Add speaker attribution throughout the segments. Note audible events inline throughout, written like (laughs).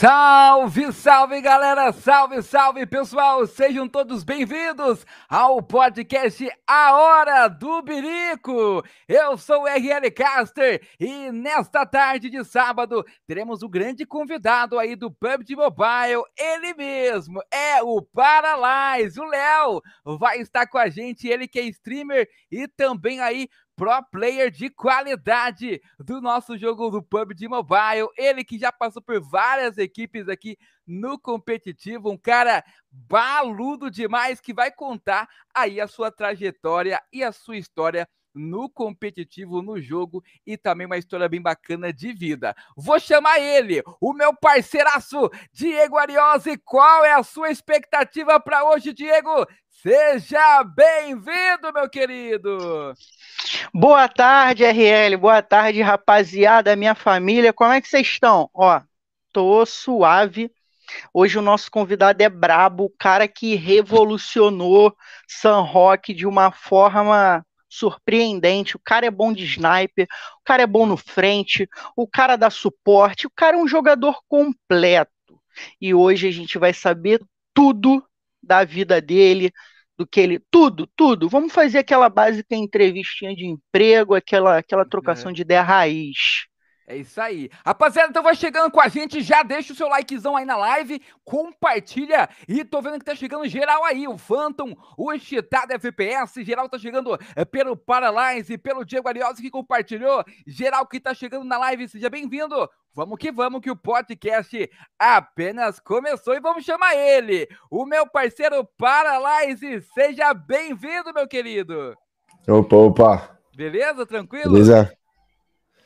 Speaker 1: Salve, salve galera, salve, salve pessoal, sejam todos bem-vindos ao podcast A Hora do Birico. Eu sou o RL Caster e nesta tarde de sábado teremos o grande convidado aí do PUBG Mobile, ele mesmo, é o Paralyze, o Léo, vai estar com a gente, ele que é streamer e também aí pro player de qualidade do nosso jogo do PUBG Mobile. Ele que já passou por várias equipes aqui no competitivo, um cara baludo demais que vai contar aí a sua trajetória e a sua história no competitivo, no jogo e também uma história bem bacana de vida. Vou chamar ele, o meu parceiraço, Diego Ariosi. Qual é a sua expectativa para hoje, Diego? Seja bem-vindo, meu querido!
Speaker 2: Boa tarde, RL. Boa tarde, rapaziada, minha família. Como é que vocês estão? Ó, tô suave. Hoje o nosso convidado é brabo, o cara que revolucionou San Roque de uma forma surpreendente. O cara é bom de sniper, o cara é bom no frente, o cara dá suporte, o cara é um jogador completo. E hoje a gente vai saber tudo da vida dele, do que ele. Tudo, tudo. Vamos fazer aquela básica entrevistinha de emprego, aquela, aquela trocação é. de ideia raiz.
Speaker 1: É isso aí. Rapaziada, então vai chegando com a gente, já deixa o seu likezão aí na live, compartilha e tô vendo que tá chegando geral aí, o Phantom, o Excitado FPS, geral tá chegando é, pelo Paralyze, pelo Diego Ariosa que compartilhou, geral que tá chegando na live, seja bem-vindo. Vamos que vamos, que o podcast apenas começou e vamos chamar ele, o meu parceiro Paralyze. Seja bem-vindo, meu querido.
Speaker 3: Opa, opa.
Speaker 1: Beleza? Tranquilo?
Speaker 3: Beleza.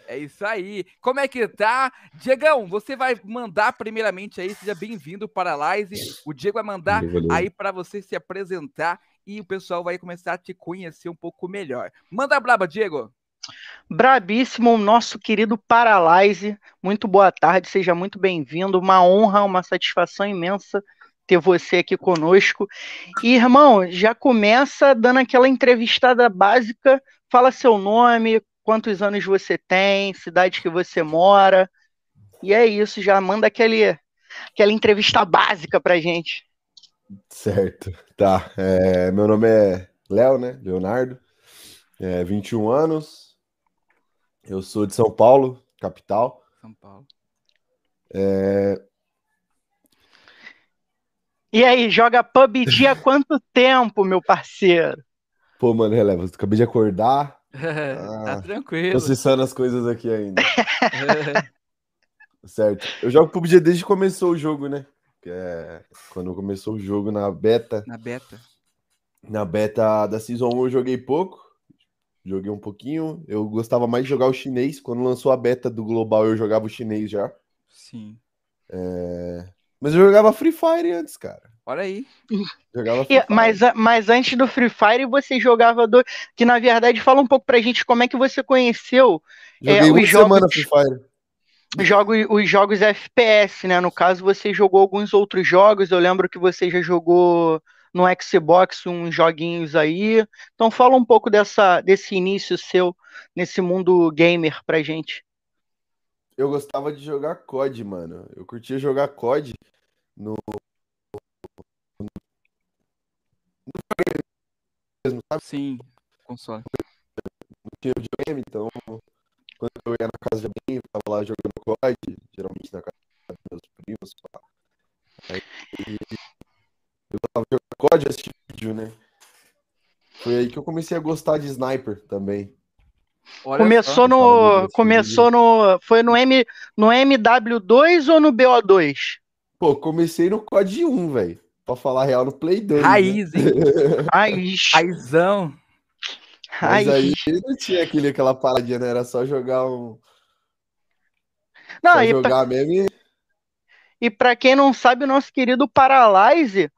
Speaker 1: É isso aí. Como é que tá? Diegão, você vai mandar primeiramente aí, seja bem-vindo para a Live. O Diego vai mandar aí para você se apresentar e o pessoal vai começar a te conhecer um pouco melhor. Manda braba, Diego.
Speaker 2: Brabíssimo, nosso querido Paralyze. Muito boa tarde, seja muito bem-vindo. Uma honra, uma satisfação imensa ter você aqui conosco. E, irmão, já começa dando aquela entrevistada básica. Fala seu nome, quantos anos você tem, cidade que você mora. E é isso, já manda aquele, aquela entrevista básica pra gente.
Speaker 3: Certo, tá. É, meu nome é Léo, né? Leonardo, é, 21 anos. Eu sou de São Paulo, capital.
Speaker 1: São Paulo.
Speaker 3: É...
Speaker 2: E aí, joga PUBG há (laughs) quanto tempo, meu parceiro?
Speaker 3: Pô, mano, releva. Acabei de acordar, (laughs)
Speaker 1: tá ah, tranquilo.
Speaker 3: Processando as coisas aqui ainda. (laughs) certo. Eu jogo PUBG desde que começou o jogo, né? É, quando começou o jogo na beta.
Speaker 1: Na beta.
Speaker 3: Na beta da Season 1 eu joguei pouco. Joguei um pouquinho. Eu gostava mais de jogar o chinês. Quando lançou a beta do Global, eu jogava o chinês já.
Speaker 1: Sim.
Speaker 3: É... Mas eu jogava Free Fire antes, cara.
Speaker 1: Olha aí.
Speaker 2: Jogava Free Fire. Mas, mas antes do Free Fire, você jogava do. Que na verdade, fala um pouco pra gente como é que você conheceu.
Speaker 3: É, Joguei é, os jogos... semana Free Fire.
Speaker 2: Jogo, os jogos FPS, né? No caso, você jogou alguns outros jogos. Eu lembro que você já jogou no Xbox uns joguinhos aí. Então fala um pouco dessa, desse início seu nesse mundo gamer pra gente.
Speaker 3: Eu gostava de jogar COD, mano. Eu curtia jogar COD no
Speaker 1: mesmo, sabe? Sim, console.
Speaker 3: Não tinha videogame, então quando eu ia na casa de alguém, eu tava lá jogando COD, geralmente na casa dos meus primos. Pá. Aí eu tava jogando COD assistir vídeo, né? Foi aí que eu comecei a gostar de sniper também.
Speaker 2: Olha começou no. Começou no. Foi no, M, no MW2 ou no BO2?
Speaker 3: Pô, comecei no COD 1, velho. Pra falar real, no Play 2.
Speaker 1: Né? Raiz,
Speaker 3: né?
Speaker 1: hein? (laughs) Raiz. Raizão.
Speaker 3: Mas aí não tinha aquele, aquela paradinha, né? Era só jogar um.
Speaker 2: Não, só jogar pra... mesmo e... e pra quem não sabe, o nosso querido Paralyze,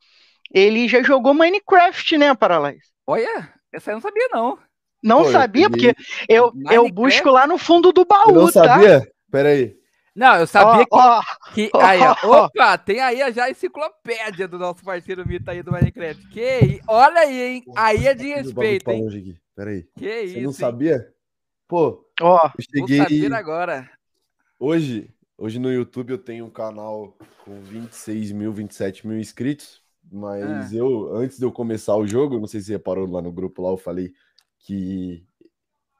Speaker 2: ele já jogou Minecraft, né, Paralyze?
Speaker 1: Olha, essa eu não sabia, não.
Speaker 2: Não Pô, sabia, eu porque eu, eu busco lá no fundo do baú,
Speaker 3: eu não
Speaker 2: tá?
Speaker 3: sabia? Peraí.
Speaker 1: Não, eu sabia oh, que, (laughs) oh, que. aí, ó, opa, tem aí já a enciclopédia do nosso parceiro Mita aí do Minecraft. Que olha aí, hein? Aí é de respeito, hein? Aqui.
Speaker 3: Peraí.
Speaker 1: Que Você isso. Você
Speaker 3: não sabia? Pô,
Speaker 1: ó, eu cheguei. Vou saber agora.
Speaker 3: Hoje, Hoje no YouTube eu tenho um canal com 26 mil, 27 mil inscritos. Mas
Speaker 1: É.
Speaker 3: eu, antes de eu começar o jogo, não sei se você reparou lá no grupo lá, eu falei que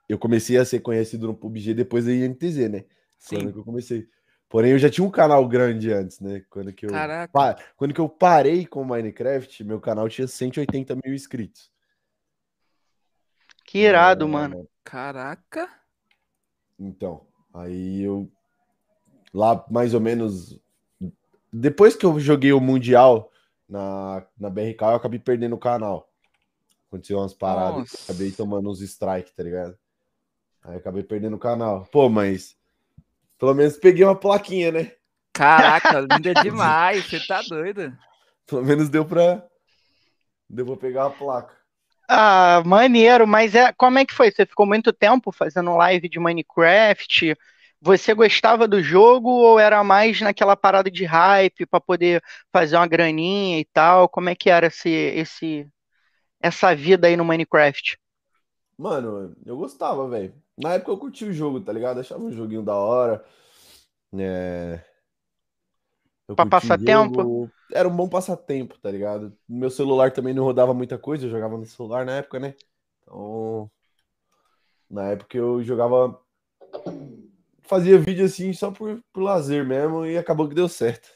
Speaker 3: eu comecei a ser conhecido no PUBG depois da INTZ, né? Quando
Speaker 1: Sim.
Speaker 3: que eu comecei. Porém, eu já tinha um canal grande antes, né? Quando que eu,
Speaker 1: Caraca.
Speaker 3: quando que eu parei com o Minecraft, meu canal tinha 180 mil inscritos.
Speaker 2: Que irado,
Speaker 3: É,
Speaker 2: mano.
Speaker 1: Caraca.
Speaker 3: Então, aí eu lá mais ou menos depois que eu joguei o Mundial na, na BRK, eu acabei perdendo o canal. Aconteceu umas paradas, acabei tomando uns strike, tá ligado? Aí eu acabei perdendo o canal. Pô, mas pelo menos peguei uma plaquinha, né?
Speaker 1: Caraca, (laughs) linda demais. Você tá doido?
Speaker 3: Pelo menos deu pra deu pra pegar a placa.
Speaker 2: Ah, maneiro, mas é, como é que foi? Você ficou muito tempo fazendo live de Minecraft? Você gostava do jogo ou era mais naquela parada de hype pra poder fazer uma graninha e tal? Como é que era esse, esse, essa vida aí no Minecraft?
Speaker 3: Mano, eu gostava, velho. Na época eu curti o jogo, tá ligado? Achava um joguinho da hora. É... Eu
Speaker 2: Pra
Speaker 3: curti o
Speaker 2: passar tempo?
Speaker 3: jogo. Era um bom passatempo, tá ligado? Meu celular também não rodava muita coisa, eu jogava no celular na época, né? Então, na época eu jogava. Fazia vídeo assim só por, por lazer mesmo e acabou que deu certo.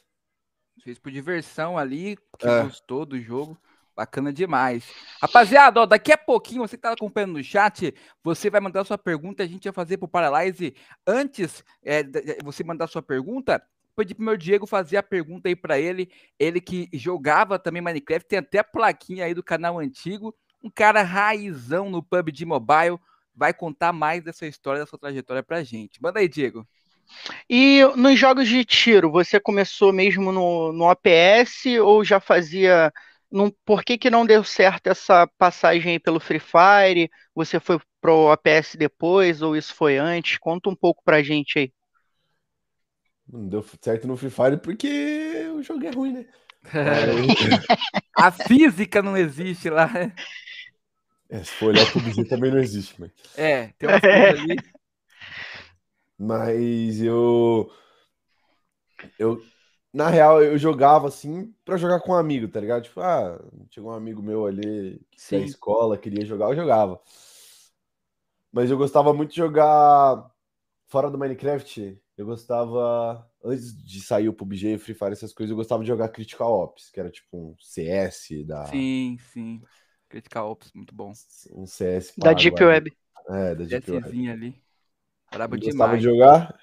Speaker 1: Fez por diversão ali, que
Speaker 3: É.
Speaker 1: gostou do jogo. Bacana demais. Rapaziada, ó, daqui a pouquinho, você que tá acompanhando no chat, você vai mandar sua pergunta, a gente vai fazer pro Paralyze. Antes é, de de você mandar sua pergunta, pedir pro meu Diego fazer a pergunta aí pra ele. Ele que jogava também Minecraft, tem até a plaquinha aí do canal antigo. Um cara raizão no PUBG Mobile. Vai contar mais dessa história, da sua trajetória pra gente. Manda aí, Diego.
Speaker 2: E nos jogos de tiro, você começou mesmo no, no OPS ou já fazia. Não, por que que não deu certo essa passagem aí pelo Free Fire? Você foi pro OPS depois ou isso foi antes? Conta um pouco pra gente aí.
Speaker 3: Não deu certo no Free Fire porque o jogo é ruim, né? Mas- (laughs)
Speaker 1: A física não existe lá. né?
Speaker 3: É, se for olhar o PUBG também não existe, mas.
Speaker 1: É, tem umas coisas ali. (laughs)
Speaker 3: Mas eu. Eu. Na real, eu jogava assim pra jogar com um amigo, tá ligado? Tipo, ah, chegou um amigo meu ali que da escola, queria jogar, eu jogava. Mas eu gostava muito de jogar fora do Minecraft. Eu gostava, antes de sair o PUBG, Free Fire, essas coisas, eu gostava de jogar Critical Ops, que era tipo um CS da.
Speaker 1: Sim, sim. Critical Ops, muito bom.
Speaker 3: Um CS.
Speaker 2: Da Deep. Web.
Speaker 3: É, da Deep Web.
Speaker 1: Ali. Brabo
Speaker 3: Eu gostava
Speaker 1: demais.
Speaker 3: de jogar,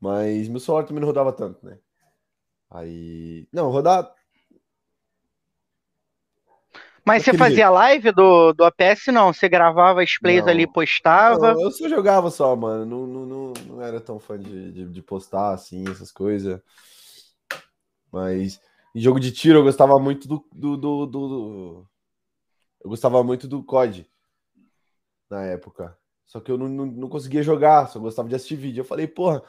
Speaker 3: mas meu celular também não rodava tanto, né? Aí. Não, rodar.
Speaker 2: Mas você fazia live do, do OPS? Não, você gravava as plays
Speaker 3: Não.
Speaker 2: ali e postava.
Speaker 3: Não, eu só jogava só, mano. Não, não, não, não era tão fã de, de, de postar assim, essas coisas. Mas em jogo de tiro eu gostava muito do, do, do, do- do- Eu gostava muito do COD na época. Só que eu não, não, não conseguia jogar, só gostava de assistir vídeo. Eu falei, porra,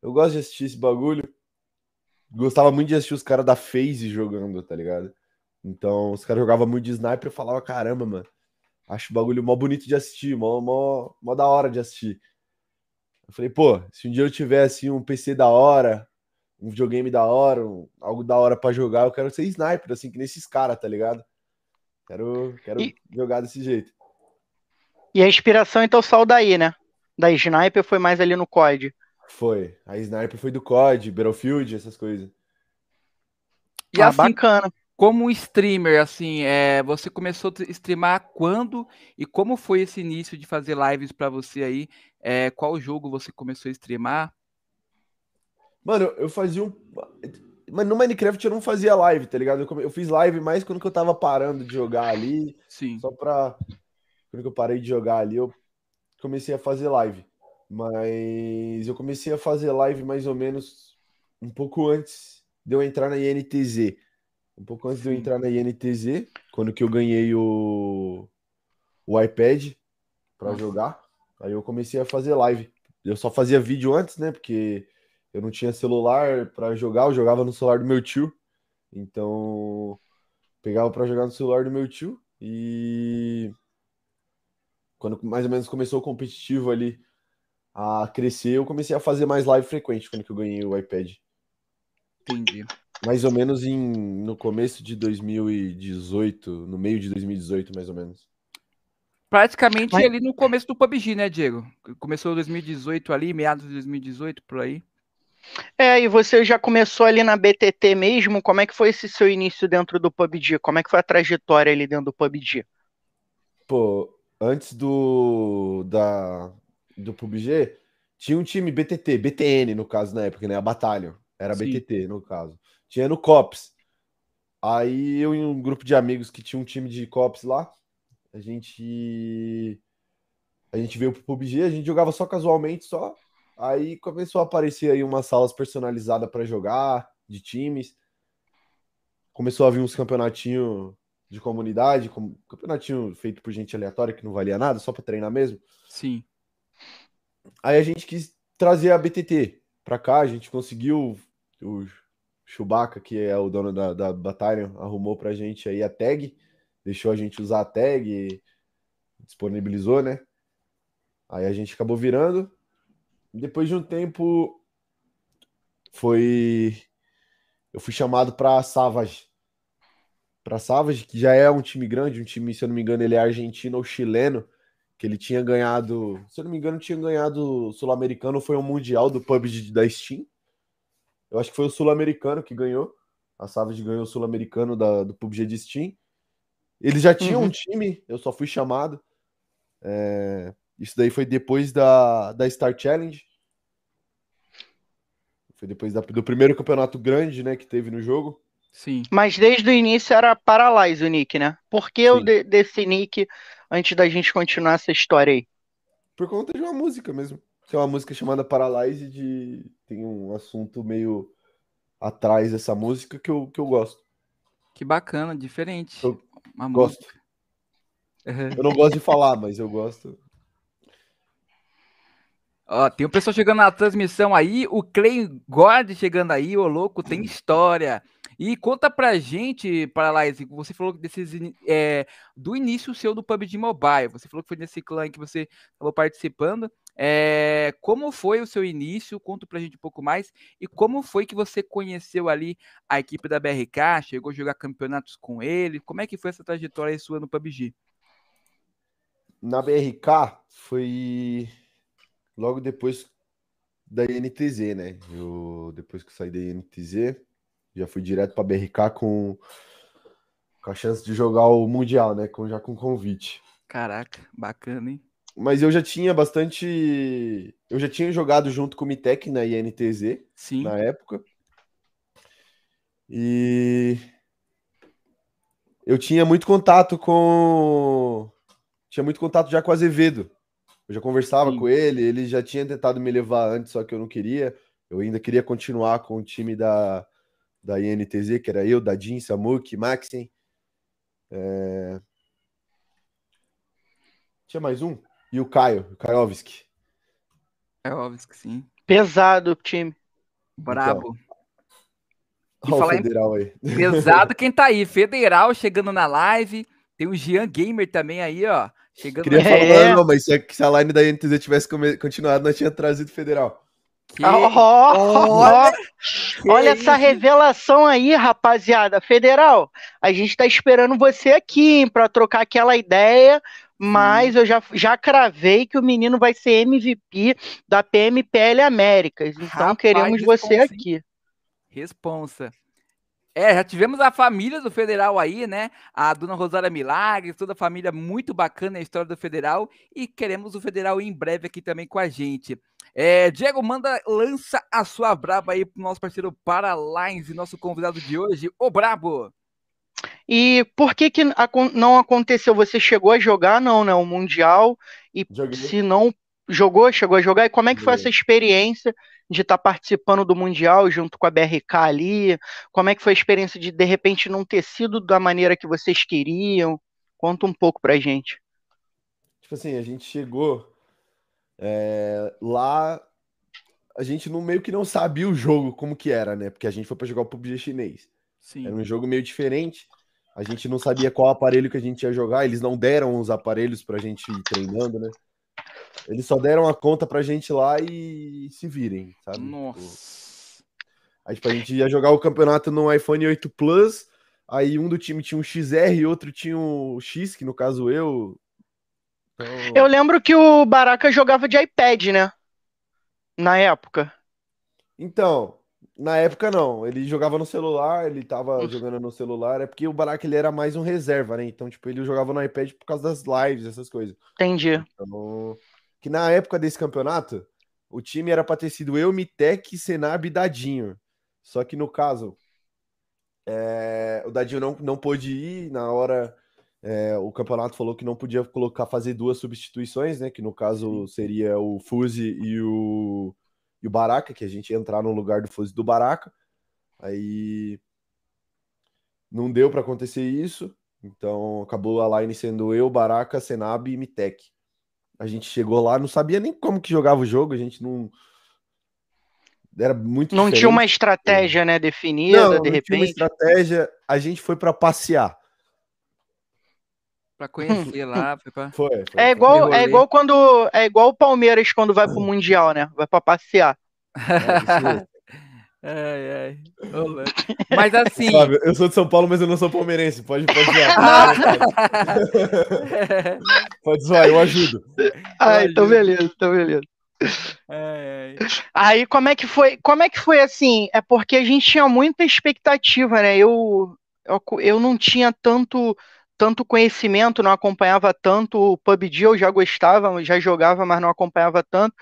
Speaker 3: eu gosto de assistir esse bagulho. Gostava muito de assistir os caras da FaZe jogando, tá ligado? Então, os caras jogavam muito de sniper, eu falava, caramba, mano. Acho o bagulho mó bonito de assistir, mó, mó, mó da hora de assistir. Eu falei, pô, se um dia eu tiver assim um PC da hora, um videogame da hora, um- algo da hora pra jogar, eu quero ser sniper, assim, que nesses caras, tá ligado? Quero, quero
Speaker 2: E-
Speaker 3: jogar desse jeito.
Speaker 2: E a inspiração então saiu daí, né? Da Sniper foi mais ali no COD.
Speaker 3: Foi. A sniper foi do COD, Battlefield, essas coisas.
Speaker 1: E
Speaker 2: ah,
Speaker 1: assim,
Speaker 2: bacana.
Speaker 1: como streamer, assim, é, você começou a streamar quando e como foi esse início de fazer lives pra você aí? É, qual jogo você começou a streamar?
Speaker 3: Mano, eu fazia um. Mas no Minecraft eu não fazia live, tá ligado? Eu, fiz live mais quando que eu tava parando de jogar ali.
Speaker 1: Sim.
Speaker 3: Só pra. Quando que eu parei de jogar ali, eu comecei a fazer live. Mas eu comecei a fazer live mais ou menos um pouco antes de eu entrar na INTZ. Um pouco antes de eu entrar na INTZ, quando que eu ganhei o, o iPad
Speaker 1: Nossa.
Speaker 3: jogar. Aí eu comecei a fazer live. Eu só fazia vídeo antes, né? Porque eu não tinha celular pra jogar, eu jogava no celular do meu tio. Então, pegava pra jogar no celular do meu tio e quando mais ou menos começou o competitivo ali a crescer, eu comecei a fazer mais live frequente quando que eu ganhei o iPad.
Speaker 1: Entendi.
Speaker 3: Mais ou menos em, no começo de 2018, no meio de 2018, mais ou menos.
Speaker 1: Praticamente Mas... ali no começo do PUBG, né, Diego? Começou 2018 ali, meados de 2018, por aí.
Speaker 2: É, e você já começou ali na BTT mesmo? Como é que foi esse seu início dentro do PUBG? Como é que foi a trajetória ali dentro do PUBG?
Speaker 3: Pô, antes do da do PUBG, tinha um time BTT, BTN no caso na época, né? A Batalha. Era Sim. BTT no caso. Tinha no COPS. Aí eu e um grupo de amigos que tinha um time de COPS lá, a gente a gente veio pro PUBG, a gente jogava só casualmente só. Aí começou a aparecer aí umas salas personalizadas para jogar, de times. Começou a vir uns campeonatinhos de comunidade, com, campeonatinho feito por gente aleatória que não valia nada, só para treinar mesmo.
Speaker 1: Sim.
Speaker 3: Aí a gente quis trazer a BTT para cá, a gente conseguiu o Chewbacca, que é o dono da, da Battalion, arrumou pra gente aí a tag, deixou a gente usar a tag, disponibilizou, né? Aí a gente acabou virando depois de um tempo, foi. Eu fui chamado para Savage. Para Savage, que já é um time grande, um time, se eu não me engano, ele é argentino ou chileno, que ele tinha ganhado, se eu não me engano, tinha ganhado sul-americano, foi um mundial do PUBG da Steam. Eu acho que foi o sul-americano que ganhou. A Savage ganhou o sul-americano do PUBG de Steam. Eles já tinham uhum. um time, eu só fui chamado. É, isso daí foi depois da, da Star Challenge. Foi depois da, do primeiro campeonato grande, né, que teve no jogo.
Speaker 2: Sim. Mas desde o início era Paralyze o nick, né? Por que o de, desse nick antes da gente continuar essa história aí?
Speaker 3: Por conta de uma música mesmo. Que é uma música chamada Paralyze de tem um assunto meio atrás dessa música que eu, que eu gosto.
Speaker 1: Que bacana, diferente.
Speaker 3: Eu uma gosto. Uhum. Eu não gosto de falar, mas eu gosto.
Speaker 1: Ó, tem um pessoal chegando na transmissão aí, o Clay Gord chegando aí, o louco, tem história. E conta pra gente, Paralyze, você falou desses, é, do início seu do PUBG Mobile, você falou que foi nesse clã que você estava participando. É, como foi o seu início? Conta pra gente um pouco mais. E como foi que você conheceu ali a equipe da BRK? Chegou a jogar campeonatos com ele? Como é que foi essa trajetória sua no PUBG?
Speaker 3: Na BRK foi logo depois da INTZ, né? Eu, depois que saí da INTZ, já fui direto para BRK com, com a chance de jogar o Mundial, né? Com, já com convite.
Speaker 1: Caraca, bacana, hein?
Speaker 3: Mas eu já tinha bastante. Eu já tinha jogado junto com o Mitec na INTZ
Speaker 1: Sim.
Speaker 3: na época. E eu tinha muito contato com. Tinha muito contato já com o Azevedo. Eu já conversava Sim. com ele, ele já tinha tentado me levar antes, só que eu não queria. Eu ainda queria continuar com o time da, da INTZ, que era eu, Dadin, Samuk, Maxen. É... Tinha mais um? E o Caio, o Kaiovski.
Speaker 1: Kaiovski, sim.
Speaker 2: Pesado o time.
Speaker 1: Brabo.
Speaker 3: Então, Olha o Federal em... aí.
Speaker 1: Pesado quem tá aí. (laughs) Federal chegando na live. Tem o Jean Gamer também aí, ó. Chegando
Speaker 3: Queria falar, é. não, mas se a, line da NTZ tivesse continuado, nós tinha trazido federal.
Speaker 2: Que... Oh, oh, olha, olha essa revelação aí, rapaziada. Federal, a gente tá esperando você aqui para trocar aquela ideia, mas hum. eu já, já cravei que o menino vai ser MVP da PMPL Américas. Então Rapaz, queremos você aqui.
Speaker 1: Responsa. É, já tivemos a família do Federal aí, né? A dona Rosária Milagres, toda a família muito bacana a história do Federal. E queremos o Federal em breve aqui também com a gente. É, Diego, manda, lança a sua braba aí pro nosso parceiro Paralines, nosso convidado de hoje, o Brabo.
Speaker 2: E por que que não aconteceu? Você chegou a jogar, não, né? O Mundial. E Joguei. se não jogou, chegou a jogar. E como é que foi essa experiência de estar tá participando do Mundial junto com a BRK ali? Como é que foi a experiência de, de repente, não ter sido da maneira que vocês queriam? Conta um pouco pra gente.
Speaker 3: Tipo assim, a gente chegou é, lá, a gente não, meio que não sabia o jogo como que era, né? Porque a gente foi para jogar o PUBG chinês. Sim. Era um jogo meio diferente. A gente não sabia qual aparelho que a gente ia jogar. Eles não deram os aparelhos pra gente ir treinando, né? Eles só deram a conta pra gente lá e se virem, sabe? Tipo,
Speaker 1: Nossa.
Speaker 3: Aí, tipo, a gente ia jogar o campeonato no iPhone 8 Plus, aí um do time tinha um XR e outro tinha um X, que no caso eu. Então,
Speaker 2: Eu lembro que o Baraka jogava de iPad, né? Na época.
Speaker 3: Então, na época não, ele jogava no celular, ele tava
Speaker 2: Uf.
Speaker 3: jogando no celular, é porque o Baraka ele era mais um reserva, né? Então, tipo, ele jogava no iPad por causa das lives, essas coisas.
Speaker 2: Entendi.
Speaker 3: Então, que na época desse campeonato, o time era pra ter sido eu, Mitec, Senab e Dadinho. Só que no caso, é, o Dadinho não, não pôde ir, na hora é, o campeonato falou que não podia colocar, fazer duas substituições, né? Que no caso seria o Fuzi e o, e o Baraka, que a gente ia entrar no lugar do Fuzi e do Baraka. Aí não deu pra acontecer isso, então acabou a line sendo eu, Baraka, Senab e Mitec. A gente chegou lá, não sabia nem como que jogava o jogo, a gente não. Era muito
Speaker 2: Não tinha
Speaker 3: diferente.
Speaker 2: uma estratégia, né, definida,
Speaker 3: Não,
Speaker 2: de
Speaker 3: não tinha uma
Speaker 2: repente.
Speaker 3: estratégia, a gente foi pra passear.
Speaker 1: Pra conhecer lá, foi pra... (laughs)
Speaker 3: Foi, foi,
Speaker 2: É igual, é igual quando é igual o Palmeiras quando vai pro Mundial, né? Vai pra passear. (laughs)
Speaker 3: É.
Speaker 1: Ai, ai. (laughs) Mas assim,
Speaker 3: Sabe, eu sou de São Paulo, mas eu não sou palmeirense. Pode, pode
Speaker 2: Ah!
Speaker 3: zoar. pode zoar, eu ajudo.
Speaker 2: Ah, então beleza, então beleza.
Speaker 1: ai, ai.
Speaker 2: Aí como é que foi? Como é que foi assim? É porque a gente tinha muita expectativa, né? Eu eu, eu não tinha tanto tanto conhecimento, não acompanhava tanto o PUBG, eu já gostava, já jogava, mas não acompanhava tanto.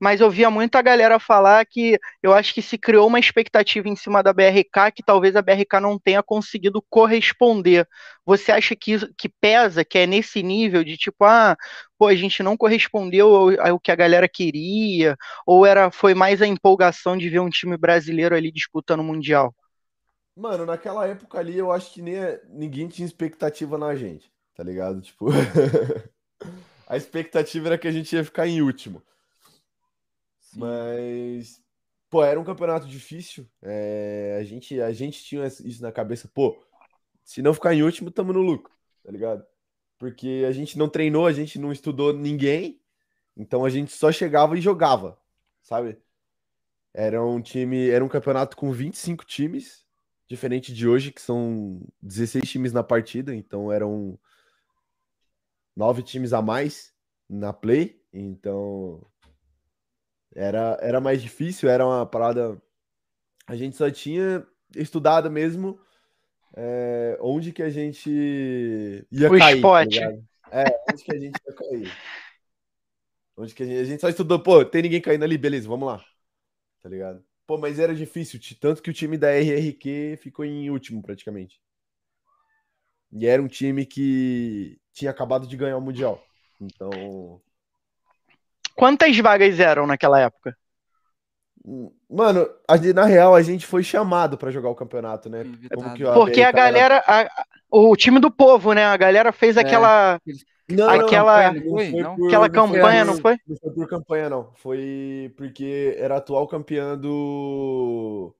Speaker 2: Mas eu via muita galera falar que eu acho que se criou uma expectativa em cima da BRK que talvez a BRK não tenha conseguido corresponder. Você acha que que pesa, que é nesse nível de tipo, ah, pô, a gente não correspondeu ao, ao que a galera queria, ou era foi mais a empolgação de ver um time brasileiro ali disputando o Mundial?
Speaker 3: Mano, naquela época ali, eu acho que nem, ninguém tinha expectativa na gente, tá ligado? Tipo, (laughs) a expectativa era que a gente ia ficar em último.
Speaker 1: Sim.
Speaker 3: Mas, pô, era um campeonato difícil. é, a gente, a gente tinha isso na cabeça, pô, se não ficar em último, tamo no lucro, tá ligado? Porque a gente não treinou, a gente não estudou ninguém, então a gente só chegava e jogava, sabe? Era um time, era um campeonato com 25 times, diferente de hoje, que são 16 times na partida, então eram nove times a mais na play, então era, era mais difícil, era uma parada. A gente só tinha estudado mesmo é, onde que a gente ia
Speaker 2: O
Speaker 3: cair. tá
Speaker 2: spot.
Speaker 3: ligado? é, onde que a gente ia cair. Onde que a gente, a gente só estudou, pô, tem ninguém caindo ali, beleza, vamos lá. Tá ligado? Pô, mas era difícil, tanto que o time da RRQ ficou em último praticamente. E era um time que tinha acabado de ganhar o Mundial. Então,
Speaker 2: Quantas vagas eram naquela época?
Speaker 3: Mano, a gente- na real, a gente foi chamado pra jogar o campeonato, né? Como que
Speaker 2: Porque a
Speaker 3: BRK era-
Speaker 2: galera, a- a- o time do povo, né? A galera fez
Speaker 1: É.
Speaker 2: aquela,
Speaker 3: Não, não,
Speaker 2: aquela-
Speaker 3: não
Speaker 1: Foi,
Speaker 3: foi
Speaker 1: não?
Speaker 3: por-
Speaker 2: aquela
Speaker 3: foi
Speaker 2: campanha, não foi?
Speaker 3: Não foi por campanha, não. Foi porque era atual campeã do.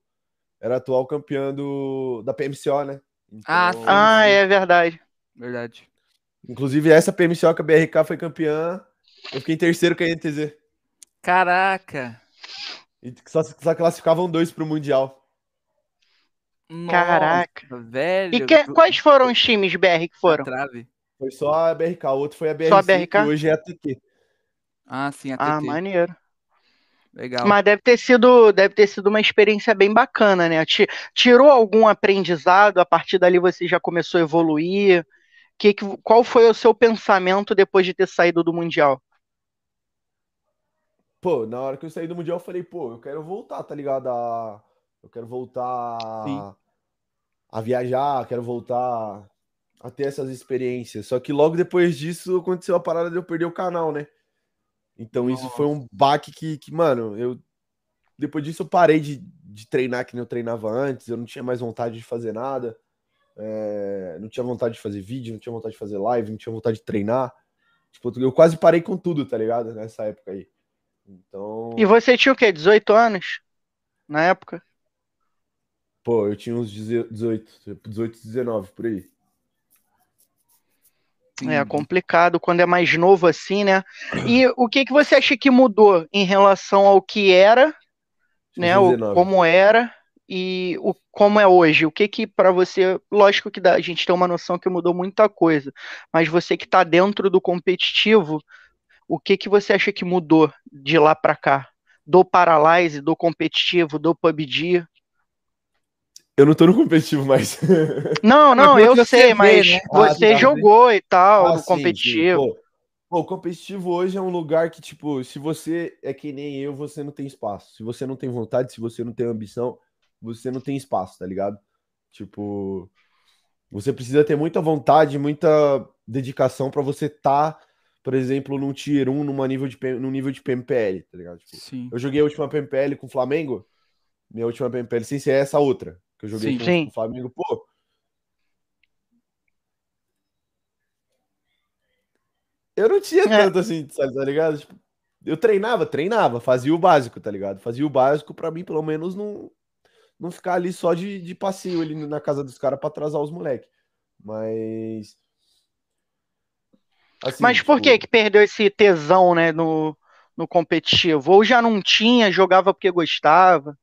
Speaker 3: Era atual campeã do... da PMCO, né?
Speaker 1: Ah,
Speaker 3: Então,
Speaker 1: sim.
Speaker 2: Ah, é verdade.
Speaker 1: Verdade.
Speaker 3: Inclusive, essa PMCO que a BRK foi campeã, eu fiquei em terceiro com a NTZ.
Speaker 1: Caraca.
Speaker 3: E só, só classificavam dois pro Mundial.
Speaker 1: Nossa,
Speaker 2: Caraca.
Speaker 1: velho.
Speaker 2: E que- quais foram os times BR que foram?
Speaker 1: Trave.
Speaker 3: Foi só a BRK, o outro foi a BRC,
Speaker 2: Só a BRK?
Speaker 3: que hoje é a TT.
Speaker 1: Ah, sim, a
Speaker 2: Ah,
Speaker 1: TT.
Speaker 2: maneiro.
Speaker 1: Legal.
Speaker 2: Mas deve ter sido, deve ter sido uma experiência bem bacana, né? Ti- Tirou algum aprendizado? A partir dali você já começou a evoluir? Que, que- qual foi o seu pensamento depois de ter saído do Mundial?
Speaker 3: Pô, na hora que eu saí do Mundial, eu falei, pô, eu quero voltar, tá ligado? A... Eu quero voltar
Speaker 1: Sim.
Speaker 3: a viajar, quero voltar a ter essas experiências. Só que logo depois disso aconteceu a parada de eu perder o canal, né? Então isso foi um baque que, que, mano, eu. Depois disso eu parei de, de treinar que nem eu treinava antes, eu não tinha mais vontade de fazer nada. é, não tinha vontade de fazer vídeo, não tinha vontade de fazer live, não tinha vontade de treinar. Tipo, eu quase parei com tudo, tá ligado? Nessa época aí. Então.
Speaker 2: E você tinha o quê? 18 anos? Na época?
Speaker 3: Pô, eu tinha uns 18, 18, 19 por aí.
Speaker 2: É complicado quando é mais novo assim, né? E o que, que você acha que mudou em relação ao que era, né? O, como era e o como é hoje? O que que para você, lógico que dá, a gente tem uma noção que mudou muita coisa, mas você que está dentro do competitivo, o que que você acha que mudou de lá para cá? Do Paralyze, do competitivo, do PUBG?
Speaker 3: Eu não tô no competitivo mais. (laughs)
Speaker 2: Não, não, eu sei, mas né? você ah, jogou e tal, ah, no sim, competitivo.
Speaker 3: Sim. Pô, pô, o competitivo hoje é um lugar que, tipo, se você é que nem eu, você não tem espaço. Se você não tem vontade, se você não tem ambição, você não tem espaço, tá ligado? Tipo, você precisa ter muita vontade, muita dedicação para você tá, por exemplo, num tier 1, numa nível de, num nível de PMPL, tá ligado? Tipo,
Speaker 1: Sim.
Speaker 3: Eu joguei a última PMPL com o Flamengo, minha última PMPL sem ser essa outra que eu joguei sim, com sim. o Flamengo, pô. Eu não tinha é. tanto assim, tá ligado? Tipo, eu treinava, treinava, fazia o básico, tá ligado? Fazia o básico para mim, pelo menos, não, não ficar ali só de, de passeio ali na casa dos caras para atrasar os moleques. Mas.
Speaker 2: Assim, Mas por tipo... que que perdeu esse tesão, né, no, no competitivo? Ou já não tinha, jogava porque gostava?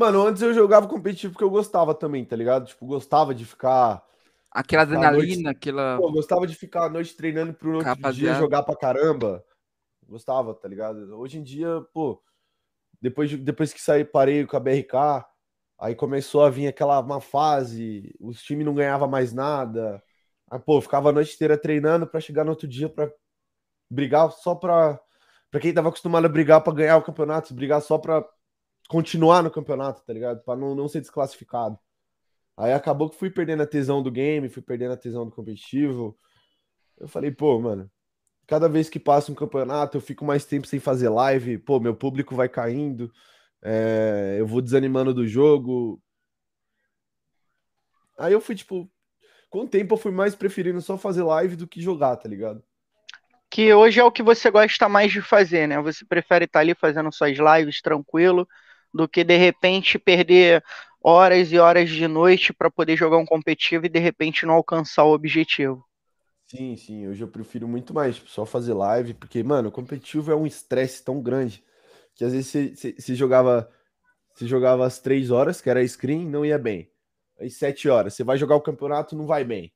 Speaker 3: Mano, antes eu jogava competitivo porque eu gostava também, tá ligado? Tipo, gostava de ficar.
Speaker 1: Aquela adrenalina, noite... aquela.
Speaker 3: Pô, gostava de ficar a noite treinando pro outro dia jogar pra caramba. Gostava, tá ligado? Hoje em dia, pô, depois, de, depois que saí, parei com a BRK, aí começou a vir aquela uma fase, os times não ganhavam mais nada. Aí, pô, ficava a noite inteira treinando para chegar no outro dia para brigar só pra. Pra quem tava acostumado a brigar para ganhar o campeonato, brigar só pra continuar no campeonato, tá ligado? Pra não, não ser desclassificado. Aí acabou que fui perdendo a tesão do game, fui perdendo a tesão do competitivo. Eu falei, pô, mano, cada vez que passa um campeonato, eu fico mais tempo sem fazer live, pô, meu público vai caindo, é, eu vou desanimando do jogo. Aí eu fui, tipo, com o tempo eu fui mais preferindo só fazer live do que jogar, tá ligado?
Speaker 2: Que hoje é o que você gosta mais de fazer, né? Você prefere estar ali fazendo suas lives tranquilo, do que de repente perder horas e horas de noite para poder jogar um competitivo e de repente não alcançar o objetivo.
Speaker 3: Sim, sim, hoje eu prefiro muito mais só fazer live, porque, mano, competitivo é um estresse tão grande que às vezes você, jogava você jogava às três horas, que era screen, não ia bem. Aí sete horas, você vai jogar o campeonato, não vai bem.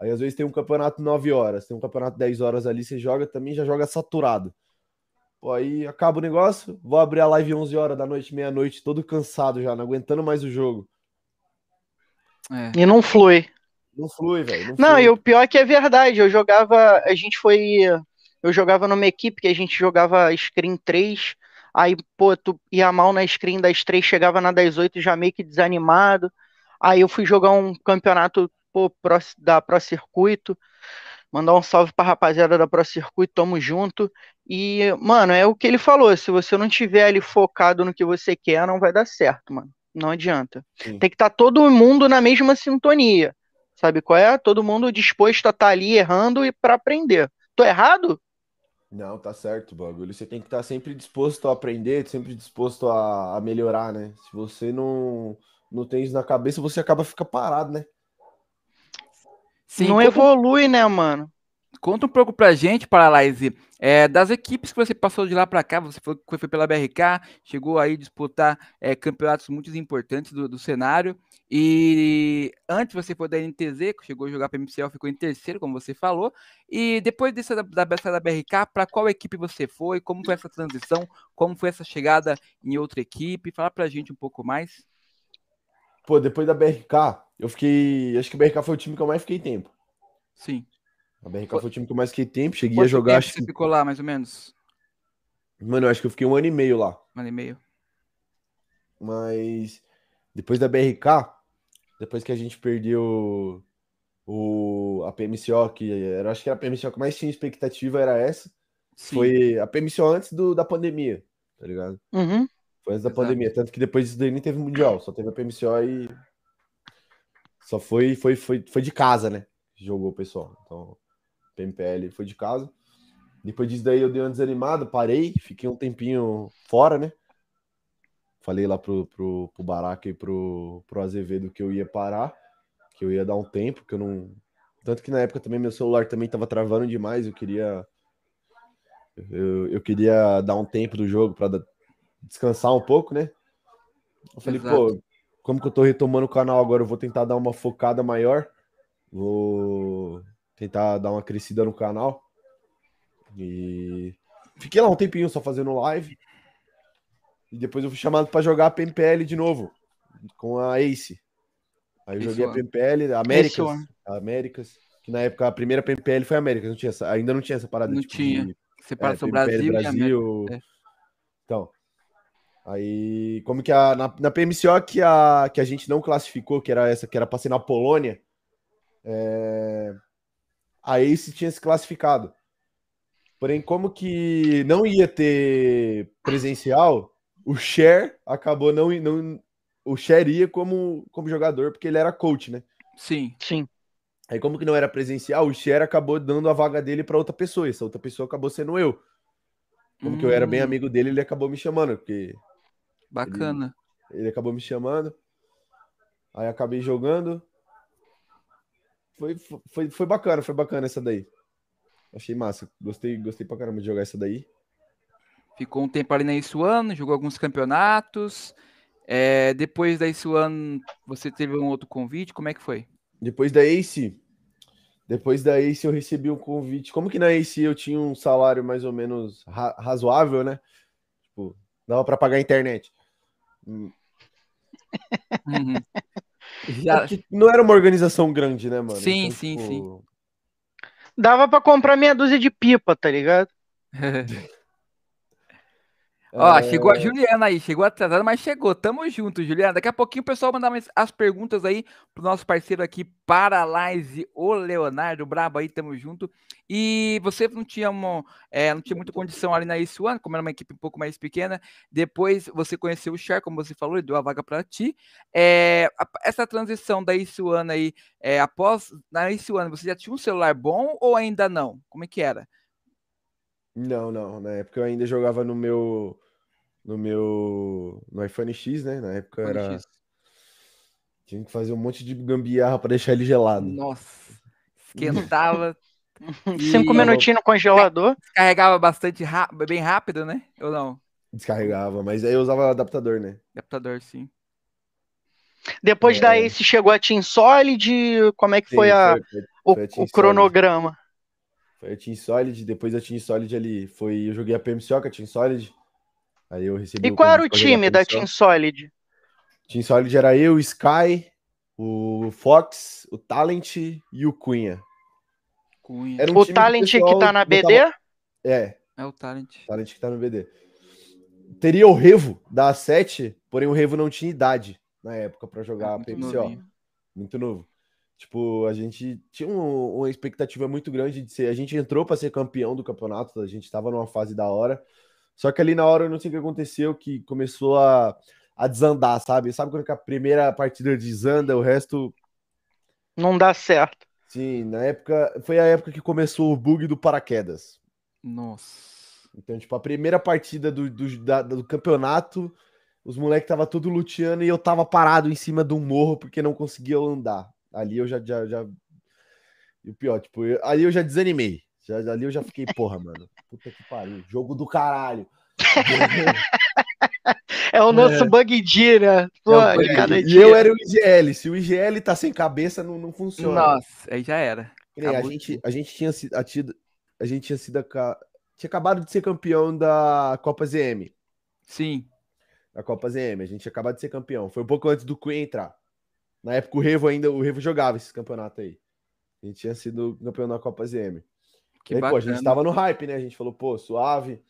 Speaker 3: Aí às vezes tem um campeonato nove horas, tem um campeonato dez horas ali, você joga também, já joga saturado. Pô, aí acaba o negócio, vou abrir a live 11 horas da noite, meia-noite, todo cansado já, não aguentando mais o jogo.
Speaker 2: É. E não flui.
Speaker 3: Não flui, velho.
Speaker 2: Não, não e o pior é que é verdade. Eu jogava. A gente foi. Eu jogava numa equipe que a gente jogava screen 3. Aí, pô, tu ia mal na screen das 3, chegava na das 8 já meio que desanimado. Aí eu fui jogar um campeonato pô, pro, da Pro Circuito. Mandar um salve pra rapaziada da Pro Circuito, tamo junto. E, mano, é o que ele falou: se você não tiver ali focado no que você quer, não vai dar certo, mano. Não adianta. Sim. Tem que estar tá todo mundo na mesma sintonia. Sabe qual é? Todo mundo disposto a estar tá ali errando e para aprender. Tô errado?
Speaker 3: Não, tá certo, bagulho. Você tem que estar tá sempre disposto a aprender, sempre disposto a, a melhorar, né? Se você não, não tem isso na cabeça, você acaba ficar parado, né?
Speaker 2: Sim, não conta, evolui, né, mano?
Speaker 1: Conta um pouco pra gente, Paralaise, é, das equipes que você passou de lá para cá, você foi, foi pela BRK, chegou aí a disputar é, campeonatos muito importantes do, do, cenário, e antes você foi da NTZ, chegou a jogar para MCL, ficou em terceiro, como você falou, e depois dessa da, da, da BRK, para qual equipe você foi, como foi essa transição, como foi essa chegada em outra equipe, fala pra gente um pouco mais.
Speaker 3: Pô, depois da BRK, eu fiquei. Acho que a BRK foi o time que eu mais fiquei tempo.
Speaker 1: Sim.
Speaker 3: A BRK foi o time que eu mais fiquei tempo. Cheguei Quanto a jogar.
Speaker 1: Tempo você ficou lá, mais ou menos?
Speaker 3: Mano, eu acho que eu fiquei um ano e meio lá.
Speaker 1: Um ano e meio.
Speaker 3: Mas depois da BRK, depois que a gente perdeu o, a PMCO, que era, acho que era a PMCO que mais tinha expectativa, era essa. Sim. Foi a PMCO antes do, da pandemia, tá ligado?
Speaker 2: Uhum.
Speaker 3: Foi antes da Exato. pandemia. Tanto que depois disso daí nem teve mundial, só teve a PMCO e. Só foi, foi, foi, foi de casa, né? Jogou o pessoal. Então, PMPL foi de casa. Depois disso daí eu dei uma desanimada, parei, fiquei um tempinho fora, né? Falei lá pro, pro, pro e pro, pro Azevedo que eu ia parar, que eu ia dar um tempo, que eu não, Tanto que na época também meu celular também tava travando demais, eu queria eu, eu queria dar um tempo do jogo para descansar um pouco, né? Eu falei,
Speaker 1: Exato.
Speaker 3: pô, como que eu tô retomando o canal agora, eu vou tentar dar uma focada maior. Vou tentar dar uma crescida no canal. E fiquei lá um tempinho só fazendo live. E depois eu fui chamado para jogar a PMPL de novo com a Ace. Aí eu joguei a. PMPL, a Américas, a Américas, que na época a primeira PMPL foi a Américas, não tinha essa, ainda não tinha essa parada
Speaker 1: Não
Speaker 3: tipo,
Speaker 1: tinha.
Speaker 3: de
Speaker 1: Separação
Speaker 3: é, PMPL
Speaker 1: Brasil, e.
Speaker 3: Brasil.
Speaker 1: é.
Speaker 3: Então, aí como que a na, na PMCO que a que a gente não classificou, que era essa que era para ser na Polônia, é, a Ace tinha se classificado. Porém, como que não ia ter presencial, o Cher acabou não não o Cher ia como como jogador porque ele era coach, né?
Speaker 1: Sim.
Speaker 2: Sim.
Speaker 3: Aí, como que não era presencial, o Cher acabou dando a vaga dele para outra pessoa. Essa outra pessoa acabou sendo eu. Como que eu era bem
Speaker 1: Hum,
Speaker 3: amigo dele, ele acabou me chamando, porque
Speaker 1: Bacana.
Speaker 3: ele acabou me chamando. Aí acabei jogando. Foi, foi, foi bacana, foi bacana essa daí. Achei massa. Gostei, gostei pra caramba de jogar essa daí.
Speaker 1: Ficou um tempo ali na Isuano, jogou alguns campeonatos. É, depois da Isuano, você teve um outro convite. Como é que foi?
Speaker 3: Depois da Ace, depois da Ace eu recebi um convite. Como que na Ace eu tinha um salário mais ou menos ra- razoável, né? Tipo, dava pra pagar a internet. Hum,
Speaker 1: Uhum. (laughs)
Speaker 3: É
Speaker 1: Já,
Speaker 3: não era uma organização grande, né, mano?
Speaker 1: Sim, sim, sim.
Speaker 2: Dava pra comprar meia dúzia de pipa, tá ligado? (laughs)
Speaker 1: Ó,
Speaker 3: É,
Speaker 1: chegou a Juliana aí, chegou atrasada, mas chegou. Tamo junto, Juliana. Daqui a pouquinho o pessoal mandar as perguntas aí pro nosso parceiro aqui, Paralyze, o Leonardo Brabo aí, tamo junto. E você não tinha, uma, é, não tinha muita condição ali na Ace One, como era uma equipe um pouco mais pequena. Depois você conheceu o Char, como você falou, ele deu a vaga para ti. É, essa transição da Ace One aí, é, após na Ace One, você já tinha um celular bom ou ainda não? Como é que era?
Speaker 3: Não, não. Na época eu ainda jogava no meu. No meu. No iPhone X, né? Na época
Speaker 1: IPhone
Speaker 3: era.
Speaker 1: X?
Speaker 3: Tinha que fazer um monte de gambiarra pra deixar ele gelado.
Speaker 1: Nossa, esquentava. (laughs)
Speaker 2: Cinco minutinhos no congelador.
Speaker 1: Descarregava bastante bem rápido, né? Ou não?
Speaker 3: Descarregava, mas aí eu usava adaptador, né?
Speaker 1: Adaptador, sim.
Speaker 2: Depois
Speaker 3: É.
Speaker 2: da Ace chegou a Team Solid. Como é que
Speaker 3: Sim,
Speaker 2: foi, a,
Speaker 3: foi,
Speaker 2: o,
Speaker 3: foi a Team
Speaker 2: o cronograma?
Speaker 3: foi a Team Solid, depois a Team Solid ali foi. Eu joguei a PMCO com a Team Solid. Aí eu recebi.
Speaker 2: E qual era o time da. Team Solid?
Speaker 3: Team Solid era eu, o Sky, o Fox, o Talent e o Cunha.
Speaker 1: Cunha.
Speaker 3: Era um
Speaker 2: O
Speaker 3: time
Speaker 2: Talent que
Speaker 3: pessoal
Speaker 2: tá na
Speaker 3: botava-
Speaker 2: BD?
Speaker 3: É,
Speaker 1: É o Talent.
Speaker 3: Talent que tá no BD. Teria o Revo da A7, porém o Revo não tinha idade na época pra jogar
Speaker 1: Ah, muito
Speaker 3: PMCO.
Speaker 1: novinho.
Speaker 3: Muito novo. Tipo, a gente tinha um- uma expectativa muito grande de ser. A gente entrou para ser campeão do campeonato, a gente tava numa fase da hora. Só que ali na hora eu não sei o que aconteceu, que começou a, a desandar, sabe? Sabe quando que a primeira partida desanda, o resto.
Speaker 2: Não dá certo.
Speaker 3: Sim, na época. Foi a época que começou o bug do paraquedas.
Speaker 1: Nossa.
Speaker 3: Então, tipo, a primeira partida do, do, da- do campeonato, os moleques tava tudo luteando e eu tava parado em cima de um morro porque não conseguia andar. Ali eu já. já, já... E o pior, tipo, eu- ali eu já desanimei. Já, ali eu já fiquei, porra, mano. Puta que pariu. Jogo do caralho. (laughs)
Speaker 2: É o nosso Bug D, né? Pô,
Speaker 1: É Bug
Speaker 2: cada
Speaker 3: e
Speaker 2: dia.
Speaker 3: eu era o IGL. Se o IGL tá sem cabeça, não, não funciona.
Speaker 1: Nossa, aí já era.
Speaker 3: A gente, a gente tinha sido. A, tido- a gente tinha sido. Tinha acabado de ser campeão da Copa ZM.
Speaker 1: Sim.
Speaker 3: da Copa ZM. A gente tinha acabado de ser campeão. Foi um pouco antes do Queen entrar. Na época o Revo ainda, o Revo jogava esse campeonato aí. A gente tinha sido campeão da Copa ZM.
Speaker 1: Que
Speaker 3: e aí, pô, a gente tava no hype, né? A gente falou, pô, suave.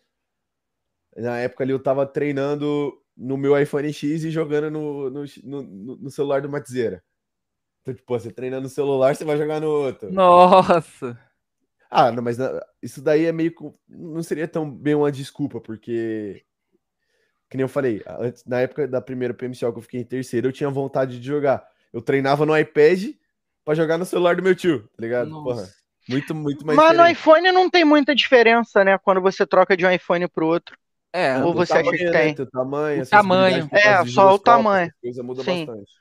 Speaker 3: Na época ali eu tava treinando no meu iPhone X e jogando no, no, no, no celular do Matzeira. Então, tipo, você treina no celular, você vai jogar no outro.
Speaker 1: Nossa.
Speaker 3: Ah, não, mas na- isso daí é meio. co- Não seria tão bem uma desculpa, porque. Que nem eu falei, antes, na época da primeira PMCO que eu fiquei em terceiro, eu tinha vontade de jogar. Eu treinava no iPad pra jogar no celular do meu tio, tá ligado? Porra,
Speaker 1: Nossa.
Speaker 3: Muito, muito mais
Speaker 2: Mas no
Speaker 3: diferente.
Speaker 2: iPhone não tem muita diferença, né? Quando você troca de um iPhone pro outro.
Speaker 1: É,
Speaker 2: Ou
Speaker 3: O
Speaker 2: você acha que
Speaker 3: tamanho, né?
Speaker 2: tem?
Speaker 3: Teu tamanho,
Speaker 1: O tamanho.
Speaker 2: É, só o tamanho.
Speaker 3: coisas muda
Speaker 2: Sim.
Speaker 3: bastante.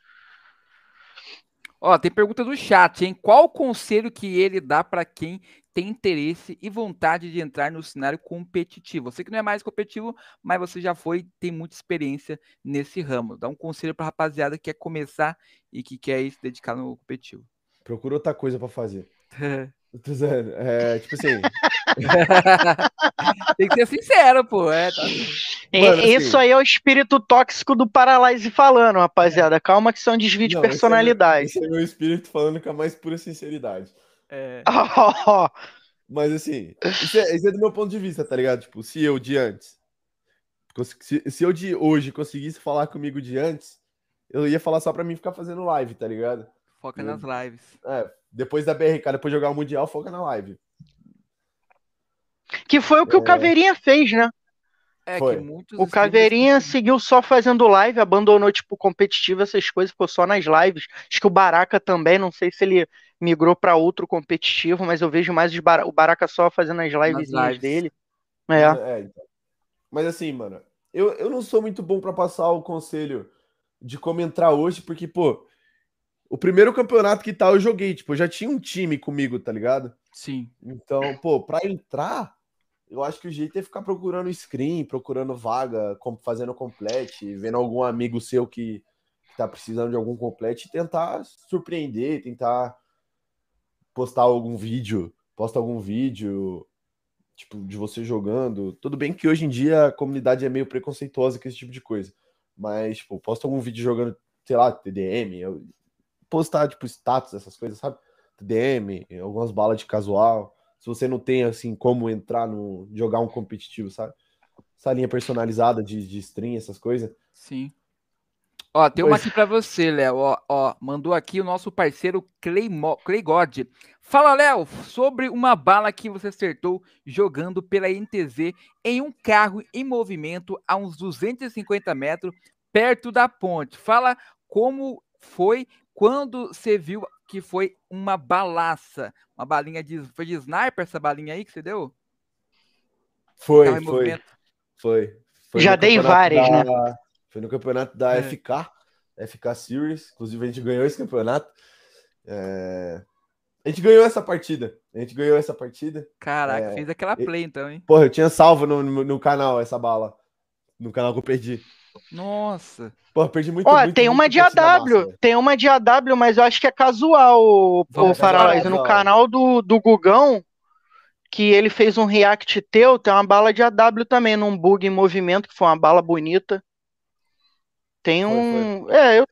Speaker 1: Ó, tem pergunta do chat, hein? Qual o conselho que ele dá para quem tem interesse e vontade de entrar no cenário competitivo? Você que não é mais competitivo, mas você já foi, tem muita experiência nesse ramo. Dá um conselho para rapaziada que quer começar e que quer se dedicar no competitivo.
Speaker 3: Procura outra coisa para fazer. (laughs) Tô dizendo, é, tipo assim. (laughs)
Speaker 1: Tem que ser sincero, pô. É, tá...
Speaker 2: Mano, Isso assim, aí é o espírito tóxico do Paralyze falando, rapaziada. Calma que são desvio de personalidade.
Speaker 3: Esse é, esse é meu espírito falando com a mais pura sinceridade.
Speaker 1: É. (laughs)
Speaker 3: Mas assim, isso é, isso é, do meu ponto de vista, tá ligado? Tipo, se eu de antes. Se, se eu de hoje conseguisse falar comigo de antes, eu ia falar só pra mim ficar fazendo live, tá ligado?
Speaker 1: Foca nas lives.
Speaker 3: É, depois da BRK, depois de jogar o Mundial, foca na live.
Speaker 2: Que foi o que é... o Caveirinha fez, né?
Speaker 1: É,
Speaker 2: o Caveirinha seguiu só fazendo live, abandonou, tipo, competitivo, essas coisas, ficou só nas lives. Acho que o Baraka também, não sei se ele migrou para outro competitivo, mas eu vejo mais o Baraka só fazendo as lives dele. É. é então.
Speaker 3: Mas assim, mano, eu, eu não sou muito bom para passar o conselho de como entrar hoje, porque, pô, o primeiro campeonato que tal eu joguei, tipo, eu já tinha um time comigo, tá ligado?
Speaker 1: Sim.
Speaker 3: Então, pô, pra entrar, eu acho que o jeito é ficar procurando screen, procurando vaga, fazendo complete, vendo algum amigo seu que, que tá precisando de algum complete e tentar surpreender, tentar postar algum vídeo, posta algum vídeo, tipo, de você jogando. Tudo bem que hoje em dia a comunidade é meio preconceituosa com esse tipo de coisa, mas, tipo, posta algum vídeo jogando, sei lá, TDM, postar, tipo, status, essas coisas, sabe? DM, algumas balas de casual. Se você não tem, assim, como entrar no. jogar um competitivo, sabe? Essa linha personalizada de, de stream, essas coisas.
Speaker 1: Sim. Ó, tem uma aqui para você, Léo. Ó, ó, mandou aqui o nosso parceiro Clay God. Fala, Léo, sobre uma bala que você acertou jogando pela NTZ em um carro em movimento a uns 250 metros perto da ponte. Fala como foi quando você viu que foi uma balaça, uma balinha de. Foi de sniper essa balinha aí que você deu?
Speaker 3: Foi, foi, foi, foi.
Speaker 2: Já dei várias,
Speaker 3: da,
Speaker 2: né?
Speaker 3: Foi no campeonato da é. FK, FK Series. Inclusive, a gente ganhou esse campeonato. É... A gente ganhou essa partida. A gente ganhou essa partida.
Speaker 1: Caraca, é... fez aquela play então, hein?
Speaker 3: Porra, eu tinha salvo no, no, no canal essa bala. No canal que eu perdi.
Speaker 1: Nossa.
Speaker 3: Pô, perdi muito.
Speaker 2: Ó,
Speaker 3: muito,
Speaker 2: tem
Speaker 3: muito
Speaker 2: uma de AW, tem uma de AW, mas eu acho que é casual, o, o Paralyze. No canal do, do Gugão, que ele fez um react teu, tem uma bala de AW também, num bug em movimento, que foi uma bala bonita. Tem um. Foi, foi. É, eu.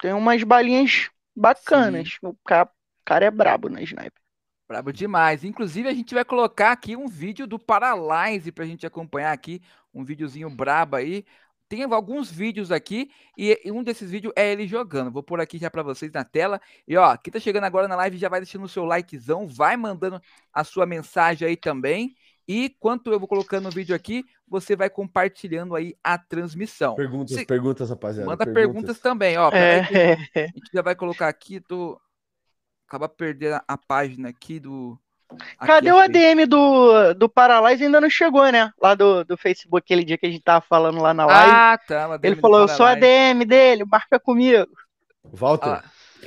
Speaker 2: Tem umas balinhas bacanas. O cara, o cara é brabo na sniper.
Speaker 1: Brabo demais. Inclusive, a gente vai colocar aqui um vídeo do Paralyze pra gente acompanhar aqui. Um videozinho brabo aí tem alguns vídeos aqui e um desses vídeos é ele jogando. Vou pôr aqui já para vocês na tela. E ó, quem tá chegando agora na live já vai deixando o seu likezão, vai mandando a sua mensagem aí também. E enquanto eu vou colocando o vídeo aqui, você vai compartilhando aí a transmissão.
Speaker 3: Perguntas, Se... perguntas, rapaziada.
Speaker 1: Manda perguntas, perguntas também, ó. É. a gente já vai colocar aqui, tô acaba perdendo a página aqui do
Speaker 2: Cadê o ADM do, do Paralyze? Ainda não chegou, né? Lá do, do Facebook, aquele dia que a gente tava falando lá na live.
Speaker 1: Ah, tá.
Speaker 2: Ele falou: Eu sou ADM dele, marca comigo.
Speaker 3: Walter. Ah,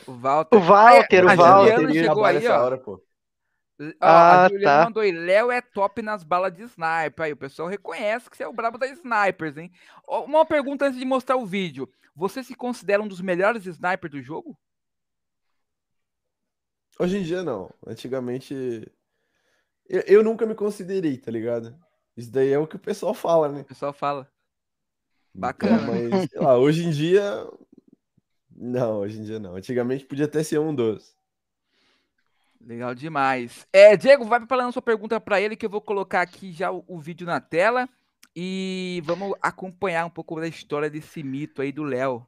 Speaker 1: o Walter.
Speaker 2: O Walter,
Speaker 1: a,
Speaker 2: o Walter.
Speaker 1: Juliana chegou aí, ó. Hora, pô.
Speaker 2: Ah,
Speaker 1: a Juliana
Speaker 2: tá.
Speaker 1: mandou aí, Léo é top nas balas de sniper. Aí o pessoal reconhece que você é o brabo das snipers, hein? Uma pergunta antes de mostrar o vídeo. Você se considera um dos melhores snipers do jogo?
Speaker 3: Hoje em dia, não. Antigamente. Eu, eu, nunca me considerei, tá ligado? Isso daí é o que o pessoal fala, né? O
Speaker 1: pessoal fala. Bacana.
Speaker 3: Então, mas, sei lá, hoje em dia. Não, hoje em dia não. Antigamente podia até ser um dos.
Speaker 1: Legal demais. É, Diego, vai falando sua pergunta para ele que eu vou colocar aqui já o, o vídeo na tela e vamos acompanhar um pouco da história desse mito aí do Léo.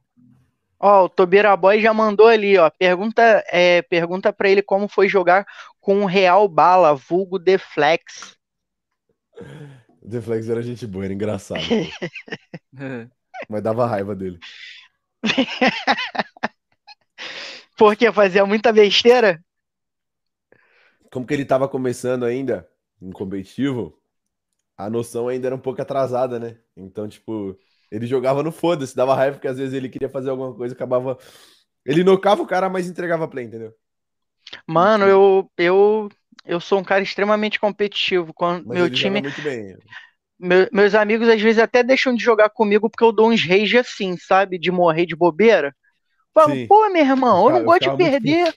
Speaker 2: Ó, o Tobira Boy já mandou ali, ó. Pergunta, é, pergunta para ele como foi jogar com o Real Bala, vulgo Deflex.
Speaker 3: Deflex era gente boa, era engraçado. (laughs) Mas dava raiva dele. (laughs)
Speaker 2: Porque fazia muita besteira?
Speaker 3: Como que ele tava começando ainda, em competitivo, a noção ainda era um pouco atrasada, né? Então, tipo, ele jogava no foda-se, dava raiva, porque às vezes ele queria fazer alguma coisa, acabava Ele nocava o cara, mas entregava play, entendeu?
Speaker 2: Mano, eu, eu, eu sou um cara extremamente competitivo. Quando
Speaker 3: Mas
Speaker 2: meu time, meu- meus amigos às vezes até deixam de jogar comigo porque eu dou uns rage assim, sabe? De morrer de bobeira. Falo,
Speaker 3: Sim.
Speaker 2: pô, meu irmão, eu não gosto de perder.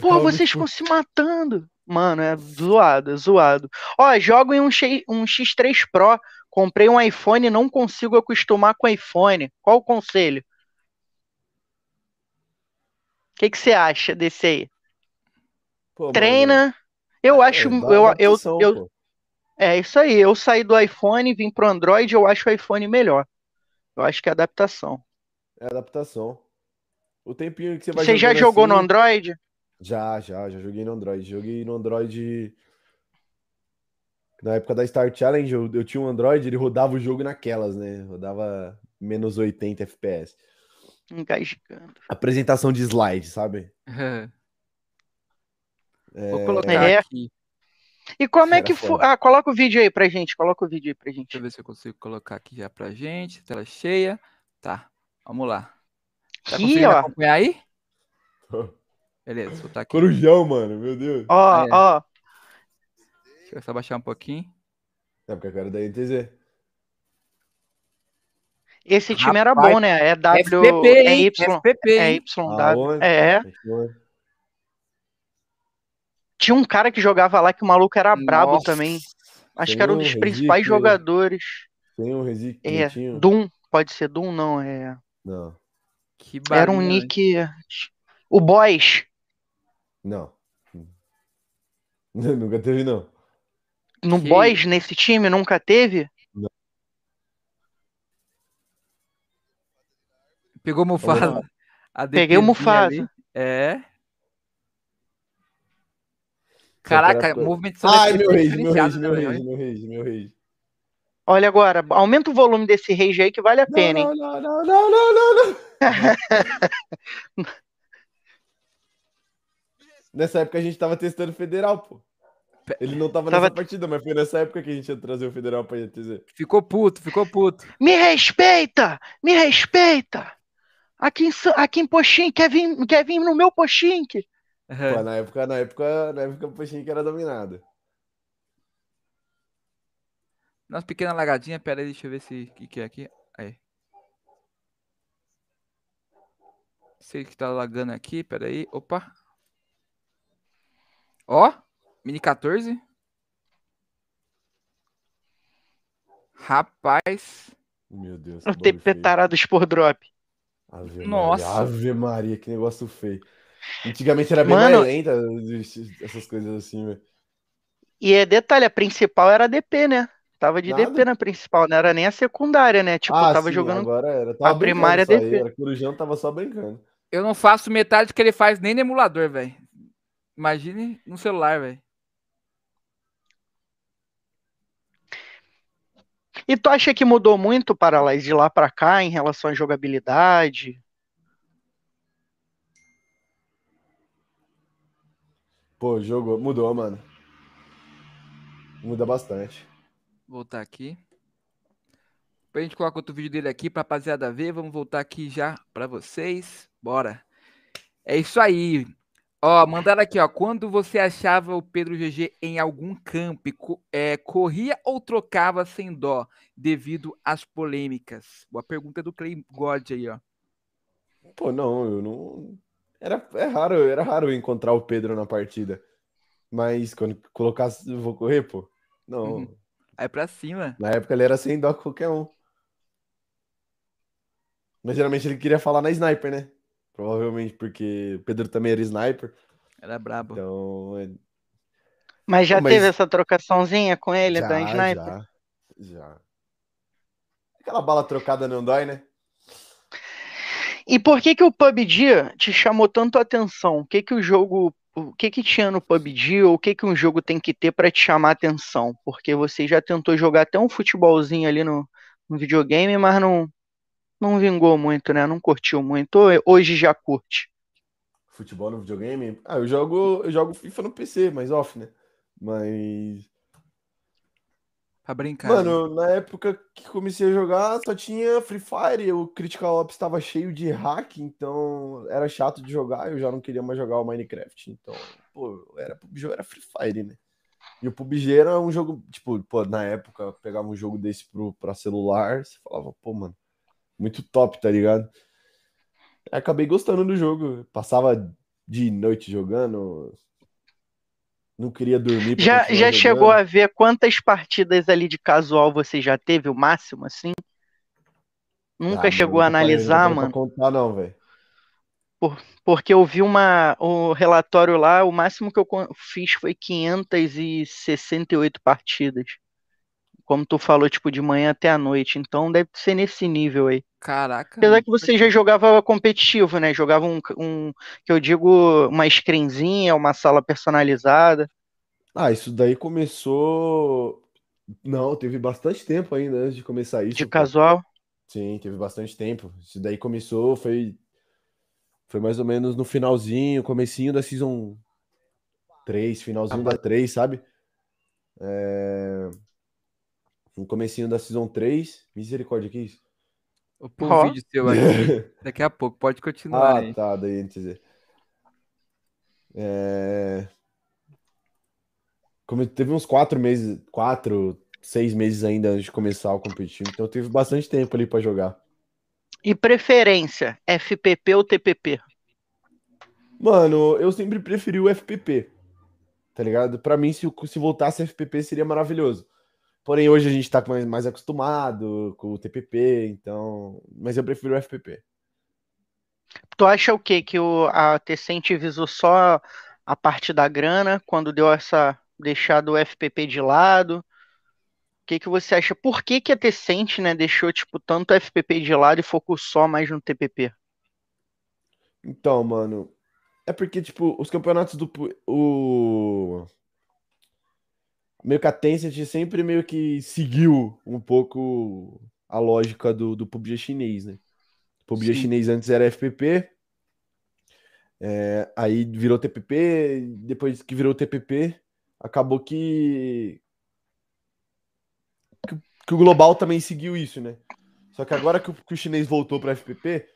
Speaker 2: Pô, vocês ficam se matando. Mano, é zoado, é zoado. Ó, jogo em um, um X3 Pro. Comprei um iPhone e não consigo acostumar com iPhone. Qual o conselho? O que que você acha desse aí?
Speaker 3: Pô, mano,
Speaker 2: Treina. Eu
Speaker 3: é,
Speaker 2: acho.
Speaker 3: dá
Speaker 2: eu, eu,
Speaker 3: adaptação,
Speaker 2: eu,
Speaker 3: pô.
Speaker 2: é isso aí. Eu saí do iPhone, vim pro Android. Eu acho o iPhone melhor. Eu acho que é adaptação.
Speaker 3: É adaptação. O tempinho que você vai
Speaker 2: Você já jogou no
Speaker 3: assim-
Speaker 2: Android?
Speaker 3: Já, já, já joguei no Android. Joguei no Android. Na época da Star Challenge, eu, eu tinha um Android, ele rodava o jogo naquelas, né? Rodava menos 80 FPS.
Speaker 2: Engasgando.
Speaker 3: Apresentação de slide, sabe? (laughs)
Speaker 1: Vou colocar
Speaker 2: É.
Speaker 1: aqui.
Speaker 2: E como é
Speaker 3: Era
Speaker 2: que foi? Ah, coloca o vídeo aí pra gente. Coloca o vídeo aí pra gente.
Speaker 1: Deixa eu ver se eu consigo colocar aqui já pra gente. Tela cheia. Tá, vamos lá. Tá
Speaker 2: Aqui, ó.
Speaker 1: acompanhar aí? (laughs) Beleza, vou botar aqui.
Speaker 3: Corujão, mano, meu Deus.
Speaker 2: Ó,
Speaker 1: é.
Speaker 2: ó.
Speaker 1: Deixa eu só baixar um pouquinho.
Speaker 3: É porque eu quero da NTZ.
Speaker 2: Esse time era
Speaker 1: Rapaz,
Speaker 2: bom, né? É W.
Speaker 1: FPP,
Speaker 2: É? Y.
Speaker 1: FPP,
Speaker 2: É.
Speaker 3: Aonde?
Speaker 2: É. Tinha um cara que jogava lá que o maluco era brabo
Speaker 1: Nossa.
Speaker 2: também. Acho
Speaker 3: Tem
Speaker 2: que era um dos principais
Speaker 3: que-
Speaker 2: jogadores.
Speaker 3: Tem um Rezi
Speaker 2: É? Doom. Pode ser Doom, não. É.
Speaker 3: Não,
Speaker 1: Que
Speaker 2: Era um nick. O Boys.
Speaker 3: não. (laughs) Nunca teve, não.
Speaker 2: No
Speaker 1: Que-
Speaker 2: Boys, nesse time, nunca teve?
Speaker 1: Pegou o Mufasa. A
Speaker 2: Peguei o Mufasa.
Speaker 1: ali. É. Caraca,
Speaker 3: era-
Speaker 1: movimentação
Speaker 3: Ai, meu rage, meu rage, meu rage,
Speaker 1: olha.
Speaker 3: meu rage, meu rage.
Speaker 2: Olha agora, aumenta o volume desse rage aí que vale a pena, hein?
Speaker 3: Não, não, não, não, não, não, não. (laughs) Nessa época a gente tava testando federal, pô. Ele não tava,
Speaker 2: Tava-
Speaker 3: nessa partida, mas foi nessa época que a gente ia trazer o federal pra ITZ.
Speaker 1: Ficou puto, ficou puto.
Speaker 2: Me respeita! Me respeita! Aqui em, aqui em Poxim, quer vir, quer vir no meu Poxim?
Speaker 3: Pô, na época, na época, na época o Pochinho que era dominado.
Speaker 1: Nossa pequena lagadinha, pera aí, deixa eu ver se o que, que é aqui. Aí. Sei que tá lagando aqui, pera aí. Opa. Ó, mini 14. Rapaz.
Speaker 3: Meu Deus.
Speaker 2: TP
Speaker 3: feio.
Speaker 2: tarados por drop.
Speaker 3: Ave
Speaker 1: Nossa.
Speaker 3: Maria, Ave Maria, que negócio feio. Antigamente era bem
Speaker 2: Mano-
Speaker 3: mais lenta essas coisas assim, velho.
Speaker 2: E é detalhe, a principal era DP, né? Tava de
Speaker 3: Nada.
Speaker 2: DP na principal, não era nem a secundária, né? Tipo,
Speaker 3: ah,
Speaker 2: tava
Speaker 3: sim,
Speaker 2: jogando.
Speaker 3: agora era. Tava
Speaker 2: a primária
Speaker 3: só aí,
Speaker 2: DP.
Speaker 3: Era Corujão tava só brincando.
Speaker 1: Eu não faço metade que ele faz nem no emulador, velho. Imagine no celular, velho.
Speaker 2: E tu acha que mudou muito para lá de lá pra cá em relação à jogabilidade?
Speaker 3: Pô, jogou, mudou, mano. Muda bastante.
Speaker 1: Voltar aqui. Depois a gente coloca outro vídeo dele aqui pra rapaziada ver. Vamos voltar aqui já pra vocês. Bora. É isso aí. Ó, mandaram aqui, ó. Quando você achava o Pedro GG em algum camp, co- é, corria ou trocava sem dó devido às polêmicas? Boa pergunta do Clay God aí, ó.
Speaker 3: Pô, não, eu não. Era, é raro, era raro eu encontrar o Pedro na partida. Mas quando colocasse, eu vou correr, pô. Não.
Speaker 1: Uhum. Aí pra cima.
Speaker 3: Na época ele era sem dó com qualquer um. Mas geralmente ele queria falar na sniper, né? Provavelmente porque o Pedro também era sniper.
Speaker 1: Era brabo.
Speaker 3: Então. é-
Speaker 2: Mas já
Speaker 3: mas-
Speaker 2: teve essa trocaçãozinha com ele
Speaker 3: já,
Speaker 2: da sniper?
Speaker 3: já, já. Aquela bala trocada não dói, né?
Speaker 2: E por que que o PUBG te chamou tanto a atenção? O que que o jogo, o que que tinha no PUBG ou o que que um jogo tem que ter pra te chamar a atenção? Porque você já tentou jogar até um futebolzinho ali no, no videogame, mas não não vingou muito, né? Não curtiu muito. Ou Hoje já curte.
Speaker 3: Futebol no videogame? Ah, eu jogo, eu jogo FIFA no PC, mas off, né? Mas
Speaker 1: Pra brincar. né?
Speaker 3: Mano, na época que comecei a jogar, só tinha Free Fire. O Critical Ops estava cheio de hack, então era chato de jogar. Eu já não queria mais jogar o Minecraft. Então, pô, era, era Free Fire, né? E o PUBG era um jogo, tipo, pô, na época, pegava um jogo desse pro, pra celular, você falava, pô, mano, muito top, tá ligado? Aí acabei gostando do jogo. Passava de noite jogando. Não queria dormir.
Speaker 2: Já, já
Speaker 3: jogando.
Speaker 2: chegou a ver quantas partidas ali de casual você já teve, o máximo, assim? Nunca
Speaker 3: Ah,
Speaker 2: chegou a
Speaker 3: mano, nunca parei,
Speaker 2: analisar,
Speaker 3: não
Speaker 2: mano?
Speaker 3: contar, não, velho.
Speaker 2: Porque eu vi uma, o relatório lá, o máximo que eu fiz foi 568 partidas. Como tu falou, tipo, de manhã até a noite. Então deve ser nesse nível aí.
Speaker 1: Caraca.
Speaker 2: Apesar que você já jogava competitivo, né? Jogava um, um, que eu digo, uma screenzinha, uma sala personalizada.
Speaker 3: Ah, isso daí começou. Não, teve bastante tempo ainda antes de começar isso.
Speaker 2: De
Speaker 3: pô.
Speaker 2: casual.
Speaker 3: Sim, teve bastante tempo. Isso daí começou, foi. Foi mais ou menos no finalzinho, comecinho da Season 3, finalzinho da 3, sabe? É... No comecinho da Season 3. Misericórdia, que isso?
Speaker 1: Vou pôr
Speaker 2: Ó.
Speaker 1: um vídeo seu aqui (laughs) daqui a pouco. Pode continuar
Speaker 3: Ah,
Speaker 1: aí.
Speaker 3: tá, daí dizer. É... Como teve uns quatro meses, quatro, seis meses ainda antes de começar o competitivo, então teve bastante tempo ali pra jogar.
Speaker 2: E preferência, FPP ou TPP?
Speaker 3: Mano, eu sempre preferi o FPP, tá ligado? Pra mim, se, o- se voltasse FPP seria maravilhoso. Porém, hoje a gente tá mais, mais acostumado com o TPP, então. Mas eu prefiro o FPP.
Speaker 2: Tu acha o quê? Que o, a Tencent visou só a parte da grana quando deu essa deixado o FPP de lado? O que que você acha? Por que que a Tencent, né, deixou tipo tanto FPP de lado e focou só mais no TPP?
Speaker 3: Então, mano, é porque, tipo, os campeonatos do. O... Meio que a Tencent sempre meio que seguiu um pouco a lógica do, do PUBG chinês, né? O PUBG
Speaker 1: Sim.
Speaker 3: chinês antes era FPP, é, aí virou TPP, depois que virou TPP, acabou que... que, que o global também seguiu isso, né? Só que agora que o, que o chinês voltou para FPP,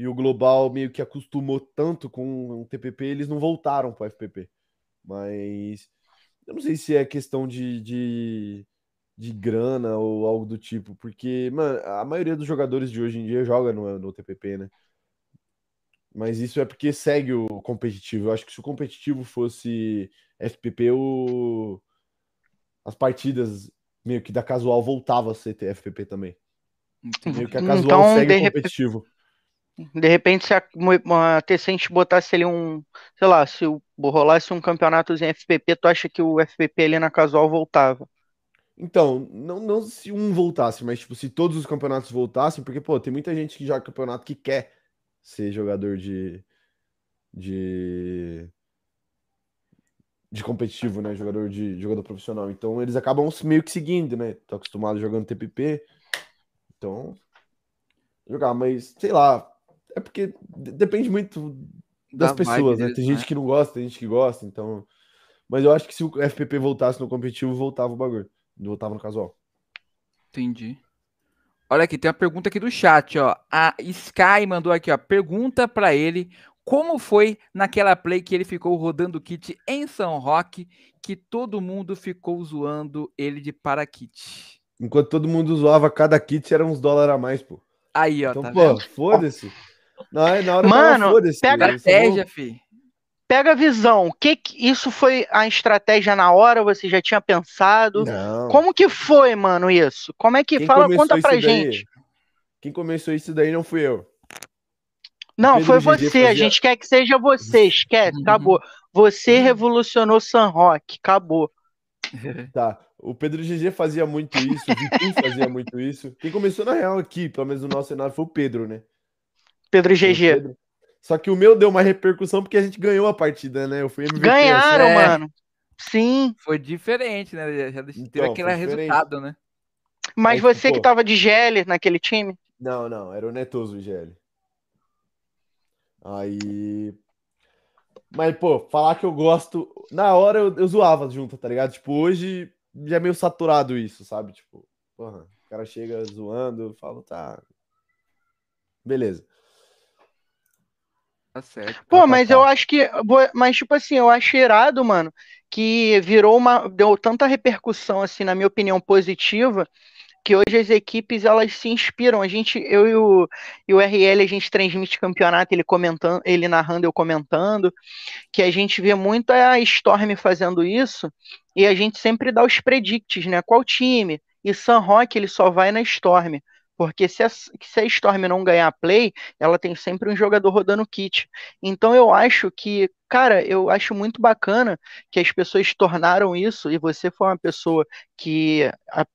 Speaker 3: e o Global meio que acostumou tanto com o TPP, eles não voltaram para o FPP. Mas eu não sei se é questão de, de, de grana ou algo do tipo, porque, mano, a maioria dos jogadores de hoje em dia joga no, no TPP, né? Mas isso é porque segue o competitivo. Eu acho que se o competitivo fosse FPP, o... as partidas meio que da casual voltava a ser FPP também.
Speaker 1: Entendi.
Speaker 3: Meio que a casual
Speaker 2: Então,
Speaker 3: segue
Speaker 2: de
Speaker 3: o
Speaker 2: repente-
Speaker 3: competitivo.
Speaker 2: De repente, se a, a Tencent botasse ali um, sei lá, se o- rolasse um campeonatozinho FPP, tu acha que o FPP ali na casual voltava?
Speaker 3: Então, não, não se um voltasse, mas tipo, se todos os campeonatos voltassem, porque, pô, tem muita gente que joga campeonato que quer ser jogador de. de. de competitivo, né? Jogador de jogador profissional. Então eles acabam meio que seguindo, né? Tô acostumado jogando TPP. Então. Jogar, mas sei lá. É porque de- depende muito das
Speaker 1: Da
Speaker 3: pessoas, né?
Speaker 1: deles,
Speaker 3: Tem
Speaker 1: né?
Speaker 3: gente que não gosta, tem gente que gosta, então. Mas eu acho que se o FPP voltasse no competitivo, voltava o bagulho. Voltava no casual.
Speaker 1: Entendi. Olha aqui, tem uma pergunta aqui do chat, ó. A Sky mandou aqui, ó. Pergunta pra ele como foi naquela play que ele ficou rodando o kit em São Roque, que todo mundo ficou zoando ele de para-kit.
Speaker 3: Enquanto todo mundo zoava cada kit, era uns dólares a mais, pô.
Speaker 1: Aí, ó,
Speaker 3: Então,
Speaker 1: tá
Speaker 3: pô, foda-se. Na, na hora
Speaker 2: Mano, pega-
Speaker 3: só vão-
Speaker 1: Estratégia, fi.
Speaker 2: Pega a visão. O que que- isso foi a estratégia na hora? Você já tinha pensado?
Speaker 3: Não.
Speaker 2: Como que foi, mano, isso? Como é que
Speaker 3: Quem
Speaker 2: fala? Conta pra
Speaker 3: daí-
Speaker 2: gente.
Speaker 3: Quem começou isso daí não fui eu.
Speaker 2: Não,
Speaker 3: Pedro
Speaker 2: foi
Speaker 3: GG
Speaker 2: você. A
Speaker 3: fazia-
Speaker 2: gente quer que seja você. Esquece,
Speaker 1: Uhum.
Speaker 2: acabou. Você revolucionou San Roque. Acabou. (laughs)
Speaker 3: Tá. O Pedro GG fazia muito isso, o Vitu fazia muito isso. Quem começou na real aqui, pelo menos no nosso cenário, foi o Pedro, né?
Speaker 2: Pedro
Speaker 3: o
Speaker 2: GG.
Speaker 3: Pedro. Só que o meu deu uma repercussão porque a gente ganhou a partida, né? Eu fui MVP.
Speaker 2: Ganharam,
Speaker 1: É.
Speaker 2: mano. Sim.
Speaker 1: Foi diferente, né? Já teve
Speaker 3: Então,
Speaker 1: aquele resultado, né?
Speaker 2: Mas
Speaker 3: Aí, tipo,
Speaker 2: você que tava de GL naquele time?
Speaker 3: Não, não, era o Netoso o GL. Aí. Mas, pô, falar que eu gosto. Na hora eu, eu zoava junto, tá ligado? Tipo, hoje já é meio saturado isso, sabe? Tipo, porra, o cara chega zoando, eu falo, tá. Beleza.
Speaker 2: Tá certo. Pô, mas eu acho que. Mas, tipo assim, eu acho irado, mano, que virou uma. Deu tanta repercussão, assim, na minha opinião, positiva, que hoje as equipes elas se inspiram. A gente, eu e o, e o RL, a gente transmite campeonato, ele comentando, ele narrando, eu comentando, que a gente vê muito a Storm fazendo isso, e a gente sempre dá os predicts, né? Qual time? E San Roque ele só vai na Storm. Porque se a, se a Storm não ganhar play, ela tem sempre um jogador rodando kit. Então eu acho que, cara, eu acho muito bacana que as pessoas tornaram isso, e você foi uma pessoa que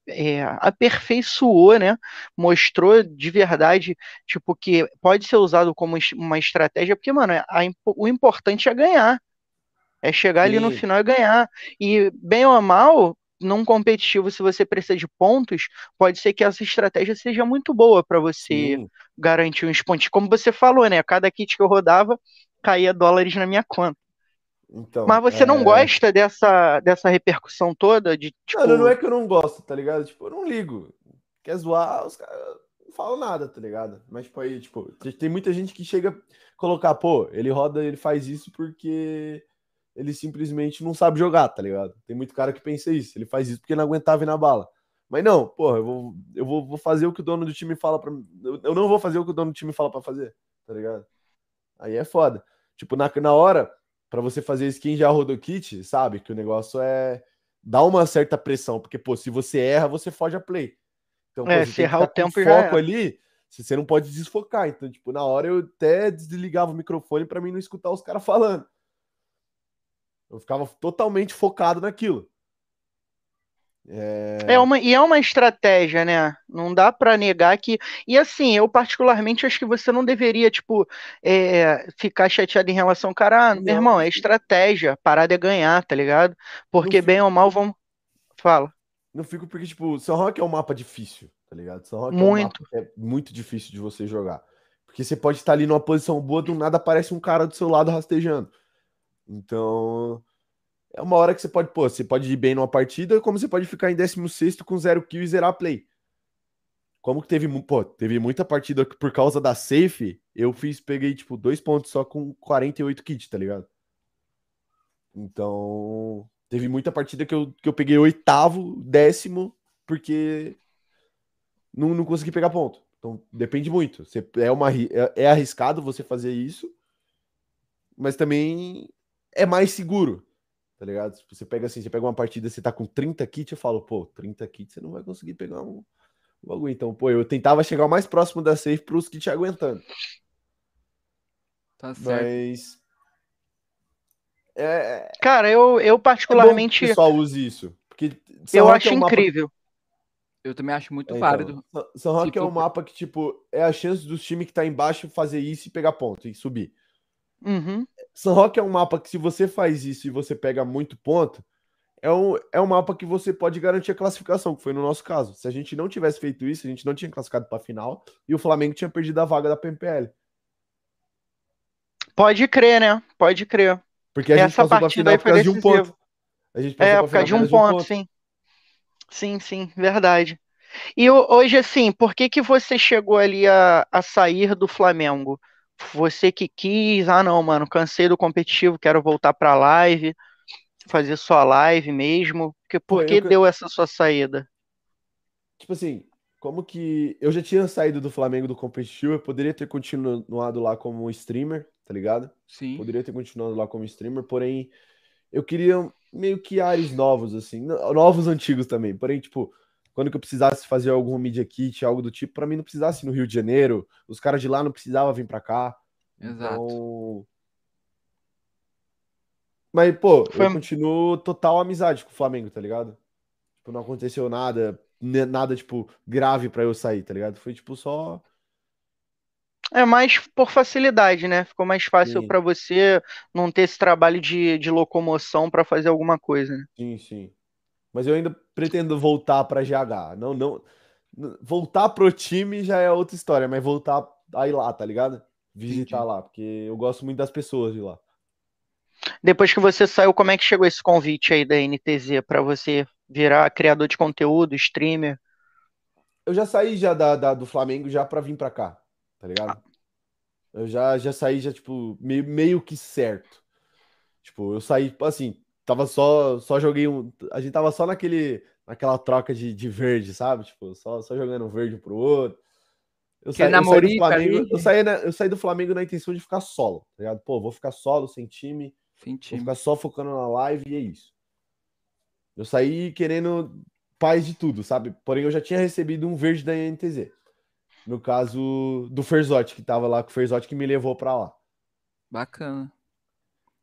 Speaker 2: é, aperfeiçoou, né? Mostrou de verdade, tipo, que pode ser usado como uma estratégia, porque, mano, a, o importante é ganhar. É chegar Sim. ali no final e ganhar. E, bem ou mal, num competitivo, se você precisa de pontos, pode ser que essa estratégia seja muito boa para você Sim. garantir uns pontos. Como você falou, né? Cada kit que eu rodava caía dólares na minha conta. Então, Mas você é... não gosta dessa, dessa repercussão toda? De,
Speaker 3: tipo... Não, não é que eu não gosto, tá ligado? Tipo, eu não ligo. Quer zoar, os caras não falam nada, tá ligado? Mas, tipo, aí, tipo, tem muita gente que chega a colocar, pô, ele roda, ele faz isso porque ele simplesmente não sabe jogar, tá ligado? Tem muito cara que pensa isso, ele faz isso porque não aguentava ir na bala. Mas não, porra, eu vou, eu vou, vou fazer o que o dono do time fala para Eu não vou fazer o que o dono do time fala para fazer, tá ligado? Aí é foda. Tipo, na, na hora, para você fazer skin já rodou kit, sabe? Que o negócio é dar uma certa pressão, porque, pô, se você erra, você foge a play.
Speaker 2: Então, é, pô, se errar o tempo
Speaker 3: foco já foco ali, você não pode desfocar. Então, tipo, na hora eu até desligava o microfone para mim não escutar os caras falando. Eu ficava totalmente focado naquilo.
Speaker 2: É... é uma, e é uma estratégia, né? Não dá para negar que. E assim, eu particularmente acho que você não deveria, tipo, é, ficar chateado em relação, cara, ah, meu irmão, é estratégia, parada é ganhar, tá ligado? Porque bem ou mal vão. Fala.
Speaker 3: Não fico porque, tipo, São Roque é um mapa difícil, tá ligado? São Roque
Speaker 2: muito.
Speaker 3: é um mapa é muito difícil de você jogar. Porque você pode estar ali numa posição boa, do nada aparece um cara do seu lado rastejando. Então, é uma hora que você pode, pô, você pode ir bem numa partida, como você pode ficar em 16 com zero kill e zerar a play. Como que teve, pô, teve muita partida que por causa da safe, eu fiz, peguei, tipo, dois pontos só com 48 kits, tá ligado? Então, teve muita partida que eu, que eu peguei oitavo, décimo, porque não, não consegui pegar ponto. Então, depende muito. Você, é, uma, é, é arriscado você fazer isso, mas também é mais seguro, tá ligado? Tipo, você pega assim, você pega uma partida, você tá com 30 kits, eu falo, pô, 30 kits você não vai conseguir pegar um, um bagulho. Então, pô, eu tentava chegar o mais próximo da safe pros kits aguentando.
Speaker 2: Tá certo. Mas. É... Cara, eu, eu particularmente. É
Speaker 3: pessoal use isso. Porque
Speaker 2: eu acho é um incrível. Mapa...
Speaker 1: Eu também acho muito é, então, válido.
Speaker 3: São Roque tipo... é um mapa que, tipo, é a chance dos times que tá embaixo fazer isso e pegar ponto e subir.
Speaker 2: Uhum.
Speaker 3: San Roque é um mapa que, se você faz isso e você pega muito ponto, é um, é um mapa que você pode garantir a classificação, que foi no nosso caso. Se a gente não tivesse feito isso, a gente não tinha classificado para a final e o Flamengo tinha perdido a vaga da PMPL.
Speaker 2: Pode crer, né? Pode crer.
Speaker 3: Porque a Essa gente passou partida aí foi de um ponto.
Speaker 2: A gente é, por causa de um ponto, um ponto, sim. Sim, sim, verdade. E hoje, assim, por que, que você chegou ali a, a sair do Flamengo? Você que quis, ah não, mano, cansei do competitivo, quero voltar pra live, fazer só live mesmo. Porque, por Pô, que eu... deu essa sua saída?
Speaker 3: Tipo assim, como que. Eu já tinha saído do Flamengo do competitivo, eu poderia ter continuado lá como streamer, tá ligado?
Speaker 1: Sim.
Speaker 3: Poderia ter continuado lá como streamer, porém, eu queria meio que ares novos, assim, novos antigos também. Porém, tipo, quando que eu precisasse fazer algum media kit, algo do tipo, para mim não precisasse no Rio de Janeiro, os caras de lá não precisavam vir para cá.
Speaker 1: Exato. Então...
Speaker 3: Mas, pô, Foi... eu continuo total amizade com o Flamengo, tá ligado? Tipo, não aconteceu nada, nada, tipo, grave para eu sair, tá ligado? Foi, tipo, só...
Speaker 2: É mais por facilidade, né? Ficou mais fácil para você não ter esse trabalho de, de locomoção para fazer alguma coisa, né?
Speaker 3: Sim, sim. Mas eu ainda pretendo voltar para GH. Não, não. Voltar pro time já é outra história, mas voltar aí lá, tá ligado? Visitar Entendi. lá, porque eu gosto muito das pessoas de lá.
Speaker 2: Depois que você saiu, como é que chegou esse convite aí da NTZ para você virar criador de conteúdo, streamer?
Speaker 3: Eu já saí já da, da- do Flamengo já pra vir pra cá, tá ligado? Eu já, já saí já, tipo, meio, meio que certo. Tipo, eu saí, tipo, assim, tava só, só joguei um. A gente tava só naquele, naquela troca de, de verde, sabe? Tipo, só, só jogando um verde pro outro. Eu saí, eu saí do Flamengo,
Speaker 1: ali.
Speaker 3: eu saí, na- eu saí do Flamengo na intenção de ficar solo, tá ligado? Pô, vou ficar solo, sem time,
Speaker 1: Sem
Speaker 3: vou
Speaker 1: time.
Speaker 3: ficar só focando na live e é isso. Eu saí querendo paz de tudo, sabe? Porém, eu já tinha recebido um verde da NTZ. No caso do Ferzotti, que tava lá com o Ferzotti que me levou pra lá.
Speaker 1: Bacana.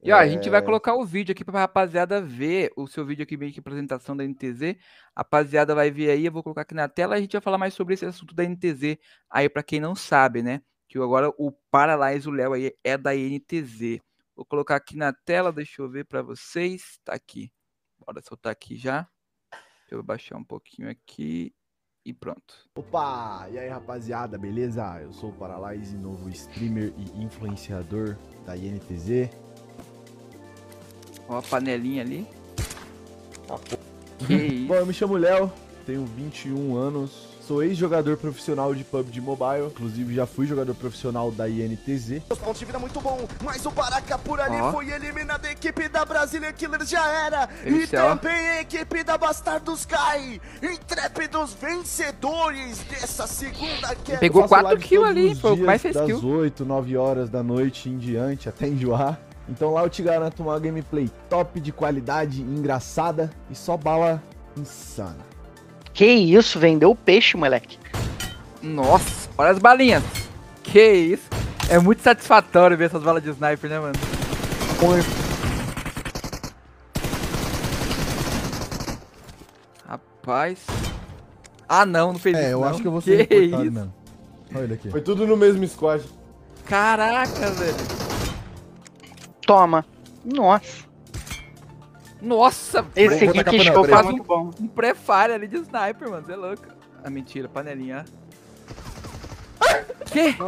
Speaker 1: E ó, a gente vai
Speaker 3: É,
Speaker 1: colocar o vídeo aqui pra rapaziada ver o seu vídeo aqui meio que apresentação da NTZ. A rapaziada vai ver aí, eu vou colocar aqui na tela, a gente vai falar mais sobre esse assunto da NTZ aí pra quem não sabe, né? Que agora o Paralyze, o Léo aí é da NTZ. Vou colocar aqui na tela, deixa eu ver pra vocês. Tá aqui. Bora soltar aqui já. Deixa eu baixar um pouquinho aqui e pronto.
Speaker 4: Opa! E aí, rapaziada, beleza? Eu sou o Paralyze, novo streamer e influenciador da INTZ.
Speaker 1: Ó a panelinha ali. Que isso.
Speaker 4: Bom, eu me chamo Léo, tenho 21 anos, sou ex-jogador profissional de PUBG Mobile, inclusive já fui jogador profissional da INTZ.
Speaker 5: Os pontos de vida muito bom, mas o Baraka por ali
Speaker 1: Ó.
Speaker 5: foi eliminado. A equipe da Brasília Killers já era.
Speaker 1: Ele
Speaker 5: e também a equipe da Bastardos Sky. Intrépidos vencedores dessa segunda queda.
Speaker 1: Pegou
Speaker 4: Eu faço
Speaker 1: 4
Speaker 4: live
Speaker 1: kills ali, foi o mais fez
Speaker 4: das
Speaker 1: kill.
Speaker 4: 8, 9 horas da noite em diante, até enjoar. Então lá eu te garanto uma gameplay top de qualidade, engraçada e só bala insana.
Speaker 2: Que isso, vendeu peixe, moleque.
Speaker 1: Nossa, olha as balinhas. Que isso. É muito satisfatório ver essas balas de sniper, né, mano? Rapaz. Ah, não, não fez isso.
Speaker 4: É, eu
Speaker 1: não.
Speaker 4: acho que eu vou ser
Speaker 1: Que isso?
Speaker 4: mesmo. Olha ele aqui.
Speaker 3: Foi tudo no mesmo squad.
Speaker 1: Caraca, velho.
Speaker 2: Toma. Nossa.
Speaker 1: Nossa,
Speaker 2: Esse aqui que é
Speaker 1: peraí.
Speaker 2: muito bom.
Speaker 1: um pré-fire ali de sniper, mano. Você é louco. Ah, mentira, panelinha. (laughs) Que? (laughs)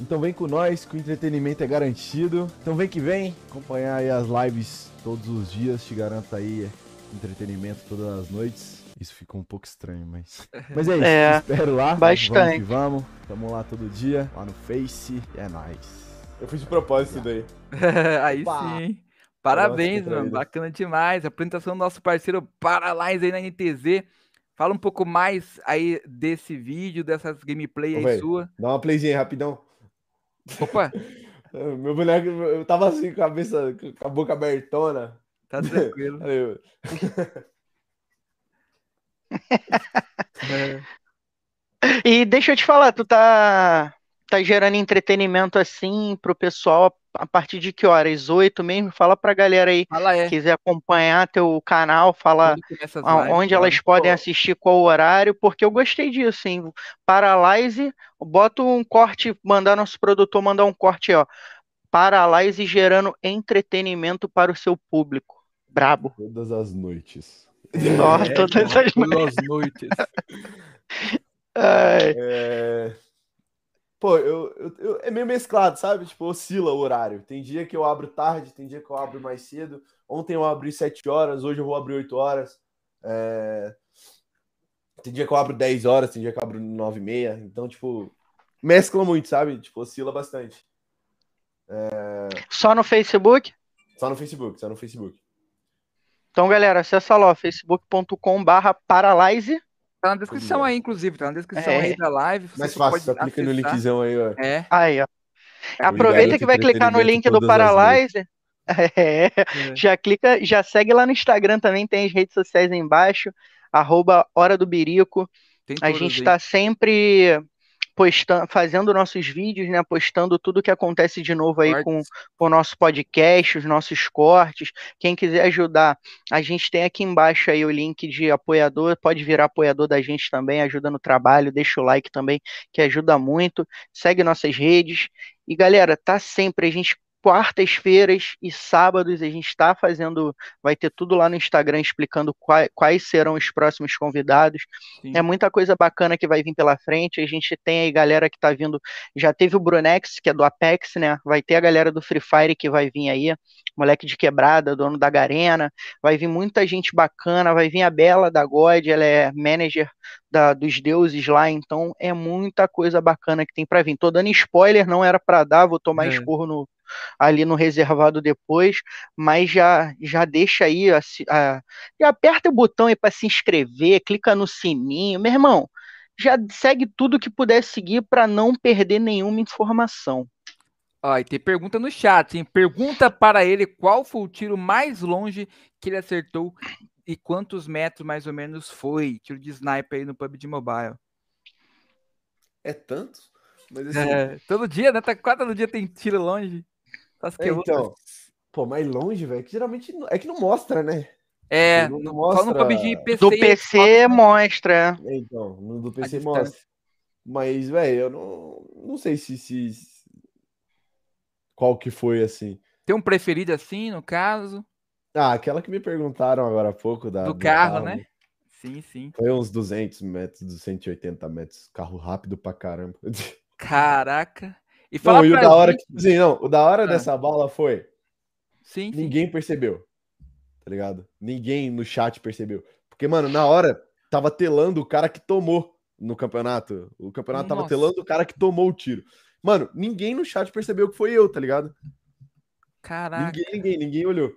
Speaker 4: Então vem com nós, que o entretenimento é garantido. Então vem que vem, acompanhar aí as lives todos os dias, te garanto aí entretenimento todas as noites. Isso ficou um pouco estranho, mas. (laughs) Mas é isso,
Speaker 2: É,
Speaker 4: espero lá.
Speaker 2: bastante.
Speaker 4: Vamos que vamos. Tamo lá todo dia, lá no Face, e é nóis.
Speaker 3: Eu fiz de propósito isso daí. (laughs)
Speaker 1: aí
Speaker 4: Opa.
Speaker 1: sim. Parabéns,
Speaker 3: Nossa,
Speaker 1: mano. Bacana demais. Apresentação do nosso parceiro Paralyze aí na NTZ. Fala um pouco mais aí desse vídeo, dessas gameplay
Speaker 3: Ô,
Speaker 1: aí
Speaker 3: véi.
Speaker 1: sua.
Speaker 3: Dá uma playzinha aí, rapidão.
Speaker 1: Opa, (laughs)
Speaker 3: Meu boneco, eu tava assim com a cabeça, com a boca abertona.
Speaker 1: tá tranquilo. (laughs)
Speaker 3: Aí
Speaker 1: É.
Speaker 2: E deixa eu te falar, tu tá, tá gerando entretenimento assim pro pessoal a partir de que horas? Oito mesmo? Fala pra galera aí,
Speaker 1: Fala é.
Speaker 2: quiser acompanhar teu canal, fala
Speaker 1: lives,
Speaker 2: onde elas podem assistir, qual horário, porque eu gostei disso, hein? Paralyze, bota um corte, mandar nosso produtor mandar um corte, ó. Paralyze gerando entretenimento para o seu público. Brabo.
Speaker 3: Todas as noites.
Speaker 2: Ó, (laughs)
Speaker 1: É,
Speaker 2: todas
Speaker 1: mano,
Speaker 2: as
Speaker 1: todas as noites. (laughs)
Speaker 2: Ai,
Speaker 3: É... Pô, eu, eu- eu- é meio mesclado, sabe? Tipo, oscila o horário. Tem dia que eu abro tarde, tem dia que eu abro mais cedo. Ontem eu abri 7 horas, hoje eu vou abrir 8 horas. É, Tem dia que eu abro 10 horas, tem dia que eu abro 9 e meia. Então, tipo, mescla muito, sabe? Tipo, oscila bastante.
Speaker 2: Só no Facebook?
Speaker 3: Só no Facebook, só no Facebook.
Speaker 2: Então, galera, acessa lá, facebook.com barra Paralyze.
Speaker 1: Tá na descrição
Speaker 3: Obrigado.
Speaker 1: aí, inclusive. Tá na descrição
Speaker 2: É.
Speaker 1: aí da live. você
Speaker 3: Mais fácil,
Speaker 1: pode
Speaker 3: só clica no linkzão aí, ó.
Speaker 1: É,
Speaker 2: Aí, ó.
Speaker 3: Obrigado,
Speaker 2: Aproveita que vai clicar no link do
Speaker 3: entretenimento todas as
Speaker 2: Paralyze. (laughs) É,
Speaker 1: é.
Speaker 2: já clica, já segue lá no Instagram também, tem as redes sociais aí embaixo, arroba Hora do Birico.
Speaker 1: Tem
Speaker 2: A gente
Speaker 1: aí.
Speaker 2: está sempre postando, fazendo nossos vídeos, né? Postando tudo que acontece de novo aí com, com o nosso podcast, os nossos cortes. Quem quiser ajudar, a gente tem aqui embaixo aí o link de apoiador, pode virar apoiador da gente também, ajuda no trabalho, deixa o like também, que ajuda muito. Segue nossas redes. E galera, tá sempre, a gente quartas-feiras e sábados a gente está fazendo, vai ter tudo lá no Instagram explicando quais, quais serão os próximos convidados. Sim. É muita coisa bacana que vai vir pela frente. A gente tem aí galera que está vindo, já teve o Brunex, que é do Apex, né? Vai ter a galera do Free Fire que vai vir aí, moleque de quebrada, dono da Garena. Vai vir muita gente bacana, vai vir a Bela da God, ela é manager da, dos deuses lá, então é muita coisa bacana que tem para vir. Tô dando spoiler, não era para dar, vou tomar é. esporro no, ali no reservado depois, mas já já deixa aí, a, a, e aperta o botão aí para se inscrever, clica no sininho, meu irmão, já segue tudo que puder seguir para não perder nenhuma informação.
Speaker 1: Ó, e tem pergunta no chat, hein? Pergunta para ele qual foi o tiro mais longe que ele acertou e quantos metros mais ou menos foi? Tiro de sniper aí no PUBG Mobile.
Speaker 3: É tanto?
Speaker 1: Mas assim... é, todo dia, né? Tá, quase todo dia tem tiro longe.
Speaker 3: É, então, pô, mais longe, velho, que geralmente é que não mostra, né?
Speaker 1: É, não, não mostra... no PUBG
Speaker 2: PC. Do PC mostra.
Speaker 3: É, então, no do PC mostra. Mas, velho, eu não, não sei se, se. Qual que foi assim.
Speaker 1: Tem um preferido assim, no caso?
Speaker 3: Ah, aquela que me perguntaram agora há pouco da,
Speaker 1: do, do carro, carro, né? Sim, sim.
Speaker 3: Foi uns 200 metros, 280 metros. Carro rápido pra caramba. (laughs)
Speaker 1: Caraca.
Speaker 3: E fala não, e o da hora que, sim, não, o da hora ah. dessa bala foi
Speaker 1: sim,
Speaker 3: ninguém sim. percebeu. Tá ligado? Ninguém no chat percebeu. Porque, mano, na hora tava telando o cara que tomou no campeonato. O campeonato Nossa. tava telando o cara que tomou o tiro. Mano, ninguém no chat percebeu que foi eu, tá ligado?
Speaker 1: Caraca.
Speaker 3: Ninguém, ninguém, ninguém olhou.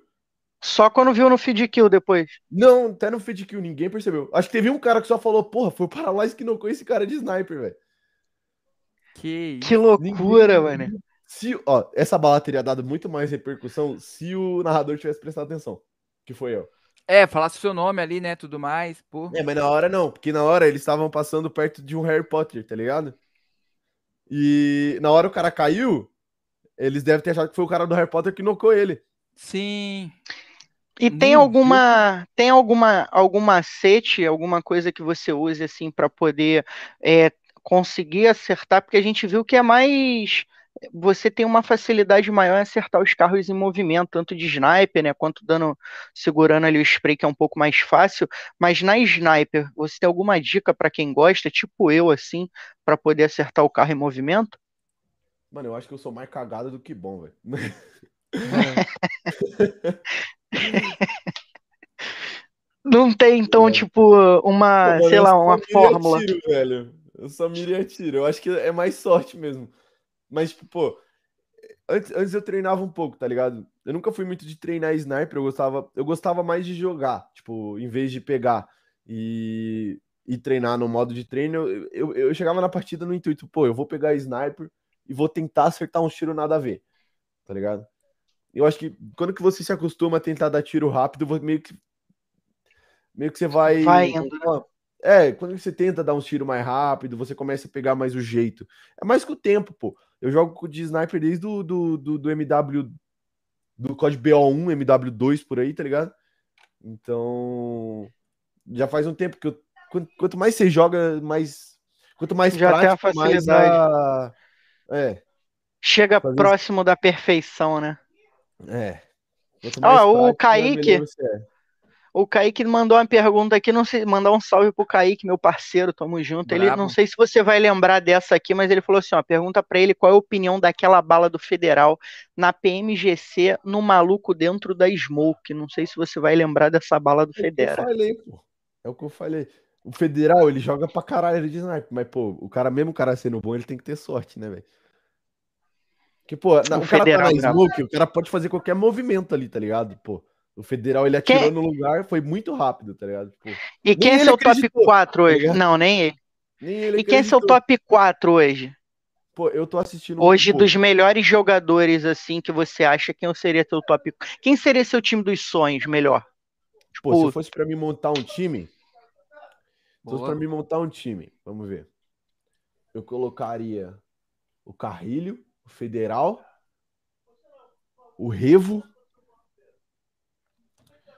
Speaker 2: Só quando viu no feed kill depois.
Speaker 3: Não, até no feed kill ninguém percebeu. Acho que teve um cara que só falou, porra, foi o Paralyze que não esse cara de sniper, velho.
Speaker 2: Que, que loucura, ninguém... mano.
Speaker 3: Se, ó, essa bala teria dado muito mais repercussão se o narrador tivesse prestado atenção. Que foi eu.
Speaker 1: É, falasse o seu nome ali, né? Tudo mais, pô.
Speaker 3: É, mas na hora não, porque na hora eles estavam passando perto de um Harry Potter, tá ligado? E na hora o cara caiu, eles devem ter achado que foi o cara do Harry Potter que nocou ele.
Speaker 1: Sim.
Speaker 2: E tem alguma tem alguma algum macete, alguma coisa que você use assim para poder é, conseguir acertar? Porque a gente viu que é mais você tem uma facilidade maior em acertar os carros em movimento, tanto de sniper, né, quanto dando segurando ali o spray que é um pouco mais fácil, mas na sniper, você tem alguma dica para quem gosta, tipo eu assim, para poder acertar o carro em movimento?
Speaker 3: Mano, eu acho que eu sou mais cagado do que bom, velho. (laughs)
Speaker 2: Não tem, então, é. tipo, uma, sei lá, uma fórmula.
Speaker 3: Tiro, velho. Eu só miria tiro. Eu acho que é mais sorte mesmo. Mas, tipo, pô, antes, antes eu treinava um pouco, tá ligado? Eu nunca fui muito de treinar sniper, eu gostava, eu gostava mais de jogar, tipo, em vez de pegar e, e treinar no modo de treino, eu, eu, eu chegava na partida no intuito, pô, eu vou pegar sniper e vou tentar acertar um tiro nada a ver, tá ligado? Eu acho que quando que você se acostuma a tentar dar tiro rápido, meio que meio que você vai,
Speaker 2: vai indo. Né?
Speaker 3: É, quando você tenta dar um tiro mais rápido, você começa a pegar mais o jeito. É mais que o tempo, pô. Eu jogo de sniper desde do, do, do, do MW do código BO1, MW2 por aí, tá ligado? Então, já faz um tempo que eu quanto, quanto mais você joga, mais quanto mais
Speaker 2: já prático, tem a facilidade.
Speaker 3: A... É.
Speaker 2: Chega próximo da perfeição, né?
Speaker 3: É.
Speaker 2: Ó, oh, o Kaique. É. O Kaique mandou uma pergunta aqui, não sei, mandar um salve pro Kaique, meu parceiro, tamo junto. Bravo. Ele não sei se você vai lembrar dessa aqui, mas ele falou assim, ó, pergunta para ele qual é a opinião daquela bala do Federal na PMGC no maluco dentro da Smoke. Não sei se você vai lembrar dessa bala do Federal.
Speaker 3: É o que eu falei, pô. É o que eu falei. O Federal, ele joga pra caralho de sniper, mas pô, o cara mesmo o cara sendo bom, ele tem que ter sorte, né, velho? Que, pô, na, o, o cara federal, tá na smoke, o cara pode fazer qualquer movimento ali, tá ligado? Pô, o federal ele atirou quem... no lugar, foi muito rápido, tá ligado? Tipo,
Speaker 2: e quem é seu top 4 tá hoje? Tá não, nem ele. Nem ele e quem é seu top 4 hoje?
Speaker 3: Pô, eu tô assistindo.
Speaker 2: Hoje, um dos melhores jogadores, assim, que você acha, quem seria teu top. Quem seria seu time dos sonhos melhor?
Speaker 3: Pô, tipo... se fosse pra mim montar um time. Se fosse pra mim montar um time, vamos ver. Eu colocaria o Carrilho, o Federal, o Revo.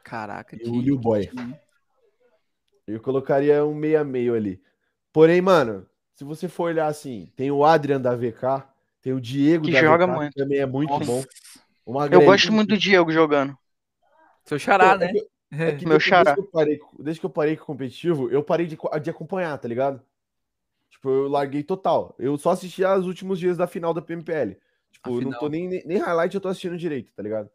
Speaker 1: Caraca,
Speaker 3: e o Lil Boy. Eu colocaria um meia meio ali. Porém, mano, se você for olhar assim, tem o Adrian da VK, Tem o Diego
Speaker 2: Que
Speaker 3: da
Speaker 2: joga
Speaker 3: VK,
Speaker 2: muito.
Speaker 3: que também é muito
Speaker 1: Nossa.
Speaker 3: bom. O
Speaker 2: Eu gosto muito do Diego jogando.
Speaker 1: Seu xará,
Speaker 3: Pô, é
Speaker 1: né?
Speaker 3: que- é que
Speaker 2: Meu
Speaker 3: desde
Speaker 2: xará.
Speaker 3: que eu parei- desde que eu parei com o competitivo, eu parei de, de acompanhar, tá ligado? Tipo, eu larguei total. Eu só assisti os últimos dias da final da PMPL. Tipo, eu não tô nem, nem highlight, eu tô assistindo direito, tá ligado?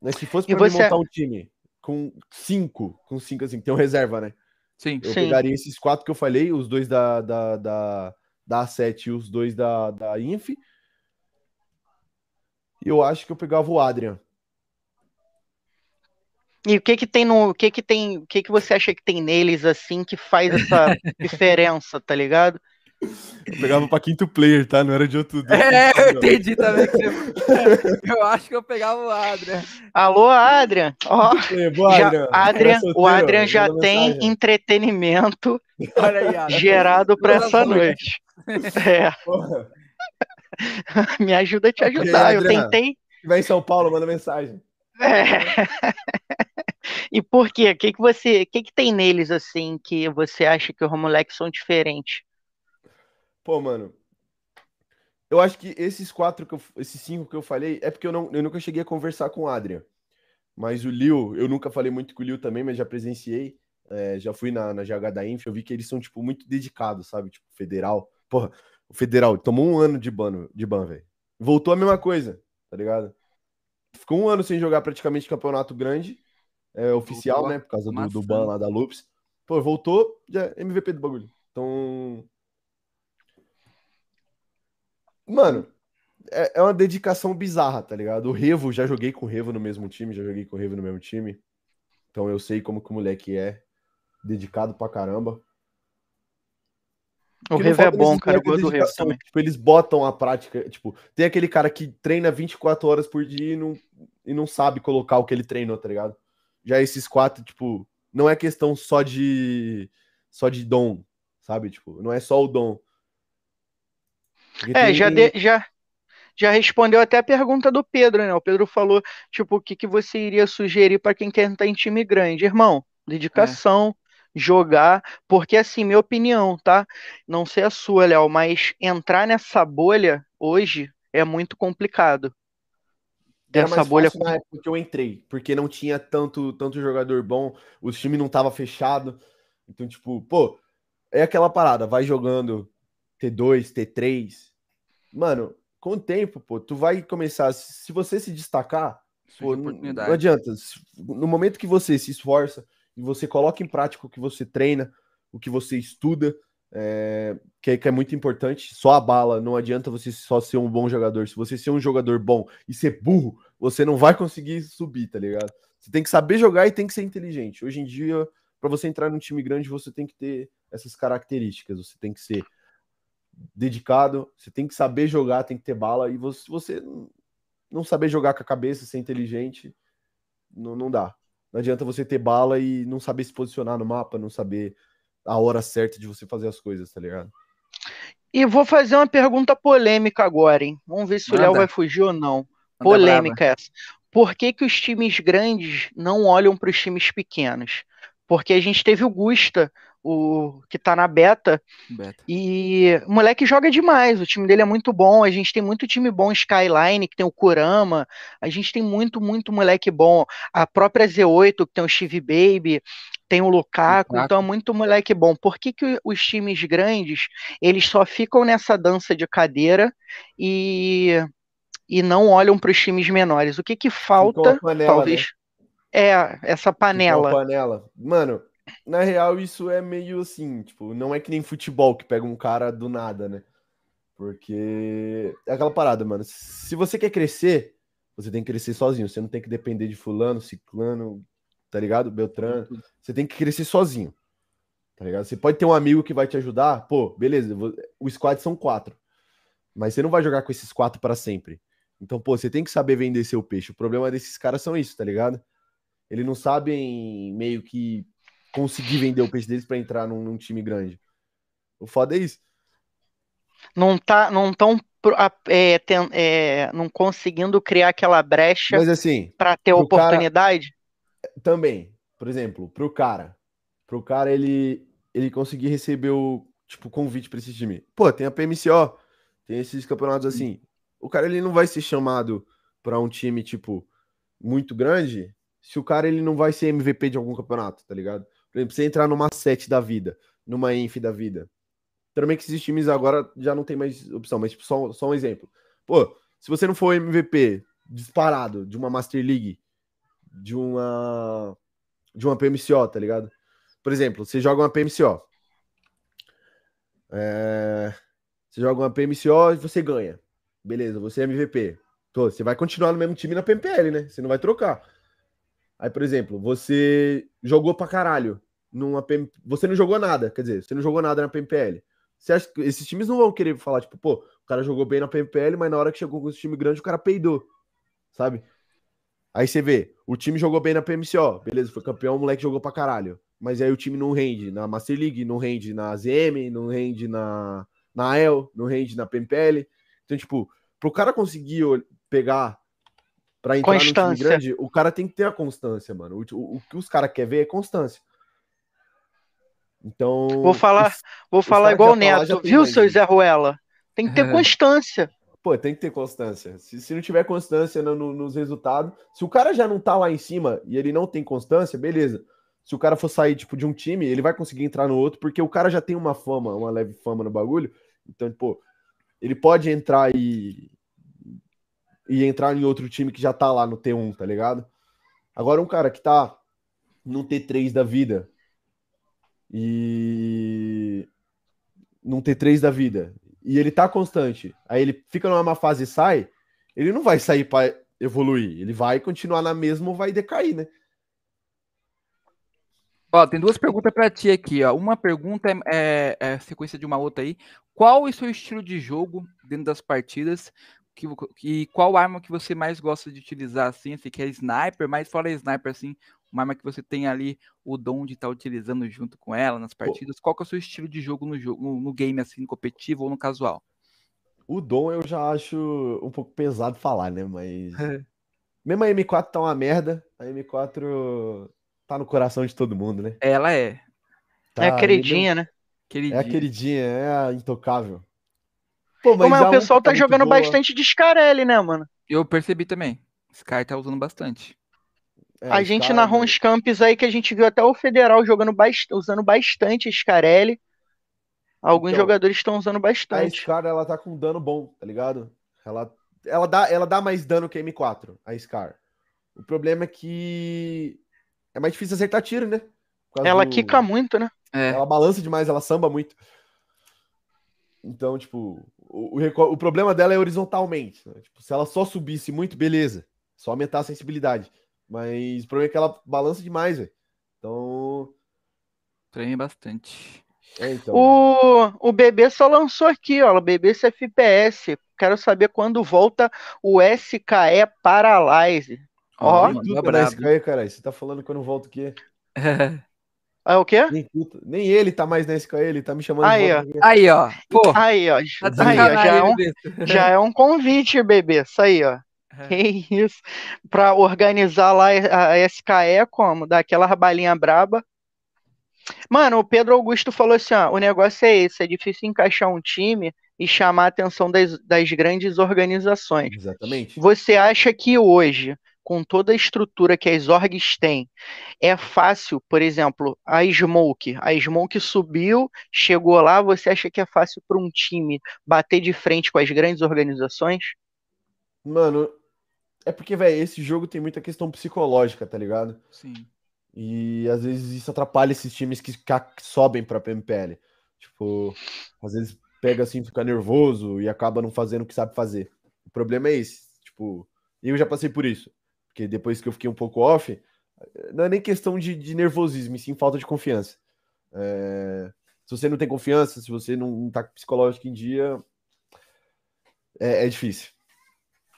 Speaker 3: Mas se fosse pra
Speaker 2: você-
Speaker 3: montar um time com cinco, com cinco assim, que tem um reserva, né?
Speaker 1: Sim.
Speaker 3: Eu
Speaker 2: Sim.
Speaker 3: pegaria esses quatro que eu falei, os dois da, da, da, da A7 e os dois da, da Inf. E eu acho que eu pegava o Adrian.
Speaker 2: E o que que tem no, o que que tem, o que que você acha que tem neles assim que faz essa (laughs) diferença, tá ligado?
Speaker 3: Eu pegava pra quinto player, tá? Não era de outro.
Speaker 1: É, eu entendi também que você... (laughs) Eu acho que eu pegava o Adrian.
Speaker 2: Alô, Adrian. Ó,
Speaker 3: Boa,
Speaker 2: já,
Speaker 3: Adrian.
Speaker 2: Adrian, o? Adrian já tem
Speaker 3: mensagem.
Speaker 2: entretenimento (laughs)
Speaker 1: Olha aí, Adrian.
Speaker 2: gerado pra essa noite. (laughs) É,
Speaker 3: Porra.
Speaker 2: me ajuda a te ajudar. Eu
Speaker 3: Adrian.
Speaker 2: tentei.
Speaker 3: Se vai em São Paulo, manda mensagem.
Speaker 2: É. E por quê? O que que você, o que que tem neles assim que você acha que os moleques são diferentes?
Speaker 3: Pô, mano. Eu acho que esses quatro, que eu, esses cinco que eu falei, é porque eu, não, eu nunca cheguei a conversar com o Adrian. Mas o Liu, eu nunca falei muito com o Liu também, mas já presenciei. é, já fui na, na GH da Inf, eu vi que eles são, tipo, muito dedicados, sabe? Tipo, federal. Porra, o federal tomou um ano de ban, de ban velho. Voltou a mesma coisa, tá ligado? Ficou um ano sem jogar praticamente campeonato grande, é, oficial, né? Por causa do, do ban lá da Lupes. Pô, voltou, já é MVP do bagulho. Então, Mano, é, é uma dedicação bizarra, tá ligado? O Revo, já joguei com o Revo no mesmo time, já joguei com o Revo no mesmo time. Então eu sei como que o moleque é. Dedicado pra caramba.
Speaker 2: O Revo é bom, cara. Eu gosto do Revo também.
Speaker 3: Tipo, eles botam a prática. Tipo, tem aquele cara que treina 24 horas por dia e não, e não sabe colocar o que ele treinou, tá ligado? Já esses quatro, tipo, não é questão só de só de dom, sabe? Tipo, não é só o dom. Porque
Speaker 2: É,
Speaker 3: tem-
Speaker 2: já, de- já, já respondeu até a pergunta do Pedro, né? O Pedro falou, tipo, o que que você iria sugerir para quem quer entrar em time grande? Irmão, dedicação, jogar, porque assim, minha opinião, tá? Não sei a sua, Léo, mas entrar nessa bolha hoje é muito complicado.
Speaker 3: Era
Speaker 2: Dessa
Speaker 3: mais
Speaker 2: bolha.
Speaker 3: fácil na época que eu entrei, porque não tinha tanto, tanto jogador bom, o time não tava fechado. Então, tipo, pô, é aquela parada, vai jogando T2, T3. Mano, com o tempo, pô, tu vai começar, se você se destacar, pô, não, não adianta. No momento que você se esforça e você coloca em prática o que você treina, o que você estuda, é, que, é, que é muito importante, só a bala, não adianta você só ser um bom jogador. Se você ser um jogador bom e ser burro, você não vai conseguir subir, tá ligado? Você tem que saber jogar e tem que ser inteligente. Hoje em dia, para você entrar num time grande, você tem que ter essas características. Você tem que ser dedicado, você tem que saber jogar, tem que ter bala. E você, se você não saber jogar com a cabeça, ser inteligente, não, não dá. Não adianta você ter bala e não saber se posicionar no mapa, não saber a hora certa de você fazer as coisas, tá ligado?
Speaker 2: E vou fazer uma pergunta polêmica agora, hein? Vamos ver se o Léo vai fugir ou não.
Speaker 1: Manda
Speaker 2: Polêmica essa. Por que que os times grandes não olham para os times pequenos? Porque a gente teve o Gusta, o que tá na beta.
Speaker 1: Beta.
Speaker 2: e o moleque joga demais. O time dele é muito bom. A gente tem muito time bom, Skyline, que tem o Kurama. A gente tem muito, muito moleque bom. A própria Z8, que tem o Steve Baby, tem o Lukaku.
Speaker 1: Lukaku.
Speaker 2: Então é muito moleque bom. Por que que os times grandes, eles só ficam nessa dança de cadeira e, e não olham para os times menores? O que que falta,
Speaker 3: panela,
Speaker 2: talvez, é essa panela.
Speaker 3: panela. Mano, na real, isso é meio assim, tipo, não é que nem futebol que pega um cara do nada, né? Porque é aquela parada, mano. Se você quer crescer, você tem que crescer sozinho. Você não tem que depender de fulano, ciclano, tá ligado? Beltrano. Você tem que crescer sozinho. Tá ligado? Você pode ter um amigo que vai te ajudar, pô, beleza. O squad são quatro. Mas você não vai jogar com esses quatro para sempre. Então, pô, você tem que saber vender seu peixe. O problema desses caras são isso, tá ligado? Eles não sabem meio que conseguir vender o peixe deles para entrar num, num time grande. O foda é isso.
Speaker 2: não tá, não tão é, é, não conseguindo criar aquela brecha
Speaker 3: Mas assim,
Speaker 2: para ter
Speaker 3: pro cara-
Speaker 2: oportunidade.
Speaker 3: também, por exemplo, pro cara, pro cara ele ele conseguir receber o tipo convite para esse time. Pô, tem a PMCO, Tem esses campeonatos assim. O cara ele não vai ser chamado para um time tipo muito grande se o cara ele não vai ser MVP de algum campeonato, tá ligado? Por exemplo, você entrar numa set da vida, numa inf da vida. Também que esses times agora já não tem mais opção, mas tipo, só, só um exemplo. Pô, se você não for MVP disparado de uma Master League, de uma de uma PMCO, tá ligado? Por exemplo, você joga uma PMCO. É... Você joga uma PMCO e você ganha. Beleza, você é MVP. Você vai continuar no mesmo time na PMPL, né? Você não vai trocar. Aí, por exemplo, você jogou pra caralho numa PM... Você não jogou nada, quer dizer, você não jogou nada na PMPL. Você acha que esses times não vão querer falar, tipo, pô, o cara jogou bem na PMPL, mas na hora que chegou com esse time grande, o cara peidou, sabe? Aí você vê, o time jogou bem na PMCO, beleza, foi campeão, o moleque jogou pra caralho. Mas aí o time não rende na Master League, não rende na ZM, não rende na, na EL, não rende na PMPL. Então, tipo, pro cara conseguir pegar pra entrar constância. no time grande, o cara tem que ter a constância, mano. O, o, o que os caras querem ver é constância. Então.
Speaker 2: Vou falar, os, vou falar igual o Neto, viu, seu Zé Ruela? Tem que ter é. constância.
Speaker 3: Pô, tem que ter constância. Se, se não tiver constância no, no, nos resultados, se o cara já não tá lá em cima e ele não tem constância, beleza. Se o cara for sair tipo de um time, ele vai conseguir entrar no outro, porque o cara já tem uma fama, uma leve fama no bagulho. Então, pô, ele pode entrar e e entrar em outro time que já tá lá no T1, tá ligado? Agora um cara que tá no T3 da vida e num T3 da vida e ele tá constante, aí ele fica numa fase e sai, ele não vai sair para evoluir, ele vai continuar na mesma ou vai decair, né?
Speaker 1: Ó, tem duas perguntas para ti aqui, ó. Uma pergunta é, é, é, sequência de uma outra aí. Qual é o seu estilo de jogo dentro das partidas? Que, que, qual arma que você mais gosta de utilizar, assim? Você quer sniper, mas fora sniper, assim, uma arma que você tem ali o dom de estar tá utilizando junto com ela nas partidas. Pô. Qual que é o seu estilo de jogo no jogo, no, no game, assim, no competitivo ou no casual?
Speaker 3: O dom eu já acho um pouco pesado falar, né? Mas. (laughs) Mesmo a M4 tá uma merda, a M4 tá no coração de todo mundo, né?
Speaker 1: Ela é.
Speaker 2: Tá, é a queridinha, né?
Speaker 3: Queridinha. É a queridinha, é a intocável.
Speaker 2: Pô, mas, mas o pessoal tá, tá jogando boa. bastante de Scarelli, né, mano?
Speaker 1: Eu percebi também. Scar tá usando bastante.
Speaker 2: É, a gente na Rons Campos aí que a gente viu até o Federal jogando bast usando bastante Scarelli. Alguns então, jogadores estão usando bastante.
Speaker 3: A Scar, ela tá com dano bom, tá ligado? Ela, ela, dá, ela dá mais dano que a M4, a Scar. O problema é que é mais difícil acertar tiro, né?
Speaker 2: Ela do... quica muito, né?
Speaker 3: É. Ela balança demais, ela samba muito. Então, tipo, o, o, o problema dela é horizontalmente. Né? Tipo, se ela só subisse muito, beleza. Só aumentar a sensibilidade. Mas o problema é que ela balança demais, velho. Então.
Speaker 1: Treme bastante.
Speaker 2: É, então. O, o bebê só lançou aqui, ó. O bebê FPS. Quero saber quando volta o SKE Paralyze.
Speaker 3: Ó, oh, tudo na SKE, cara. Você tá falando que eu não volto o quê? (laughs)
Speaker 2: É o quê?
Speaker 3: Nem, nem, ele tá mais na SKE, ele tá me chamando
Speaker 2: aí, de
Speaker 1: ó. Aí, ó. Pô.
Speaker 2: Aí, ó. Tá aí, ó. Já, é um, já é um convite, bebê. Isso aí, ó. É. Que isso. Pra organizar lá a SKE, como? Dar aquela balinha braba. Mano, o Pedro Augusto falou assim: ó, o negócio é esse, é difícil encaixar um time e chamar a atenção das, das grandes organizações.
Speaker 3: Exatamente.
Speaker 2: Você acha que hoje com toda a estrutura que as orgs têm, é fácil, por exemplo, a Smoke. A Smoke subiu, chegou lá, você acha que é fácil para um time bater de frente com as grandes organizações?
Speaker 3: Mano, é porque, velho, esse jogo tem muita questão psicológica, tá ligado?
Speaker 1: Sim.
Speaker 3: E às vezes isso atrapalha esses times que, sobem pra PMPL. Tipo, às vezes pega assim, fica nervoso e acaba não fazendo o que sabe fazer. O problema é esse. Tipo, eu já passei por isso porque depois que eu fiquei um pouco off, não é nem questão de, de nervosismo, e sim falta de confiança. É, se você não tem confiança, se você não está psicológico em dia, é, é, difícil.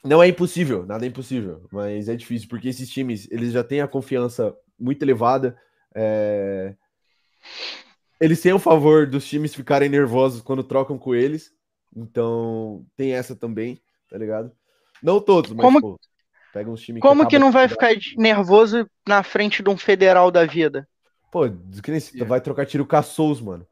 Speaker 3: Não é impossível, nada é impossível, mas é difícil, porque esses times, eles já têm a confiança muito elevada, é, eles têm o favor dos times ficarem nervosos quando trocam com eles, então tem essa também, tá ligado? Não todos, mas
Speaker 2: Como... Pô, Pega uns times Como que, que não vai ficar nervoso na frente de um federal da vida?
Speaker 3: Pô, que nem vai trocar tiro com a Souls, mano.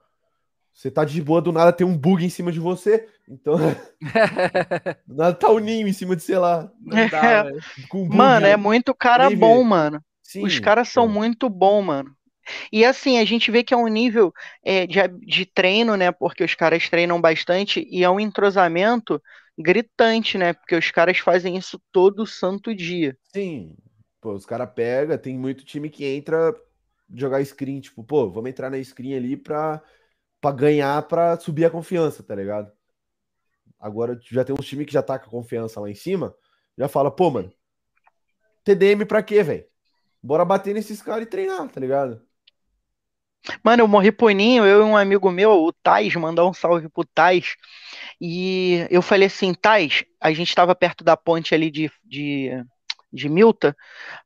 Speaker 3: Você tá de boa, do nada tem um bug em cima de você. Então, (laughs) do nada tá o ninho em cima de, sei lá.
Speaker 1: Não dá,
Speaker 2: É. (laughs)
Speaker 1: velho.
Speaker 3: Com um bug,
Speaker 2: Mano,
Speaker 3: né?
Speaker 2: é muito cara
Speaker 3: Nem
Speaker 2: bom, mano.
Speaker 3: Sim,
Speaker 2: Os caras são muito bons, mano. E assim, a gente vê que é um nível é, de, de treino, né? Porque os caras treinam bastante e é um entrosamento gritante, né? Porque os caras fazem isso todo santo dia.
Speaker 3: Sim. Pô, os caras pegam, tem muito time que entra jogar screen, tipo, pô, vamos entrar na screen ali pra, pra ganhar, pra subir a confiança, tá ligado? Agora já tem uns times que já tá com a confiança lá em cima, já fala, pô, mano, TDM pra quê, velho? Bora bater nesses caras e treinar, tá ligado?
Speaker 2: Mano, eu morri por ninho, eu e um amigo meu, o Tais, mandar um salve pro Tais. E eu falei assim, Tais, a gente tava perto da ponte ali de, de, de Milta.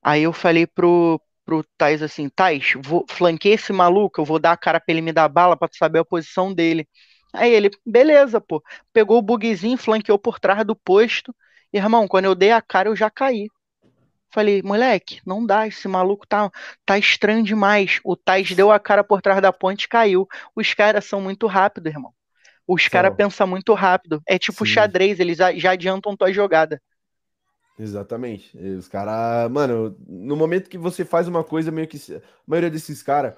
Speaker 2: Aí eu falei pro, pro Tais assim, Tais, vou flanquear esse maluco, eu vou dar a cara pra ele me dar bala pra tu saber a posição dele. Aí ele, beleza, pô. Pegou o bugzinho, flanqueou por trás do posto. E, irmão, quando eu dei a cara, eu já caí. Falei, moleque, não dá, esse maluco tá, tá estranho demais. O Tais deu a cara por trás da ponte e caiu. Os caras são muito rápidos, irmão. Os caras pensam muito rápido. É tipo
Speaker 3: Sim.
Speaker 2: xadrez, eles já já adiantam tua jogada.
Speaker 3: Exatamente. E os caras, mano, no momento que você faz uma coisa, meio que. A maioria desses caras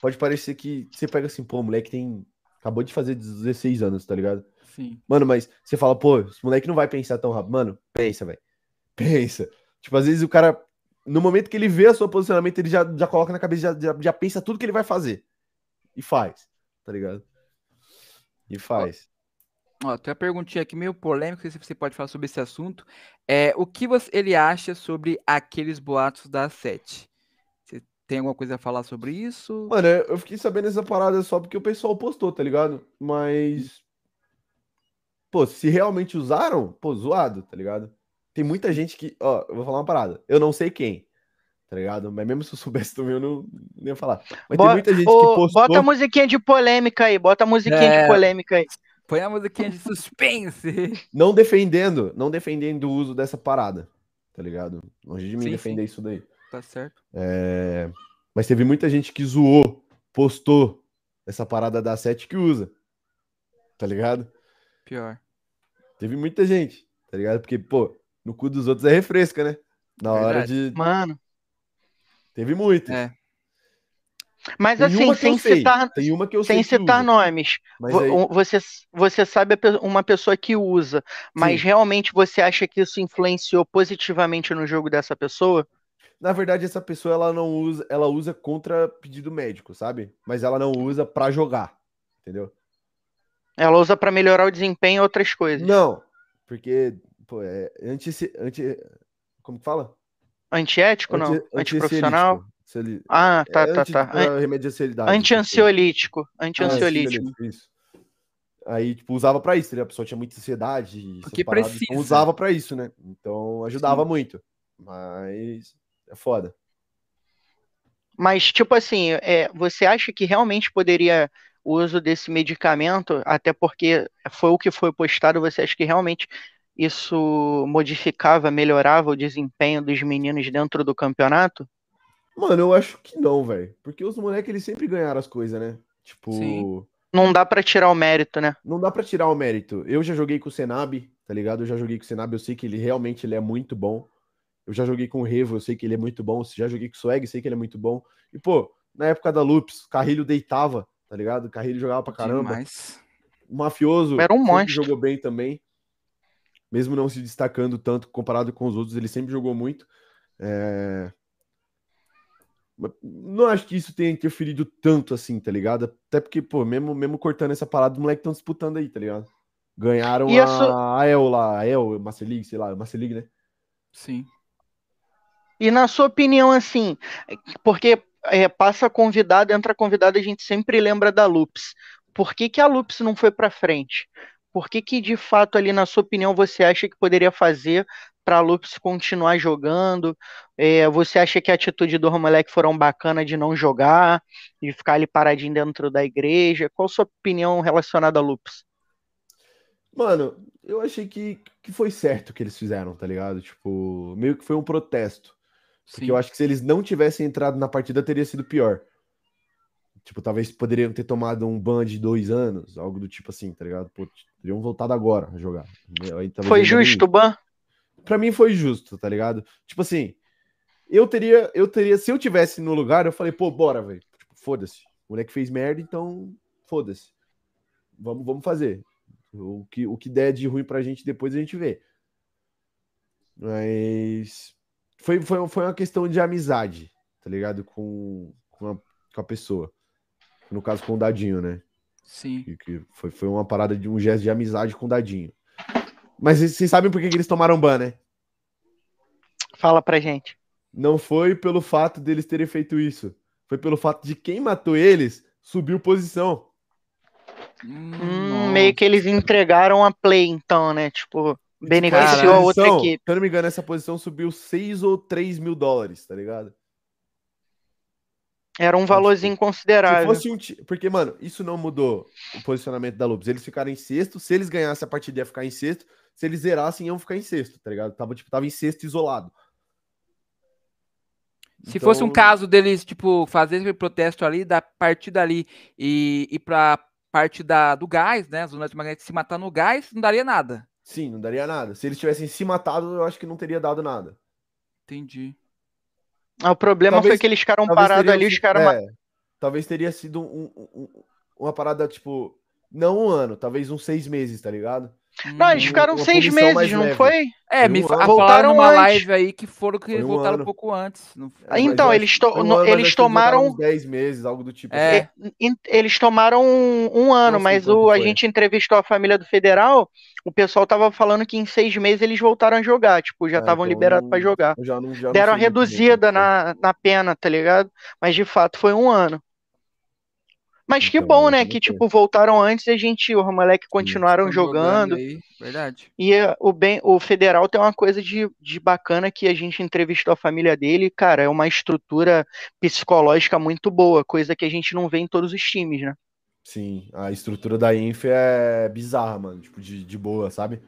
Speaker 3: pode parecer que você pega assim, pô, o moleque tem. Acabou de fazer 16 anos, tá ligado?
Speaker 1: Sim.
Speaker 3: Mano, mas você fala, pô, esse moleque não vai pensar tão rápido. Mano, pensa, velho. Pensa. Tipo, às vezes o cara, no momento que ele vê o seu posicionamento, ele já, já coloca na cabeça, já, já, já pensa tudo que ele vai fazer. E faz, tá ligado? E faz.
Speaker 1: Ó, tem uma perguntinha aqui meio polêmica, não sei se você pode falar sobre esse assunto. É, o que você, ele acha sobre aqueles boatos da sete? Você tem alguma coisa a falar sobre isso?
Speaker 3: Mano, eu eu fiquei sabendo essa parada só porque o pessoal postou, tá ligado? Mas. Pô, se realmente usaram, pô, zoado, tá ligado? Tem muita gente que. Ó, eu vou falar uma parada. Eu não sei quem, tá ligado? Mas mesmo se eu soubesse também, eu não, não ia falar. Mas
Speaker 2: Bo-
Speaker 3: tem muita gente
Speaker 2: Ô,
Speaker 3: que postou.
Speaker 2: Bota a musiquinha de polêmica aí, bota a musiquinha
Speaker 1: É.
Speaker 2: de polêmica aí.
Speaker 1: Põe a musiquinha de suspense. (laughs)
Speaker 3: Não defendendo, não defendendo o uso dessa parada, tá ligado? Longe de mim
Speaker 1: Sim,
Speaker 3: defender isso daí.
Speaker 1: Tá certo?
Speaker 3: É, Mas teve muita gente que zoou, postou essa parada da 7 que usa, tá ligado?
Speaker 1: Pior.
Speaker 3: Teve muita gente, tá ligado? Porque, pô, no cu dos outros é refresca, né? Na hora de.
Speaker 2: Mano.
Speaker 3: Teve muitas.
Speaker 1: É.
Speaker 2: Mas
Speaker 3: Tem
Speaker 2: assim, sem citar,
Speaker 3: Tem uma que eu
Speaker 2: sem citar nomes,
Speaker 3: aí-
Speaker 2: você, você sabe uma pessoa que usa, mas
Speaker 3: Sim.
Speaker 2: realmente você acha que isso influenciou positivamente no jogo dessa pessoa?
Speaker 3: Na verdade, essa pessoa ela não usa, ela usa contra pedido médico, sabe? Mas ela não usa pra jogar, entendeu?
Speaker 2: Ela usa pra melhorar o desempenho e outras coisas.
Speaker 3: Não, porque, pô, é anti, anti como que fala?
Speaker 2: Antiético, não?
Speaker 3: Anti-
Speaker 2: Antiprofissional?
Speaker 3: anti-ansiolítico. Celi-
Speaker 2: Ah, tá,
Speaker 3: é
Speaker 2: tá,
Speaker 3: anti-
Speaker 2: tá.
Speaker 3: pra remédio de ansiolidade.
Speaker 2: Anti-ansiolítico.
Speaker 3: Ah,
Speaker 2: Anti-ansiolítico.
Speaker 3: ansiolítico, Isso. Aí, tipo, usava pra isso, né? A pessoa tinha muita ansiedade,
Speaker 1: Porque
Speaker 3: paradas,
Speaker 1: precisa.
Speaker 3: então usava pra isso, né? Então ajudava muito. Mas é foda.
Speaker 2: Mas, tipo assim, é, você acha que realmente poderia o uso desse medicamento, até porque foi o que foi postado, você acha que realmente isso modificava, melhorava o desempenho dos meninos dentro do campeonato?
Speaker 3: Mano, eu acho que não, velho. Porque os moleques, eles sempre ganharam as coisas, né? Tipo,
Speaker 1: Sim.
Speaker 2: Não dá pra tirar o mérito, né?
Speaker 3: não dá pra tirar o mérito. Eu já joguei com o Senab, tá ligado? Eu já joguei com o Senab, eu sei que ele realmente ele é muito bom. Eu já joguei com o Revo, eu sei que ele é muito bom. Já joguei com o Swag, sei que ele é muito bom. E, pô, na época da Loops, Carrilho deitava, tá ligado? Carrilho jogava pra caramba.
Speaker 1: Demais.
Speaker 3: O Mafioso
Speaker 2: Era um monstro.
Speaker 3: jogou bem também. Mesmo não se destacando tanto comparado com os outros, ele sempre jogou muito. É, mas Não acho que isso tenha interferido tanto assim, tá ligado? Até porque, pô, mesmo, mesmo cortando essa parada, os moleques estão disputando aí, tá ligado? Ganharam
Speaker 2: a su-
Speaker 3: a, El lá, a El, Master League, sei lá, Master League, né?
Speaker 1: Sim.
Speaker 2: E na sua opinião, assim, porque é, passa convidado, entra convidado, a gente sempre lembra da Loops. Por que, que a Loops não foi pra frente? Por que, que de fato ali, na sua opinião, você acha que poderia fazer para a Loops continuar jogando? É, você acha que a atitude do moleque foram bacana de não jogar, de ficar ali paradinho dentro da igreja? Qual a sua opinião relacionada a Loops?
Speaker 3: Mano, eu achei que, que foi certo o que eles fizeram, tá ligado? Tipo, meio que foi um protesto. Porque
Speaker 1: Sim.
Speaker 3: eu acho que se eles não tivessem entrado na partida, teria sido pior. Tipo, talvez poderiam ter tomado um ban de dois anos, algo do tipo assim, tá ligado? Pô, teriam voltado agora a jogar.
Speaker 2: Foi justo ban?
Speaker 3: Pra mim foi justo, tá ligado? Tipo assim, eu teria, eu teria, se eu tivesse no lugar, eu falei, pô, bora, velho. Tipo, foda-se. O moleque fez merda, então foda-se. Vamos, vamos fazer. O que, o que der de ruim pra gente depois a gente vê. Mas foi, foi, foi uma questão de amizade, tá ligado? Com, com, a, com a pessoa. No caso, com o Dadinho, né?
Speaker 1: Sim.
Speaker 3: Que, que foi, foi uma parada de um gesto de amizade com o Dadinho. Mas vocês sabem por que, que eles tomaram ban, né?
Speaker 2: Fala pra gente.
Speaker 3: Não foi pelo fato deles terem feito isso. Foi pelo fato de quem matou eles subiu posição.
Speaker 2: Hum, meio que eles entregaram a play, então, né? Tipo, beneficiou a outra equipe.
Speaker 3: Se eu não me engano, essa posição subiu 6 ou 3 mil dólares, tá ligado?
Speaker 2: Era um valorzinho
Speaker 3: Se
Speaker 2: considerável.
Speaker 3: fosse um ti- Porque, mano, isso não mudou o posicionamento da Lobos. Eles ficaram em sexto. Se eles ganhassem a partida, ia ficar em sexto. Se eles zerassem, iam ficar em sexto, tá ligado? Tava, tipo, tava em sexto isolado.
Speaker 1: Se fosse um
Speaker 3: Então-
Speaker 1: caso deles, tipo, fazer esse protesto ali, da partida ali e ir pra parte da, do gás, né? Zona de magnética se matar no gás, não daria nada.
Speaker 3: Sim, não daria nada. Se eles tivessem se matado, eu acho que não teria dado nada.
Speaker 1: Entendi.
Speaker 2: Ah, O problema
Speaker 3: Talvez-
Speaker 2: foi que eles ficaram parados ali, os caras.
Speaker 3: é, Talvez teria sido um- um- uma parada, tipo, não um ano, talvez uns seis meses, tá ligado?
Speaker 2: Não, eles
Speaker 3: um-
Speaker 2: ficaram
Speaker 3: uma
Speaker 2: seis meses, não
Speaker 3: leve.
Speaker 2: foi?
Speaker 1: É, me
Speaker 3: um
Speaker 2: Voltaram
Speaker 1: numa
Speaker 2: antes.
Speaker 1: live aí que foram que
Speaker 3: um
Speaker 1: voltaram
Speaker 3: ano.
Speaker 1: um pouco antes.
Speaker 3: É, mas
Speaker 2: Então, eles to-
Speaker 3: um
Speaker 2: no-
Speaker 3: ano,
Speaker 2: eles tomaram-
Speaker 3: 10 meses, algo do tipo.
Speaker 1: É.
Speaker 3: assim.
Speaker 2: In- Eles tomaram um, um ano, mas
Speaker 3: quanto
Speaker 2: o, a gente entrevistou a família do Federal, o pessoal tava falando que em seis meses eles voltaram a jogar, tipo, já
Speaker 3: É,
Speaker 2: estavam
Speaker 3: então
Speaker 2: liberados pra jogar.
Speaker 3: já não- já
Speaker 2: Deram reduzida na, na pena, tá ligado? Mas de fato foi um ano. Mas que
Speaker 3: Então,
Speaker 2: bom, né? Que tipo, voltaram antes e a gente, os moleques continuaram jogando.
Speaker 1: aí, verdade.
Speaker 2: E eh, o, bem, o Federal tem uma coisa de, de bacana que a gente entrevistou a família dele, cara, é uma estrutura psicológica muito boa, coisa que a gente não vê em todos os times, né?
Speaker 3: Sim, a estrutura da Inf é bizarra, mano, tipo, de, de boa, sabe?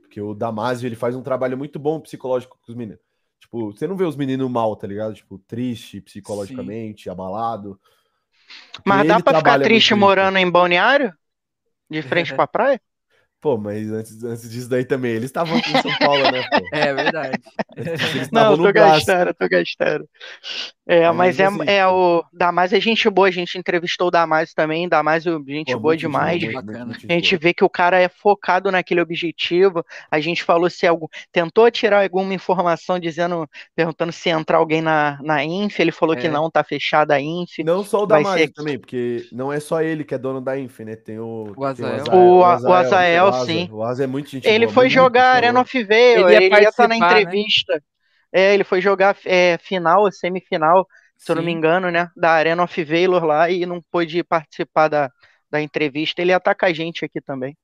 Speaker 3: Porque o Damasio, ele faz um trabalho muito bom psicológico com os meninos. Tipo, você não vê os meninos mal, tá ligado? Tipo, triste psicologicamente, abalado.
Speaker 2: Mas dá pra ficar triste morando em Balneário? De frente pra praia?
Speaker 3: Pô, mas antes, antes disso daí também, eles estavam aqui em São Paulo, né, pô? (laughs)
Speaker 1: É verdade.
Speaker 3: Eles
Speaker 2: Não, tô gastando, tô gastando. É,
Speaker 3: Mas
Speaker 2: mas é,
Speaker 3: assim,
Speaker 2: é o Damásio é gente boa, a gente entrevistou o Damásio também, Damásio gente
Speaker 3: Pô,
Speaker 2: boa
Speaker 3: gente
Speaker 2: demais.
Speaker 3: muito,
Speaker 1: bacana.
Speaker 3: muito gente
Speaker 2: A gente
Speaker 3: boa.
Speaker 2: vê que o cara é focado naquele objetivo. A gente falou se algum, tentou tirar alguma informação dizendo, perguntando se entrar alguém na, na Inf. Ele falou que
Speaker 1: É.
Speaker 2: não, tá fechada a Inf.
Speaker 3: Não só o
Speaker 2: vai
Speaker 3: Damasio
Speaker 2: ser-
Speaker 3: também, porque não é só ele que é dono da Inf, né? Tem o,
Speaker 1: O
Speaker 3: tem
Speaker 1: Azael.
Speaker 2: O A- o Azael,
Speaker 3: Asa.
Speaker 2: sim.
Speaker 3: O Asa é muito gente
Speaker 2: Ele
Speaker 3: boa,
Speaker 2: foi jogar Arena of Veil,
Speaker 1: Ele ia
Speaker 2: ele ia estar na
Speaker 1: né?
Speaker 2: entrevista. É, ele foi jogar é, final, semifinal, se eu não me engano, né? Da Arena of Valor lá e não pôde participar da, da entrevista. Ele ataca a gente aqui também.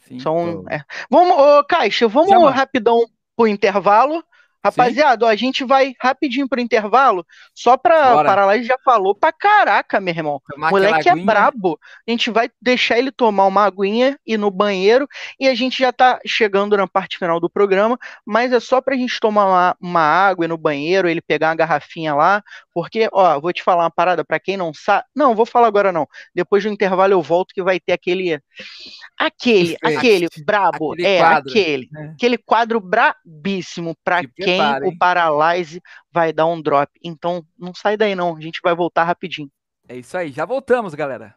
Speaker 1: Sim.
Speaker 2: São,
Speaker 3: Então.
Speaker 2: é. Vamos, ô, Caixa, vamos
Speaker 1: Chama.
Speaker 2: rapidão pro intervalo. Rapaziada, ó, a gente vai rapidinho pro intervalo, só pra
Speaker 1: Bora.
Speaker 2: lá, ele já falou pra caraca, meu irmão.
Speaker 1: Tomar
Speaker 2: O moleque é brabo. A gente vai deixar ele tomar uma aguinha, ir no banheiro, e a gente já tá chegando na parte final do programa, mas é só pra gente tomar uma, uma água, ir no banheiro, ele pegar uma garrafinha lá, porque, ó, vou te falar uma parada, pra quem não sabe. Não, vou falar agora não. Depois do intervalo eu volto que vai ter aquele. Aquele, aquele brabo,
Speaker 1: Aquele
Speaker 2: é,
Speaker 1: quadro.
Speaker 2: aquele.
Speaker 1: É.
Speaker 2: Aquele quadro brabíssimo pra
Speaker 1: Se
Speaker 2: quem o? Paralyze vai dar um drop. Então, não sai daí não, a gente vai voltar rapidinho.
Speaker 1: É isso aí, já voltamos, galera.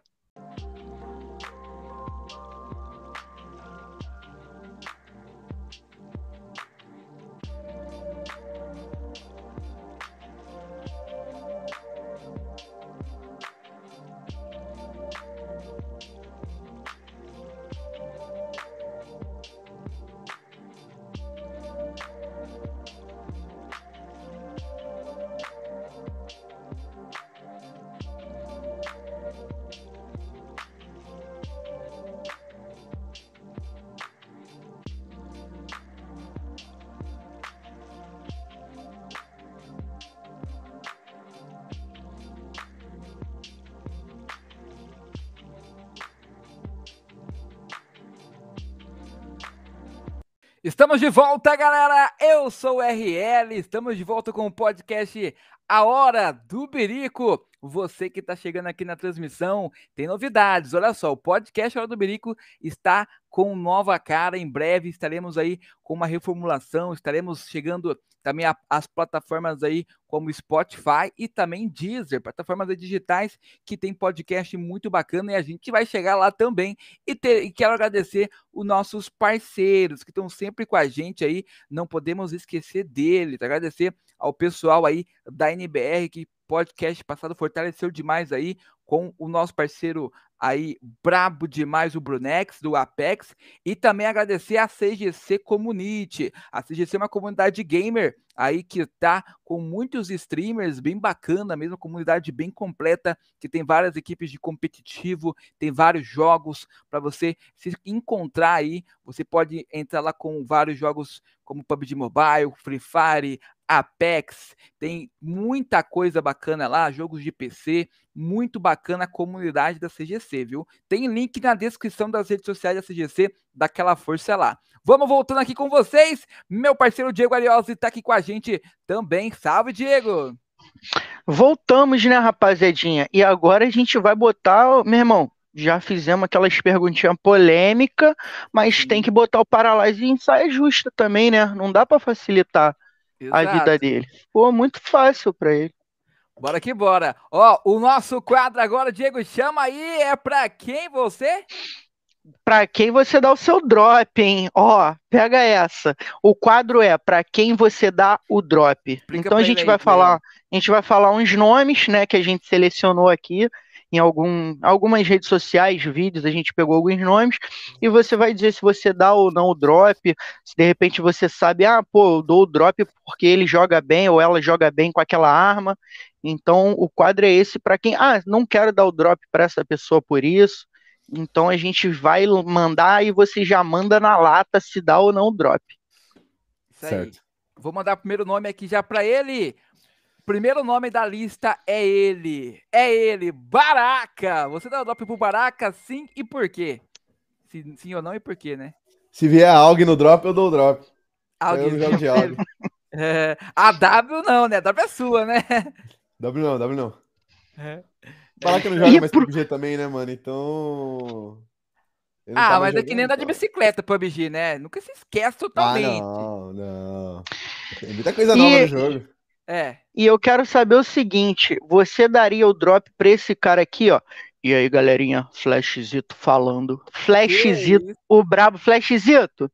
Speaker 1: Estamos de volta, galera. Eu sou o RL. Estamos de volta com o podcast A Hora do Birico. Você que está chegando aqui na transmissão, tem novidades. Olha só, o podcast Hora do Berico está com nova cara. Em breve estaremos aí com uma reformulação, estaremos chegando também às plataformas aí como Spotify e também Deezer, plataformas digitais que tem podcast muito bacana e a gente vai chegar lá também. E, ter, e quero agradecer os nossos parceiros que estão sempre com a gente aí, não podemos esquecer deles. Agradecer ao pessoal aí da NBR que podcast passado fortaleceu demais aí com o nosso parceiro aí brabo demais o Brunex do Apex e também agradecer a CGC Community. A CGC é uma comunidade gamer aí que tá com muitos streamers, bem bacana, mesmo comunidade bem completa, que tem várias equipes de competitivo, tem vários jogos para você se encontrar aí. Você pode entrar lá com vários jogos como PUBG Mobile, Free Fire, Apex, tem muita coisa bacana lá, jogos de PC, muito bacana a comunidade da CGC, viu? Tem link na descrição das redes sociais da CGC, daquela força lá. Vamos voltando aqui com vocês, meu parceiro Diego Ariosi está aqui com a gente também. Salve, Diego!
Speaker 2: Voltamos, né, rapaziadinha? E agora a gente vai botar, meu irmão, já fizemos aquelas perguntinhas polêmicas, mas tem que botar o Paralyze em saia justa também, né? Não dá para facilitar a vida dele. Ficou muito fácil para ele.
Speaker 1: Bora que bora. Ó, o nosso quadro agora, Diego, chama aí, é para quem você?
Speaker 2: Para quem você dá o seu drop, hein? Ó, pega essa. O quadro é para quem você dá o drop. Explica então a gente vai aí, falar, a gente vai falar uns nomes, né, que a gente selecionou aqui em algum, algumas redes sociais, vídeos, a gente pegou alguns nomes, e você vai dizer se você dá ou não o drop, se de repente você sabe, ah, pô, eu dou o drop porque ele joga bem ou ela joga bem com aquela arma. Então o quadro é esse para quem, ah, não quero dar o drop para essa pessoa por isso. Então a gente vai mandar e você já manda na lata se dá ou não o drop.
Speaker 1: Isso aí. Certo. Vou mandar o primeiro nome aqui já para ele primeiro nome da lista é ele. É ele, Baraka. Você dá o drop pro Baraka, sim e por quê? Sim, sim ou não e por quê, né?
Speaker 3: Se vier algo no drop, eu dou o drop.
Speaker 1: Alguém eu jogo de algo. (laughs) É, a W não, né? A W é sua, né? (laughs)
Speaker 3: W não, W não. É. Falar que eu não jogo mais PUBG também, né, mano? Então.
Speaker 1: Ah, mas é que nem andar de bicicleta PUBG, né? Nunca se esquece totalmente. Ah,
Speaker 3: não, não. Tem muita coisa nova e... no jogo.
Speaker 2: É. E eu quero saber o seguinte: você daria o drop pra esse cara aqui, ó? E aí, galerinha, Flashzito falando. Flashzito, o brabo Flashzito,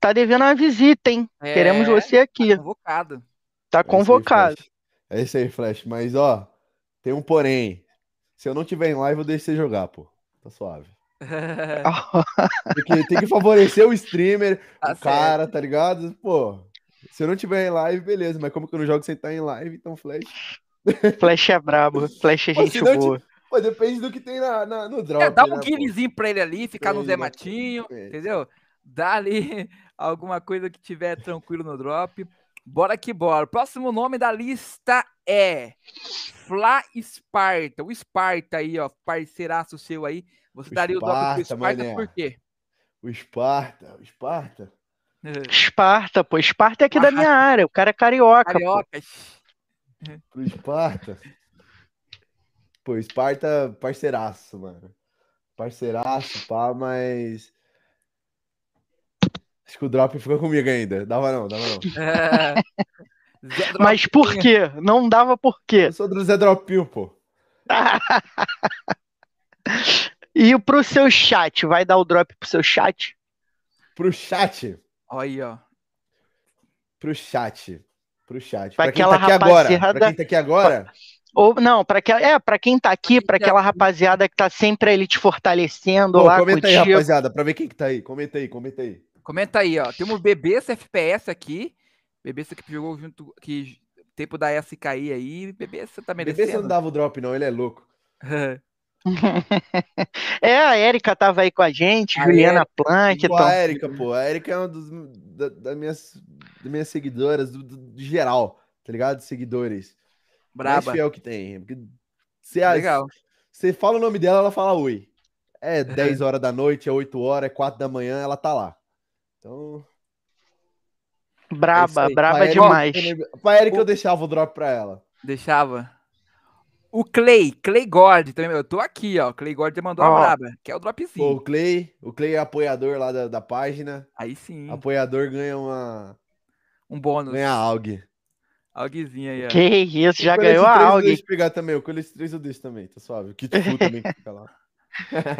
Speaker 2: tá devendo uma visita, hein? É, Queremos você aqui. Tá
Speaker 1: convocado.
Speaker 2: Tá convocado.
Speaker 3: É isso aí, Flash. Mas, ó, tem um porém. Se eu não tiver em live, eu deixo você jogar, pô. Tá suave. (laughs) Porque tem que favorecer o streamer, tá o cara, tá ligado? Pô, se eu não tiver em live, beleza, mas como que eu não jogo sem estar em live, então Flash.
Speaker 2: Flash é brabo, (laughs) Flash é gente boa.
Speaker 3: Pô, depende do que tem na, na no drop. É,
Speaker 1: dá um né, guinezinho pra ele ali, ficar no Zé Matinho, entendeu? Dá ali (laughs) alguma coisa que tiver tranquilo no drop. Bora que bora. Próximo nome da lista é Fla Sparta. O Sparta aí, ó, parceiraço seu aí. Você o daria Sparta, o drop pro Sparta mané. por quê?
Speaker 3: O Sparta, o Sparta.
Speaker 2: Esparta, pô. Esparta é aqui ah, da minha área. O cara é carioca. Carioca.
Speaker 3: Pô. Pro Esparta. Pô, Esparta, parceiraço, mano. Parceiraço, pá, mas. Acho que o drop ficou comigo ainda. Dava não, dava não. (laughs) É...
Speaker 2: mas por quê? Não dava por quê?
Speaker 3: Eu sou do Zé Dropinho, pô. (laughs)
Speaker 2: e pro seu chat? Vai dar o drop pro seu chat?
Speaker 3: Pro chat?
Speaker 1: Olha aí, ó.
Speaker 3: Pro chat. Pro chat. Pra, pra quem tá aqui agora. Pra quem tá aqui agora.
Speaker 2: Ou, não, para que, é, para quem tá aqui, para aquela rapaziada que tá sempre ali te fortalecendo Pô, lá
Speaker 3: Comenta aí, rapaziada, para ver quem que tá aí. Comenta aí, comenta aí.
Speaker 1: Comenta aí, ó. Temos BB FPS aqui. BB que jogou junto que tempo da SKI aí. Você tá merecendo. Você
Speaker 3: não dava o drop não, ele é louco. (laughs)
Speaker 2: é, a Erika tava aí com a gente, a Juliana Planck.
Speaker 3: Pô, a Erika, pô, a Erika é uma dos, da, das, minhas, das minhas seguidoras, do, do, do geral, tá ligado? Seguidores. Braba. Mais fiel que tem. Porque você, Legal. Você fala o nome dela, ela fala oi. É (laughs) 10 horas da noite, é 8 horas, é 4 da manhã, ela tá lá. Então.
Speaker 2: Braba, é braba pra demais.
Speaker 3: Erika, pra Erika eu deixava o drop pra ela.
Speaker 1: Deixava. O Clay, Clay God também. Eu tô aqui, ó. Clay God já mandou
Speaker 2: Ó.
Speaker 1: a braba, que é o
Speaker 3: Pô,
Speaker 1: dropzinho.
Speaker 3: o Clay, o Clay é apoiador lá da, da página.
Speaker 1: Aí sim,
Speaker 3: Apoiador ganha uma.
Speaker 1: um bônus.
Speaker 3: Ganha AUG.
Speaker 1: Alguizinho aí, ó.
Speaker 2: Que isso, já ganhou a
Speaker 3: 3 eu
Speaker 2: AUG.
Speaker 3: deixo pegar também. O Colete 3 eu deixo também, tá suave. O Kit também que (laughs) fica lá.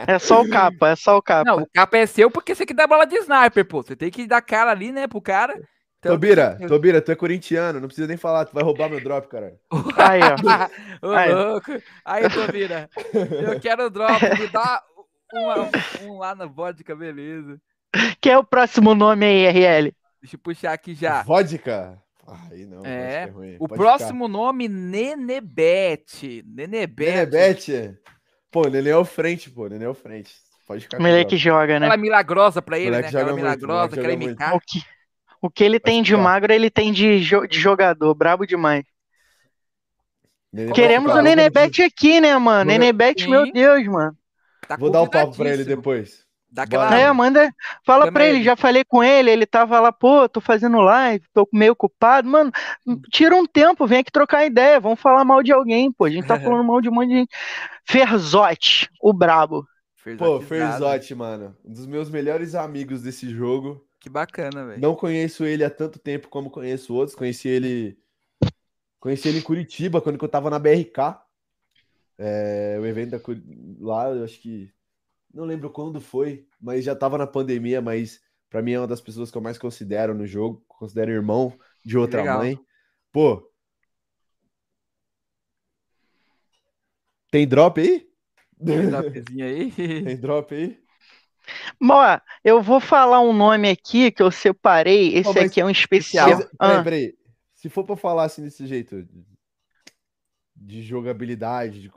Speaker 2: É só o capa, é só o capa.
Speaker 1: Não, o capa é seu porque você que dá bola de sniper, pô. Você tem que dar cara ali, né, pro cara. Então-
Speaker 3: Tobira, Tobira, tu é corintiano, não precisa nem falar, tu vai roubar meu drop, cara. (laughs)
Speaker 2: Aí, ó.
Speaker 1: Ô,
Speaker 2: Aí.
Speaker 1: louco. Aí, Tobira. Eu quero o drop. Me dá uma- um lá na vodka, beleza.
Speaker 2: Quem é o próximo nome aí, RL?
Speaker 1: Deixa eu puxar aqui já.
Speaker 3: Vodka? Aí não,
Speaker 1: É,
Speaker 3: ruim.
Speaker 1: O
Speaker 3: Pode
Speaker 1: próximo nome, Nenebete.
Speaker 3: ficar.
Speaker 1: Nenebete.
Speaker 3: Nenebete? Pô, Nenê é o frente, pô, Nenê é o frente. Pode ficar com o
Speaker 2: Moleque
Speaker 3: drop.
Speaker 2: joga, né?
Speaker 1: Aquela milagrosa pra ele,
Speaker 3: Moleque
Speaker 1: né? Aquela milagrosa, aquela. MK.
Speaker 2: O que, o que ele tem de
Speaker 3: ficar.
Speaker 2: magro, ele tem de, jo- de jogador. Brabo demais.
Speaker 3: Nenê
Speaker 2: Queremos o Nenebete aqui, né, mano?
Speaker 1: Sim.
Speaker 2: meu Deus, mano.
Speaker 1: Tá
Speaker 3: Vou dar o papo pra ele depois.
Speaker 1: Dá aquela...
Speaker 2: É, manda. Fala
Speaker 1: Chama
Speaker 2: pra ele,
Speaker 1: ele.
Speaker 2: já falei com ele, ele tava lá, pô, tô fazendo live, tô meio ocupado. Mano, tira um tempo, vem aqui trocar ideia, vamos falar mal de alguém, pô. A gente tá (laughs) falando mal de um monte de gente. Ferzote, o brabo.
Speaker 3: Pô. Ferzotti, mano. Um dos meus melhores amigos desse jogo.
Speaker 1: Que bacana, velho.
Speaker 3: Não conheço ele há tanto tempo como conheço outros. Conheci ele. Conheci ele em Curitiba, quando eu tava na BRK. É, o evento da lá, eu acho que. Não lembro quando foi, mas já tava na pandemia, mas pra mim é uma das pessoas que eu mais considero no jogo. Considero irmão de outra
Speaker 1: Legal.
Speaker 3: mãe. Pô. Tem drop aí?
Speaker 1: Tem dropzinho aí. (laughs)
Speaker 3: Tem drop aí?
Speaker 2: Ó, eu vou falar um nome aqui que eu separei. Esse
Speaker 3: mas-
Speaker 2: aqui é um especial.
Speaker 3: Mas,
Speaker 2: Ah,
Speaker 3: peraí. Se for pra falar assim desse jeito, de jogabilidade, de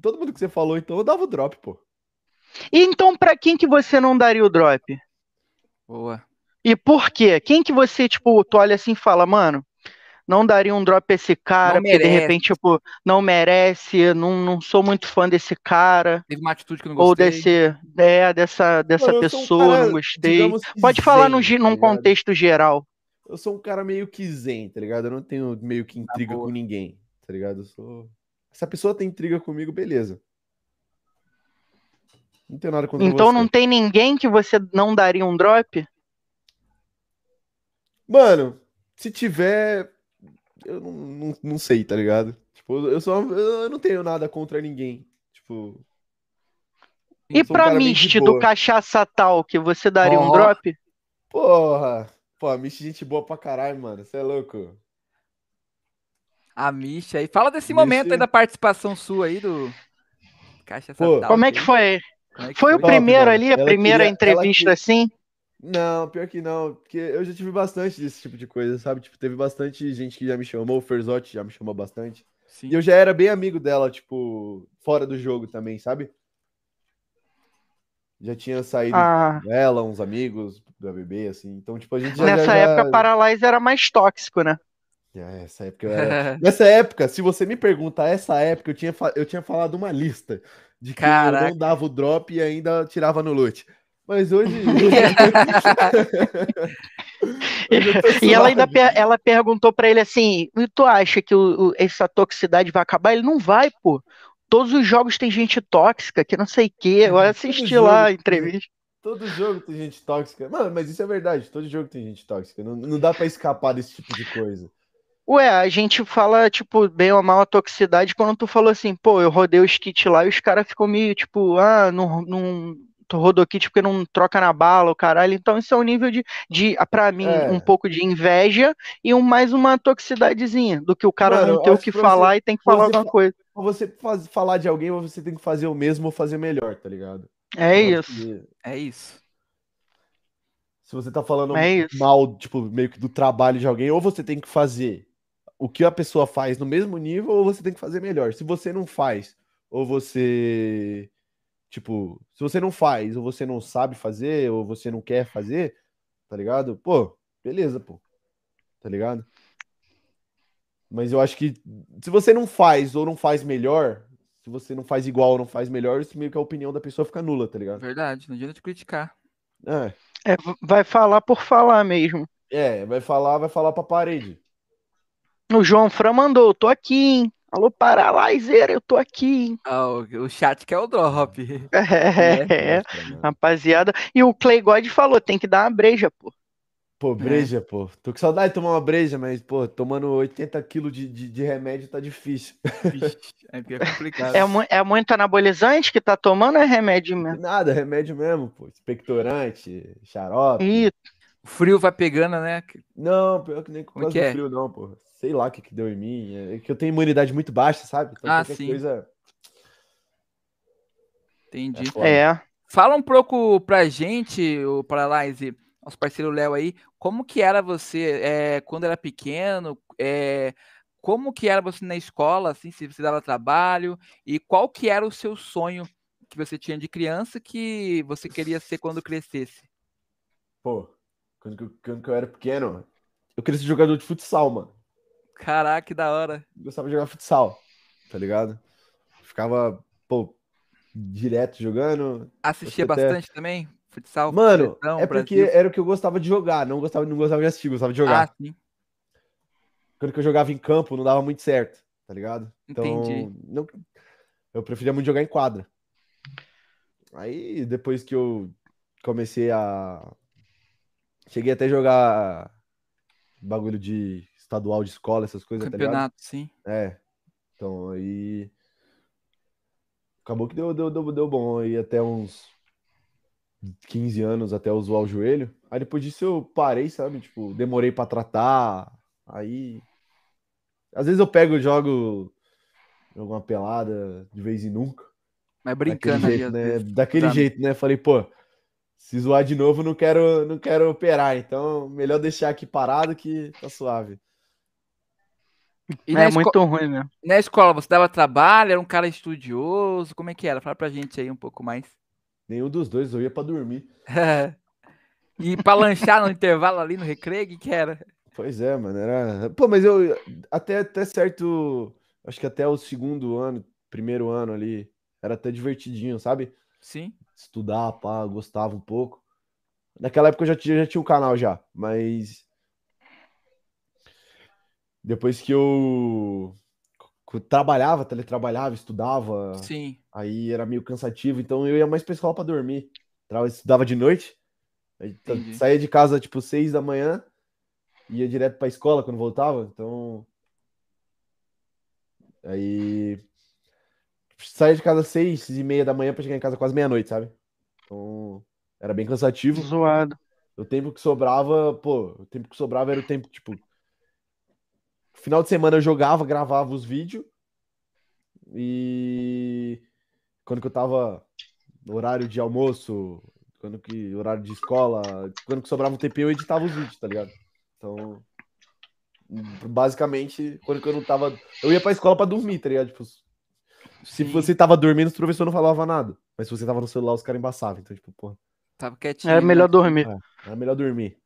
Speaker 3: todo mundo que você falou, então eu dava o drop, pô.
Speaker 2: E então, pra quem que você não daria o drop?
Speaker 1: Boa.
Speaker 2: E por quê? Quem que você, tipo, tu olha assim e fala, mano, não daria um drop a esse cara, porque de repente, tipo, não merece, não, não sou muito fã desse cara,
Speaker 1: Teve uma atitude que eu não
Speaker 2: ou
Speaker 1: gostei.
Speaker 2: desse, é, dessa, dessa
Speaker 3: Mano, eu sou um
Speaker 2: pessoa,
Speaker 3: cara,
Speaker 2: não gostei. Pode falar num,
Speaker 3: zen, tá
Speaker 2: num
Speaker 3: ligado?
Speaker 2: contexto geral.
Speaker 3: Eu sou um cara meio que zen, tá ligado? Eu não tenho meio que intriga
Speaker 1: boa.
Speaker 3: com ninguém, tá ligado? Eu sou. Se a pessoa tem intriga comigo, beleza. Não tenho nada contra
Speaker 2: Então
Speaker 3: você.
Speaker 2: não tem ninguém que você não daria um drop?
Speaker 3: Mano, se tiver. Eu não, não, não sei, tá ligado? Tipo, eu sou. Eu não tenho nada contra ninguém. Tipo.
Speaker 2: E
Speaker 3: um
Speaker 2: pra
Speaker 3: de
Speaker 2: Mist do. Cachaça Tal, que você daria um
Speaker 1: Ó.
Speaker 2: drop?
Speaker 3: Porra! Pô, a Mish gente boa pra caralho, mano. Você é louco?
Speaker 1: A Misha aí. Fala desse
Speaker 3: Misha.
Speaker 1: momento aí da participação sua aí do Caixa
Speaker 3: Pô,
Speaker 1: Satal,
Speaker 2: Como é que foi?
Speaker 1: Como é
Speaker 2: Foi o
Speaker 3: Top,
Speaker 2: primeiro
Speaker 3: mano.
Speaker 2: ali, a
Speaker 3: Ela
Speaker 2: primeira
Speaker 3: queria-
Speaker 2: entrevista
Speaker 3: queria-
Speaker 2: assim?
Speaker 3: Não, pior que não. Porque eu já tive bastante desse tipo de coisa, sabe? Tipo, teve bastante gente que já me chamou. O Ferzotti já me chamou bastante.
Speaker 1: Sim.
Speaker 3: E eu já era bem amigo dela, tipo, fora do jogo também, sabe? Já tinha saído
Speaker 2: Ah,
Speaker 3: com ela, uns amigos da bebê, assim. Então, tipo, a gente já.
Speaker 2: nessa
Speaker 3: já,
Speaker 2: época,
Speaker 3: já...
Speaker 2: Paralyze era mais tóxico, né?
Speaker 3: É, essa época eu era... (laughs) Nessa época, se você me pergunta essa época, eu tinha, fa- eu tinha falado uma lista de que eu
Speaker 1: Caraca.
Speaker 3: não dava o drop e ainda tirava no loot. Mas hoje. (laughs) Eu (laughs)
Speaker 2: E ela ainda per- ela perguntou pra ele assim: "E tu acha que o- o- essa toxicidade vai acabar? Ele não vai, pô. Todos os jogos tem gente tóxica, que não sei o quê. Eu assisti
Speaker 3: jogo
Speaker 2: lá a entrevista.
Speaker 3: Todo jogo tem gente tóxica. Mano, mas isso é verdade. Todo jogo tem gente tóxica. Não, não dá pra escapar desse tipo de coisa.
Speaker 2: Ué, a gente fala, tipo, bem ou mal a toxicidade quando tu falou assim, pô, eu rodei os kits lá e os caras ficam meio, tipo, ah, não, não, tu rodou kit porque não troca na bala, o caralho. Então isso é um nível de, de ah, pra mim,
Speaker 3: É.
Speaker 2: um pouco de inveja e um, mais uma toxidadezinha, do que o cara
Speaker 3: Mano,
Speaker 2: não ter o que falar
Speaker 3: você-
Speaker 2: e tem que falar alguma
Speaker 3: fa-
Speaker 2: coisa.
Speaker 3: Pra você faz- falar de alguém, você tem que fazer o mesmo ou fazer melhor, tá ligado?
Speaker 2: É isso.
Speaker 3: que
Speaker 1: É isso.
Speaker 3: Se você tá falando
Speaker 2: É
Speaker 3: mal, tipo, meio que do trabalho de alguém, ou você tem que fazer o que a pessoa faz no mesmo nível, ou você tem que fazer melhor. Se você não faz, ou você. Tipo, se você não faz, ou você não sabe fazer, ou você não quer fazer, tá ligado? Pô, beleza, pô. Tá ligado? Mas eu acho que se você não faz ou não faz melhor, se você não faz igual ou não faz melhor, isso meio que a opinião da pessoa fica nula, tá ligado?
Speaker 1: Verdade. Não adianta te criticar.
Speaker 3: É,
Speaker 2: É, vai falar por falar mesmo.
Speaker 3: é, vai falar, vai falar pra parede.
Speaker 2: O João Fran mandou, tô aqui, hein? Alô, Paralyzer, eu tô aqui, hein?
Speaker 1: Ah, o, o chat quer o drop. (laughs)
Speaker 2: É, rapaziada. E o Clay God falou, tem que dar uma breja, pô.
Speaker 3: Pô, breja, pô. Tô com saudade de tomar uma breja, mas, pô, tomando 80 quilos de, de, de remédio tá difícil.
Speaker 1: Vixe, é que é complicado.
Speaker 2: É, mu- é muito anabolizante que tá tomando ou é remédio mesmo?
Speaker 3: Nada, remédio mesmo, pô. Expectorante, xarope.
Speaker 1: O frio vai pegando, né?
Speaker 3: Não, pior que nem
Speaker 1: que
Speaker 3: do
Speaker 1: é?
Speaker 3: frio, não, pô. Sei lá o que, que deu em mim. É que eu tenho imunidade muito baixa, sabe? Então
Speaker 1: Ah,
Speaker 3: qualquer
Speaker 1: sim.
Speaker 3: coisa.
Speaker 1: Entendi.
Speaker 3: É
Speaker 2: é.
Speaker 1: Fala um pouco pra gente, o Paralyze, nosso parceiro Léo aí, como que era você é, quando era pequeno, é, como que era você na escola, assim, se você dava trabalho, e qual que era o seu sonho que você tinha de criança que você queria ser quando crescesse?
Speaker 3: Pô, quando, quando que eu era pequeno, eu queria ser jogador de futsal, mano.
Speaker 1: Caraca, que da hora.
Speaker 3: Gostava de jogar futsal, tá ligado? Ficava, pô, direto jogando.
Speaker 1: Assistia
Speaker 3: até-
Speaker 1: bastante também? Futsal?
Speaker 3: Mano,
Speaker 1: seleção,
Speaker 3: é porque
Speaker 1: Brasil?
Speaker 3: era o que eu gostava de jogar, não gostava, não gostava de assistir, gostava de jogar.
Speaker 1: Ah, sim.
Speaker 3: Quando que eu jogava em campo, não dava muito certo, tá ligado? Então,
Speaker 1: Entendi.
Speaker 3: não- eu preferia muito jogar em quadra. Aí, depois que eu comecei a. Cheguei até a jogar bagulho de estadual de escola, essas coisas, tá?
Speaker 1: Campeonato, sim.
Speaker 3: É. Então, aí. Acabou que deu, deu, deu, deu bom aí até uns 15 anos até eu zoar o joelho. Aí depois disso eu parei, sabe? Tipo, demorei pra tratar. Aí. Às vezes eu pego e jogo alguma pelada de vez em nunca.
Speaker 1: Mas
Speaker 3: Daquele
Speaker 1: brincando ali,
Speaker 3: jeito, né? Daquele
Speaker 1: Pra-
Speaker 3: jeito, né? Falei, pô, se zoar de novo, não quero, não quero operar. Então, melhor deixar aqui parado que tá suave.
Speaker 1: E
Speaker 2: é muito ruim mesmo.
Speaker 1: na escola, você dava trabalho? Era um cara estudioso? Como é que era? Fala pra gente aí um pouco mais.
Speaker 3: Nenhum dos dois, eu ia pra dormir. (laughs)
Speaker 1: e pra lanchar no intervalo ali no recreio, o que, que era?
Speaker 3: Pois é, mano, era. Pô, mas eu até, até certo. Acho que até o segundo ano, primeiro ano ali, era até divertidinho, sabe?
Speaker 1: Sim.
Speaker 3: Estudar, pá, gostava um pouco. Naquela época eu já tinha, já tinha um canal já, mas. Depois que eu trabalhava, teletrabalhava, estudava,
Speaker 1: Sim.
Speaker 3: aí era meio cansativo, então eu ia mais pra escola pra dormir. Tra- Estudava de noite, saía de casa tipo seis da manhã, ia direto pra escola quando voltava, então. Aí. Saía de casa às seis e meia da manhã pra chegar em casa quase meia-noite, sabe? Então. Era bem cansativo.
Speaker 2: Zoado.
Speaker 3: O tempo que sobrava, pô, o tempo que sobrava era o tempo, tipo. Final de semana eu jogava, gravava os vídeos. E quando que eu tava no horário de almoço, quando que horário de escola, quando que sobrava um tempinho eu editava os vídeos, tá ligado? Então, basicamente, quando que eu não tava, eu ia pra escola pra dormir, tá ligado? Tipo, se você tava dormindo, os professores não falavam nada. Mas se você tava no celular, os caras embaçavam. Então, tipo, pô,
Speaker 1: Tava quietinho.
Speaker 2: Era
Speaker 1: né?
Speaker 2: melhor dormir.
Speaker 3: era melhor dormir.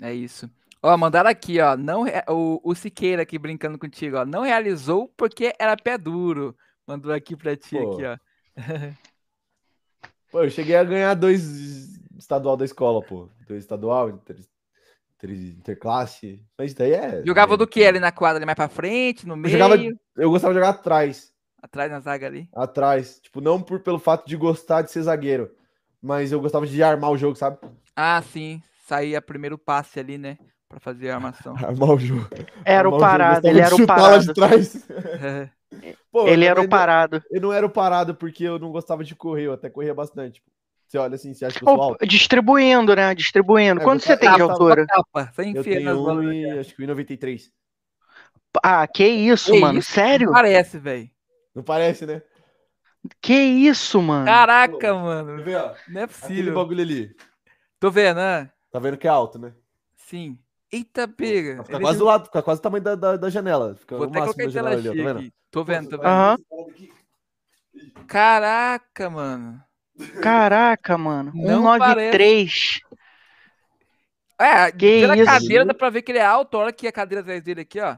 Speaker 1: É isso. Ó, mandaram aqui, ó. Não, o, o Siqueira aqui brincando contigo, ó. Não realizou porque era pé duro. Mandou aqui pra ti,
Speaker 3: Pô.
Speaker 1: aqui, ó.
Speaker 3: Pô, eu cheguei a ganhar dois estadual da escola, pô. Dois estadual, inter, inter- interclasse. Mas isso daí é.
Speaker 1: Jogava
Speaker 3: é-
Speaker 1: do que ali na quadra, ali mais pra frente, no
Speaker 3: Eu,
Speaker 1: meio,
Speaker 3: jogava, eu gostava de jogar atrás.
Speaker 1: atrás na zaga ali.
Speaker 3: Atrás. Tipo, não por, pelo fato de gostar de ser zagueiro. Mas eu gostava de armar o jogo, sabe?
Speaker 1: Ah, sim. Saía primeiro passe ali, né? Pra fazer a armação. (laughs)
Speaker 3: Armar o jogo.
Speaker 2: Era o parado, ele
Speaker 3: de
Speaker 2: era o
Speaker 3: lá de
Speaker 2: parado.
Speaker 3: trás. Pô,
Speaker 2: Ele era o parado.
Speaker 3: Eu não era o parado porque eu não gostava de correr, eu até corria bastante. Tipo, você olha assim, você acha que eu sou alto?
Speaker 2: distribuindo, né? Distribuindo.
Speaker 3: É,
Speaker 2: Quanto
Speaker 3: você
Speaker 2: tem de
Speaker 3: tava-
Speaker 2: altura?
Speaker 1: Capa, sem
Speaker 3: Eu tenho um e acho que 1,93.
Speaker 2: Ah, que isso,
Speaker 1: Que
Speaker 2: mano.
Speaker 1: isso?
Speaker 2: Sério?
Speaker 1: Parece, velho.
Speaker 3: Não parece, né?
Speaker 2: Que isso, mano?
Speaker 1: Caraca,
Speaker 3: Pô,
Speaker 1: mano.
Speaker 3: Ver, ó?
Speaker 1: Não é
Speaker 3: Aquele
Speaker 1: possível.
Speaker 3: bagulho ali.
Speaker 1: Tô vendo, né?
Speaker 3: Tá vendo que é alto, né?
Speaker 1: Sim. Eita, pega.
Speaker 3: Fica quase do lado, fica quase o tamanho da, da, da janela. Fica
Speaker 1: Vou
Speaker 3: o
Speaker 1: até colocar tela
Speaker 3: janela ali, ó, tá vendo?
Speaker 1: aqui. Tô vendo, tô vendo.
Speaker 2: Aham.
Speaker 1: Caraca, mano.
Speaker 2: Caraca, mano.
Speaker 1: Não
Speaker 2: 193.
Speaker 1: É,
Speaker 2: Que
Speaker 1: pela
Speaker 2: isso?
Speaker 1: cadeira dá pra ver que ele é alto. Olha aqui a cadeira atrás dele aqui, ó.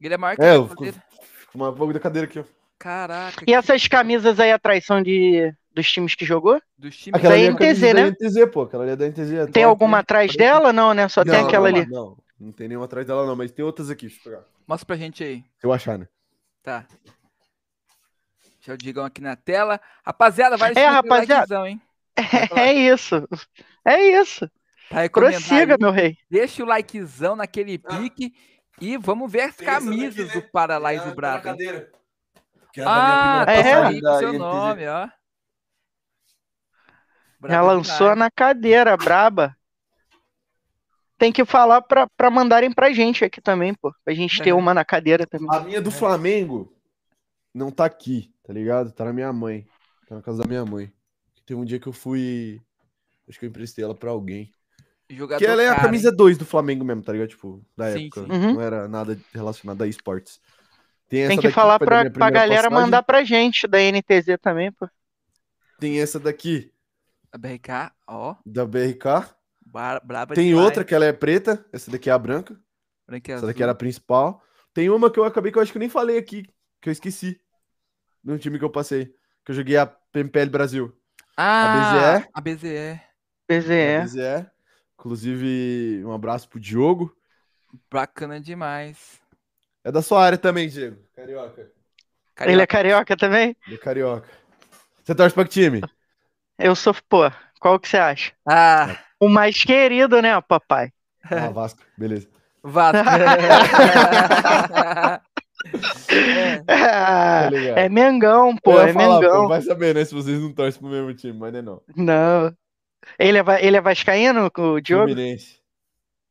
Speaker 1: Ele é maior que
Speaker 3: É,
Speaker 1: a
Speaker 3: eu fico,
Speaker 1: cadeira.
Speaker 3: fico uma bagulho da cadeira aqui, ó.
Speaker 1: Caraca.
Speaker 2: E
Speaker 1: que-
Speaker 2: essas camisas aí atrás são de dos times que jogou?
Speaker 1: Dos times.
Speaker 3: Aquela ali é a
Speaker 2: NTZ, né?
Speaker 3: da NTZ, pô. Aquela ali é da NTZ. é
Speaker 2: Tem
Speaker 3: top,
Speaker 2: alguma
Speaker 3: né?
Speaker 2: atrás dela? Não, né? Só tem
Speaker 1: Não,
Speaker 2: aquela
Speaker 1: não,
Speaker 2: ali.
Speaker 3: Não. Não tem nenhuma atrás dela, não, mas tem outras aqui. Deixa eu pegar.
Speaker 1: Mostra pra gente aí.
Speaker 3: Se eu achar, né?
Speaker 1: Tá. Deixa eu digam aqui na tela. Rapaziada, vai
Speaker 2: É, rapaziada.
Speaker 1: likezão, hein? (laughs)
Speaker 2: É isso. É isso.
Speaker 1: Tá
Speaker 2: Prossiga,
Speaker 1: aí.
Speaker 2: meu rei.
Speaker 1: Deixa o likezão naquele pique e vamos ver as camisas do Paralize Brabo. hein? Ah,
Speaker 2: É,
Speaker 1: tá
Speaker 2: é.
Speaker 1: aí com seu nome, ó.
Speaker 2: Já lançou na cadeira, braba. Tem que falar pra, pra mandarem pra gente aqui também, pô. Pra gente ter
Speaker 1: É.
Speaker 2: uma na cadeira também.
Speaker 3: A minha do Flamengo não tá aqui, tá ligado? Tá na minha mãe. Tá na casa da minha mãe. Teve um dia que eu fui. Acho que eu emprestei ela pra alguém.
Speaker 1: Jogador
Speaker 3: Que ela é a
Speaker 1: caro,
Speaker 3: camisa 2 do Flamengo mesmo, tá ligado? Tipo, da
Speaker 1: Sim,
Speaker 3: época.
Speaker 1: sim.
Speaker 2: Uhum.
Speaker 3: Não era nada relacionado a esportes. Tem, essa
Speaker 2: Tem que
Speaker 3: daqui,
Speaker 2: falar
Speaker 3: da
Speaker 2: pra, pra galera
Speaker 3: passagem.
Speaker 2: mandar pra gente da NTZ também, pô.
Speaker 3: Tem essa daqui,
Speaker 1: A BRK, ó.
Speaker 3: da BRK.
Speaker 1: Bar, braba
Speaker 3: Tem
Speaker 1: demais.
Speaker 3: outra que ela é preta. Essa daqui é a branca.
Speaker 1: Branca e
Speaker 3: Essa
Speaker 1: azul.
Speaker 3: daqui era a principal. Tem uma que eu acabei que eu acho que eu nem falei aqui, que eu esqueci. No time que eu passei. Que eu joguei a PMPL Brasil.
Speaker 1: Ah,
Speaker 3: BZE.
Speaker 1: a BZE.
Speaker 2: BZE.
Speaker 3: A BZE. Inclusive, um abraço pro Diogo.
Speaker 1: Bacana demais.
Speaker 3: É da sua área também, Diego. Carioca.
Speaker 2: Ele é carioca também?
Speaker 3: Do Carioca. Você torce pra que time?
Speaker 2: Eu sou, pô. Qual que você acha?
Speaker 1: Ah,
Speaker 2: O mais querido, né, papai?
Speaker 3: Ah, Vasco. Beleza.
Speaker 1: Vasco. (laughs)
Speaker 3: Tá ligado.
Speaker 2: É Mengão, pô.
Speaker 3: Eu ia
Speaker 2: É
Speaker 3: falar,
Speaker 2: Mengão.
Speaker 3: pô, vai saber, né? Se vocês não torcem pro mesmo time, mas não é não.
Speaker 2: Não. Ele é, ele é vascaíno, o Diogo?
Speaker 3: Fluminense.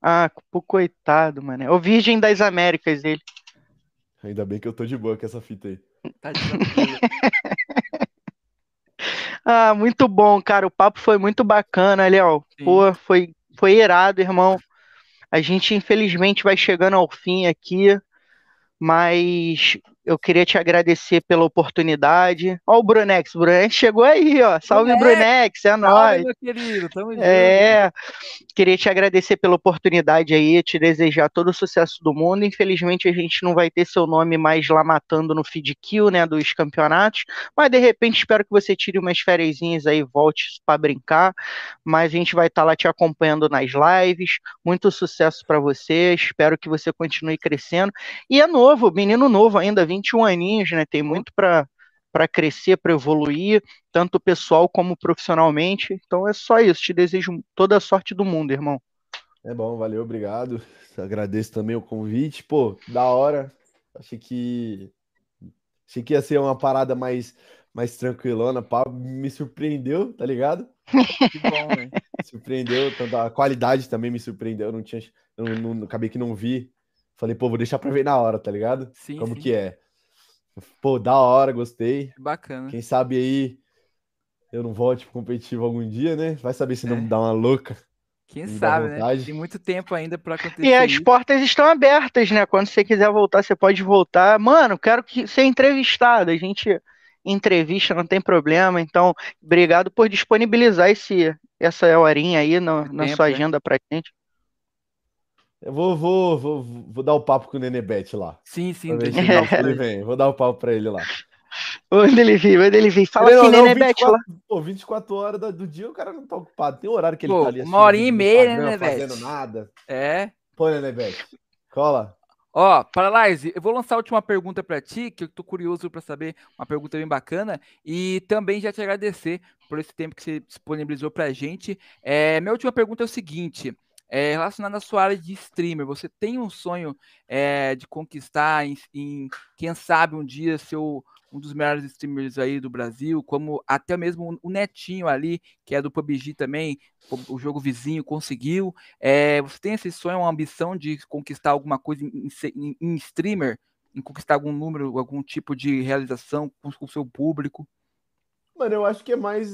Speaker 2: Ah, pô, coitado, mano. O Virgem das Américas, ele.
Speaker 3: Ainda bem que eu tô de boa com essa fita aí.
Speaker 1: Tá tranquilo. (laughs)
Speaker 2: Ah, muito bom, cara. O papo foi muito bacana, Léo. Pô, foi, foi irado, irmão. A gente, infelizmente, vai chegando ao fim aqui, mas eu queria te agradecer pela oportunidade. Ó, o Brunex. O Brunex chegou aí, ó. Salve,
Speaker 1: Brunex!
Speaker 2: Brunex. É
Speaker 1: Salve,
Speaker 2: nóis.
Speaker 1: meu querido. Tamo junto.
Speaker 2: É, queria te agradecer pela oportunidade aí, te desejar todo o sucesso do mundo. Infelizmente, a gente não vai ter seu nome mais lá matando no feed kill, né, dos campeonatos, mas de repente espero que você tire umas fériasinhas aí, volte para brincar. Mas a gente vai estar lá te acompanhando nas lives. Muito sucesso para você. Espero que você continue crescendo. E é novo, menino novo ainda, 21 aninhos, né? Tem muito para para crescer, para evoluir tanto pessoal como profissionalmente. Então é só isso. Te desejo toda a sorte do mundo, irmão.
Speaker 3: É bom, valeu, obrigado. (laughs) Agradeço também o convite. Pô, da hora. Achei que achei que ia ser uma parada mais mais tranquilona, pá, me surpreendeu, tá ligado? (laughs)
Speaker 1: Que bom, velho.
Speaker 3: Me surpreendeu, tanto a qualidade também me surpreendeu, eu não tinha eu não, não- acabei que não vi. Falei, pô, vou deixar pra ver na hora, tá ligado?
Speaker 1: Sim,
Speaker 3: Como
Speaker 1: sim.
Speaker 3: que é? Pô, da hora, gostei.
Speaker 1: Bacana.
Speaker 3: Quem sabe aí eu não volte pro competitivo algum dia, né? Vai saber se não
Speaker 1: É.
Speaker 3: me dá uma louca.
Speaker 1: Quem sabe, né? Tem muito tempo ainda pra acontecer
Speaker 2: E as
Speaker 1: isso.
Speaker 2: portas estão abertas, né? Quando você quiser voltar, você pode voltar. Mano, quero que ser entrevistado. A gente entrevista, não tem problema. Então, obrigado por disponibilizar esse, essa horinha aí no- na
Speaker 1: tempo,
Speaker 2: sua
Speaker 1: né?
Speaker 2: agenda pra gente.
Speaker 3: Eu vou, vou, vou, vou dar o papo com o Nenebete lá.
Speaker 1: Sim, sim,
Speaker 3: Pra ver
Speaker 1: deixa
Speaker 3: ele, (laughs) vem. Vou dar o papo pra ele lá.
Speaker 2: Onde ele vir, onde ele vir. Fala assim,
Speaker 3: não,
Speaker 2: Nenebete lá.
Speaker 3: 24, pô, 24 horas do dia o cara não tá ocupado. Tem horário que ele
Speaker 1: Pô,
Speaker 3: tá ali
Speaker 1: uma horinha e meia, né, Nenebete?
Speaker 3: Fazendo nada.
Speaker 1: É.
Speaker 3: Pô, Nenebete, cola.
Speaker 1: Ó, Paralyze, eu vou lançar a última pergunta pra ti, que eu tô curioso pra saber, uma pergunta bem bacana, e também já te agradecer por esse tempo que você disponibilizou pra gente. É, minha última pergunta é o seguinte, é, relacionada à sua área de streamer, você tem um sonho é, de conquistar, em, em, quem sabe um dia ser um dos melhores streamers aí do Brasil, como até mesmo o Netinho ali, que é do PUBG também, o, jogo vizinho conseguiu. É, você tem esse sonho, uma ambição de conquistar alguma coisa em, em- em streamer? Em conquistar algum número, algum tipo de realização com o seu público?
Speaker 3: Mano, eu acho que é mais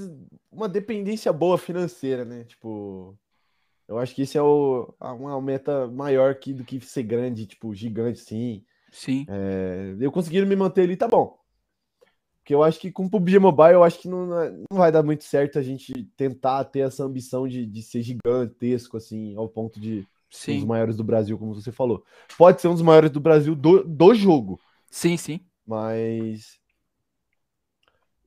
Speaker 3: uma dependência boa financeira, né? Tipo, eu acho que isso é o, uma meta maior que, do que ser grande, tipo, gigante, sim.
Speaker 1: Sim,
Speaker 3: É, eu conseguindo me manter ali, tá bom. Porque eu acho que com o PUBG Mobile, eu acho que não, não vai dar muito certo a gente tentar ter essa ambição de, de ser gigantesco, assim, ao ponto de ser um dos
Speaker 1: sim,
Speaker 3: maiores do Brasil, como você falou. Pode ser um dos maiores do Brasil do, do jogo,
Speaker 1: sim, sim.
Speaker 3: mas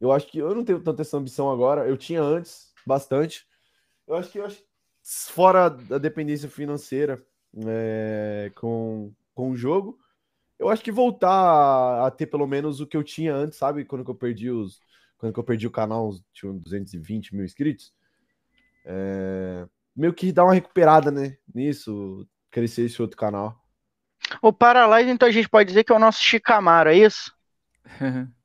Speaker 3: eu acho que eu não tenho tanta essa ambição agora. Eu tinha antes, bastante. Eu acho que eu acho fora da dependência financeira, é, com, com o jogo. Eu acho que voltar a ter pelo menos o que eu tinha antes, sabe? Quando eu perdi os. Quando eu perdi o canal, tinha 220 mil inscritos. É, meio que dar uma recuperada, né? Nisso, crescer esse outro canal.
Speaker 2: O Paralive, então a gente pode dizer que é o nosso Chicamaro, é isso? (laughs)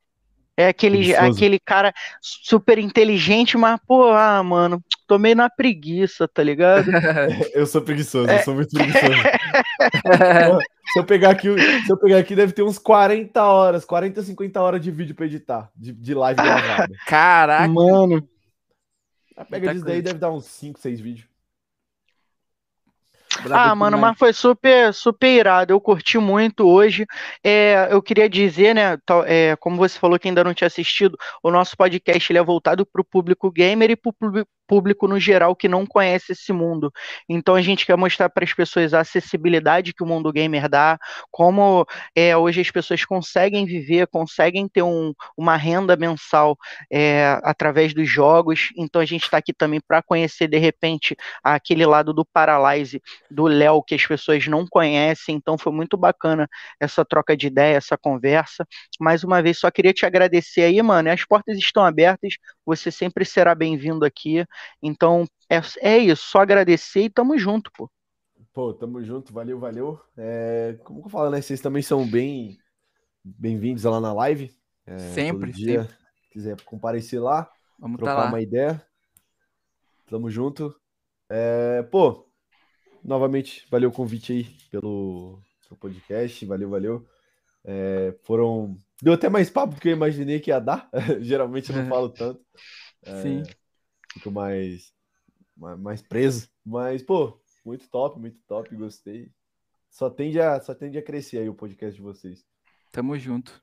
Speaker 2: É aquele, aquele cara super inteligente, mas, pô, ah, mano, tô meio na preguiça, tá ligado? (laughs)
Speaker 3: Eu sou preguiçoso, eu sou muito preguiçoso. (laughs) se eu pegar aqui, se eu pegar aqui, deve ter uns 40 horas, 40, 50 horas de vídeo pra editar, de, de live gravada.
Speaker 1: Caraca.
Speaker 2: Mano,
Speaker 3: A pega disso daí deve dar uns 5, 6 vídeos.
Speaker 2: Ah, mano, mas foi super, super irado. Eu curti muito hoje. É, eu queria dizer, né, tal- é, como você falou que ainda não tinha assistido, o nosso podcast ele é voltado para o público gamer e para o público no geral que não conhece esse mundo. Então a gente quer mostrar para as pessoas a acessibilidade que o mundo gamer dá, como é, hoje as pessoas conseguem viver, conseguem ter um- uma renda mensal é, através dos jogos. Então a gente está aqui também para conhecer de repente aquele lado do Paralyze do Léo que as pessoas não conhecem, então foi muito bacana essa troca de ideia, essa conversa. Mais uma vez, só queria te agradecer aí, mano. As portas estão abertas, você sempre será bem-vindo aqui. Então, é, é isso, só agradecer e tamo junto, pô.
Speaker 3: Pô, tamo junto, valeu, valeu. É, como que eu falo, né? Vocês também são bem bem-vindos lá na live. É,
Speaker 1: Sempre,
Speaker 3: todo dia, se quiser comparecer lá,
Speaker 1: Vamos tá
Speaker 3: trocar
Speaker 1: lá.
Speaker 3: uma ideia. Tamo junto. É, pô, novamente, valeu o convite aí pelo, pelo podcast. Valeu, valeu. É, foram. Deu até mais papo do que eu imaginei que ia dar. (laughs) Geralmente eu não falo tanto. É,
Speaker 1: Sim.
Speaker 3: Fico mais, mais, mais preso. Mas, pô, muito top, muito top, gostei. Só tende a, só tende a crescer aí o podcast de vocês.
Speaker 1: Tamo junto.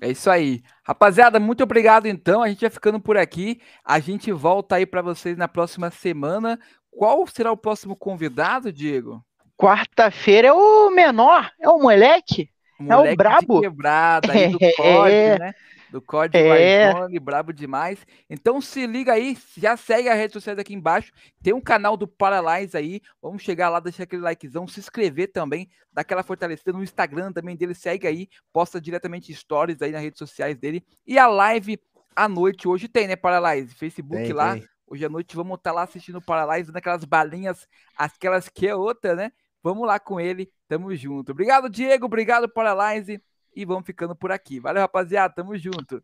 Speaker 1: É isso aí. Rapaziada, muito obrigado então. A gente vai ficando por aqui. A gente volta aí para vocês na próxima semana. Qual será o próximo convidado, Diego?
Speaker 2: Quarta-feira é o menor, é o moleque. É o
Speaker 1: Moleque de
Speaker 2: brabo.
Speaker 1: quebrada aí do (laughs)
Speaker 2: É.
Speaker 1: COD, né? Do COD
Speaker 2: É.
Speaker 1: Warzone, brabo demais. Então se liga aí, já segue as redes sociais aqui embaixo. Tem um canal do Paralyze aí. Vamos chegar lá, deixar aquele likezão, se inscrever também, dar aquela fortalecida no Instagram também dele, segue aí, posta diretamente stories aí nas redes sociais dele. E a live à noite hoje tem, né, Paralyze? Facebook
Speaker 3: Tem,
Speaker 1: lá.
Speaker 3: tem.
Speaker 1: Hoje à noite vamos estar lá assistindo o Paralyze, dando aquelas balinhas, aquelas que é outra, né? Vamos lá com ele, tamo junto. Obrigado, Diego, obrigado, Paralyze, e vamos ficando por aqui. Valeu, rapaziada, tamo junto.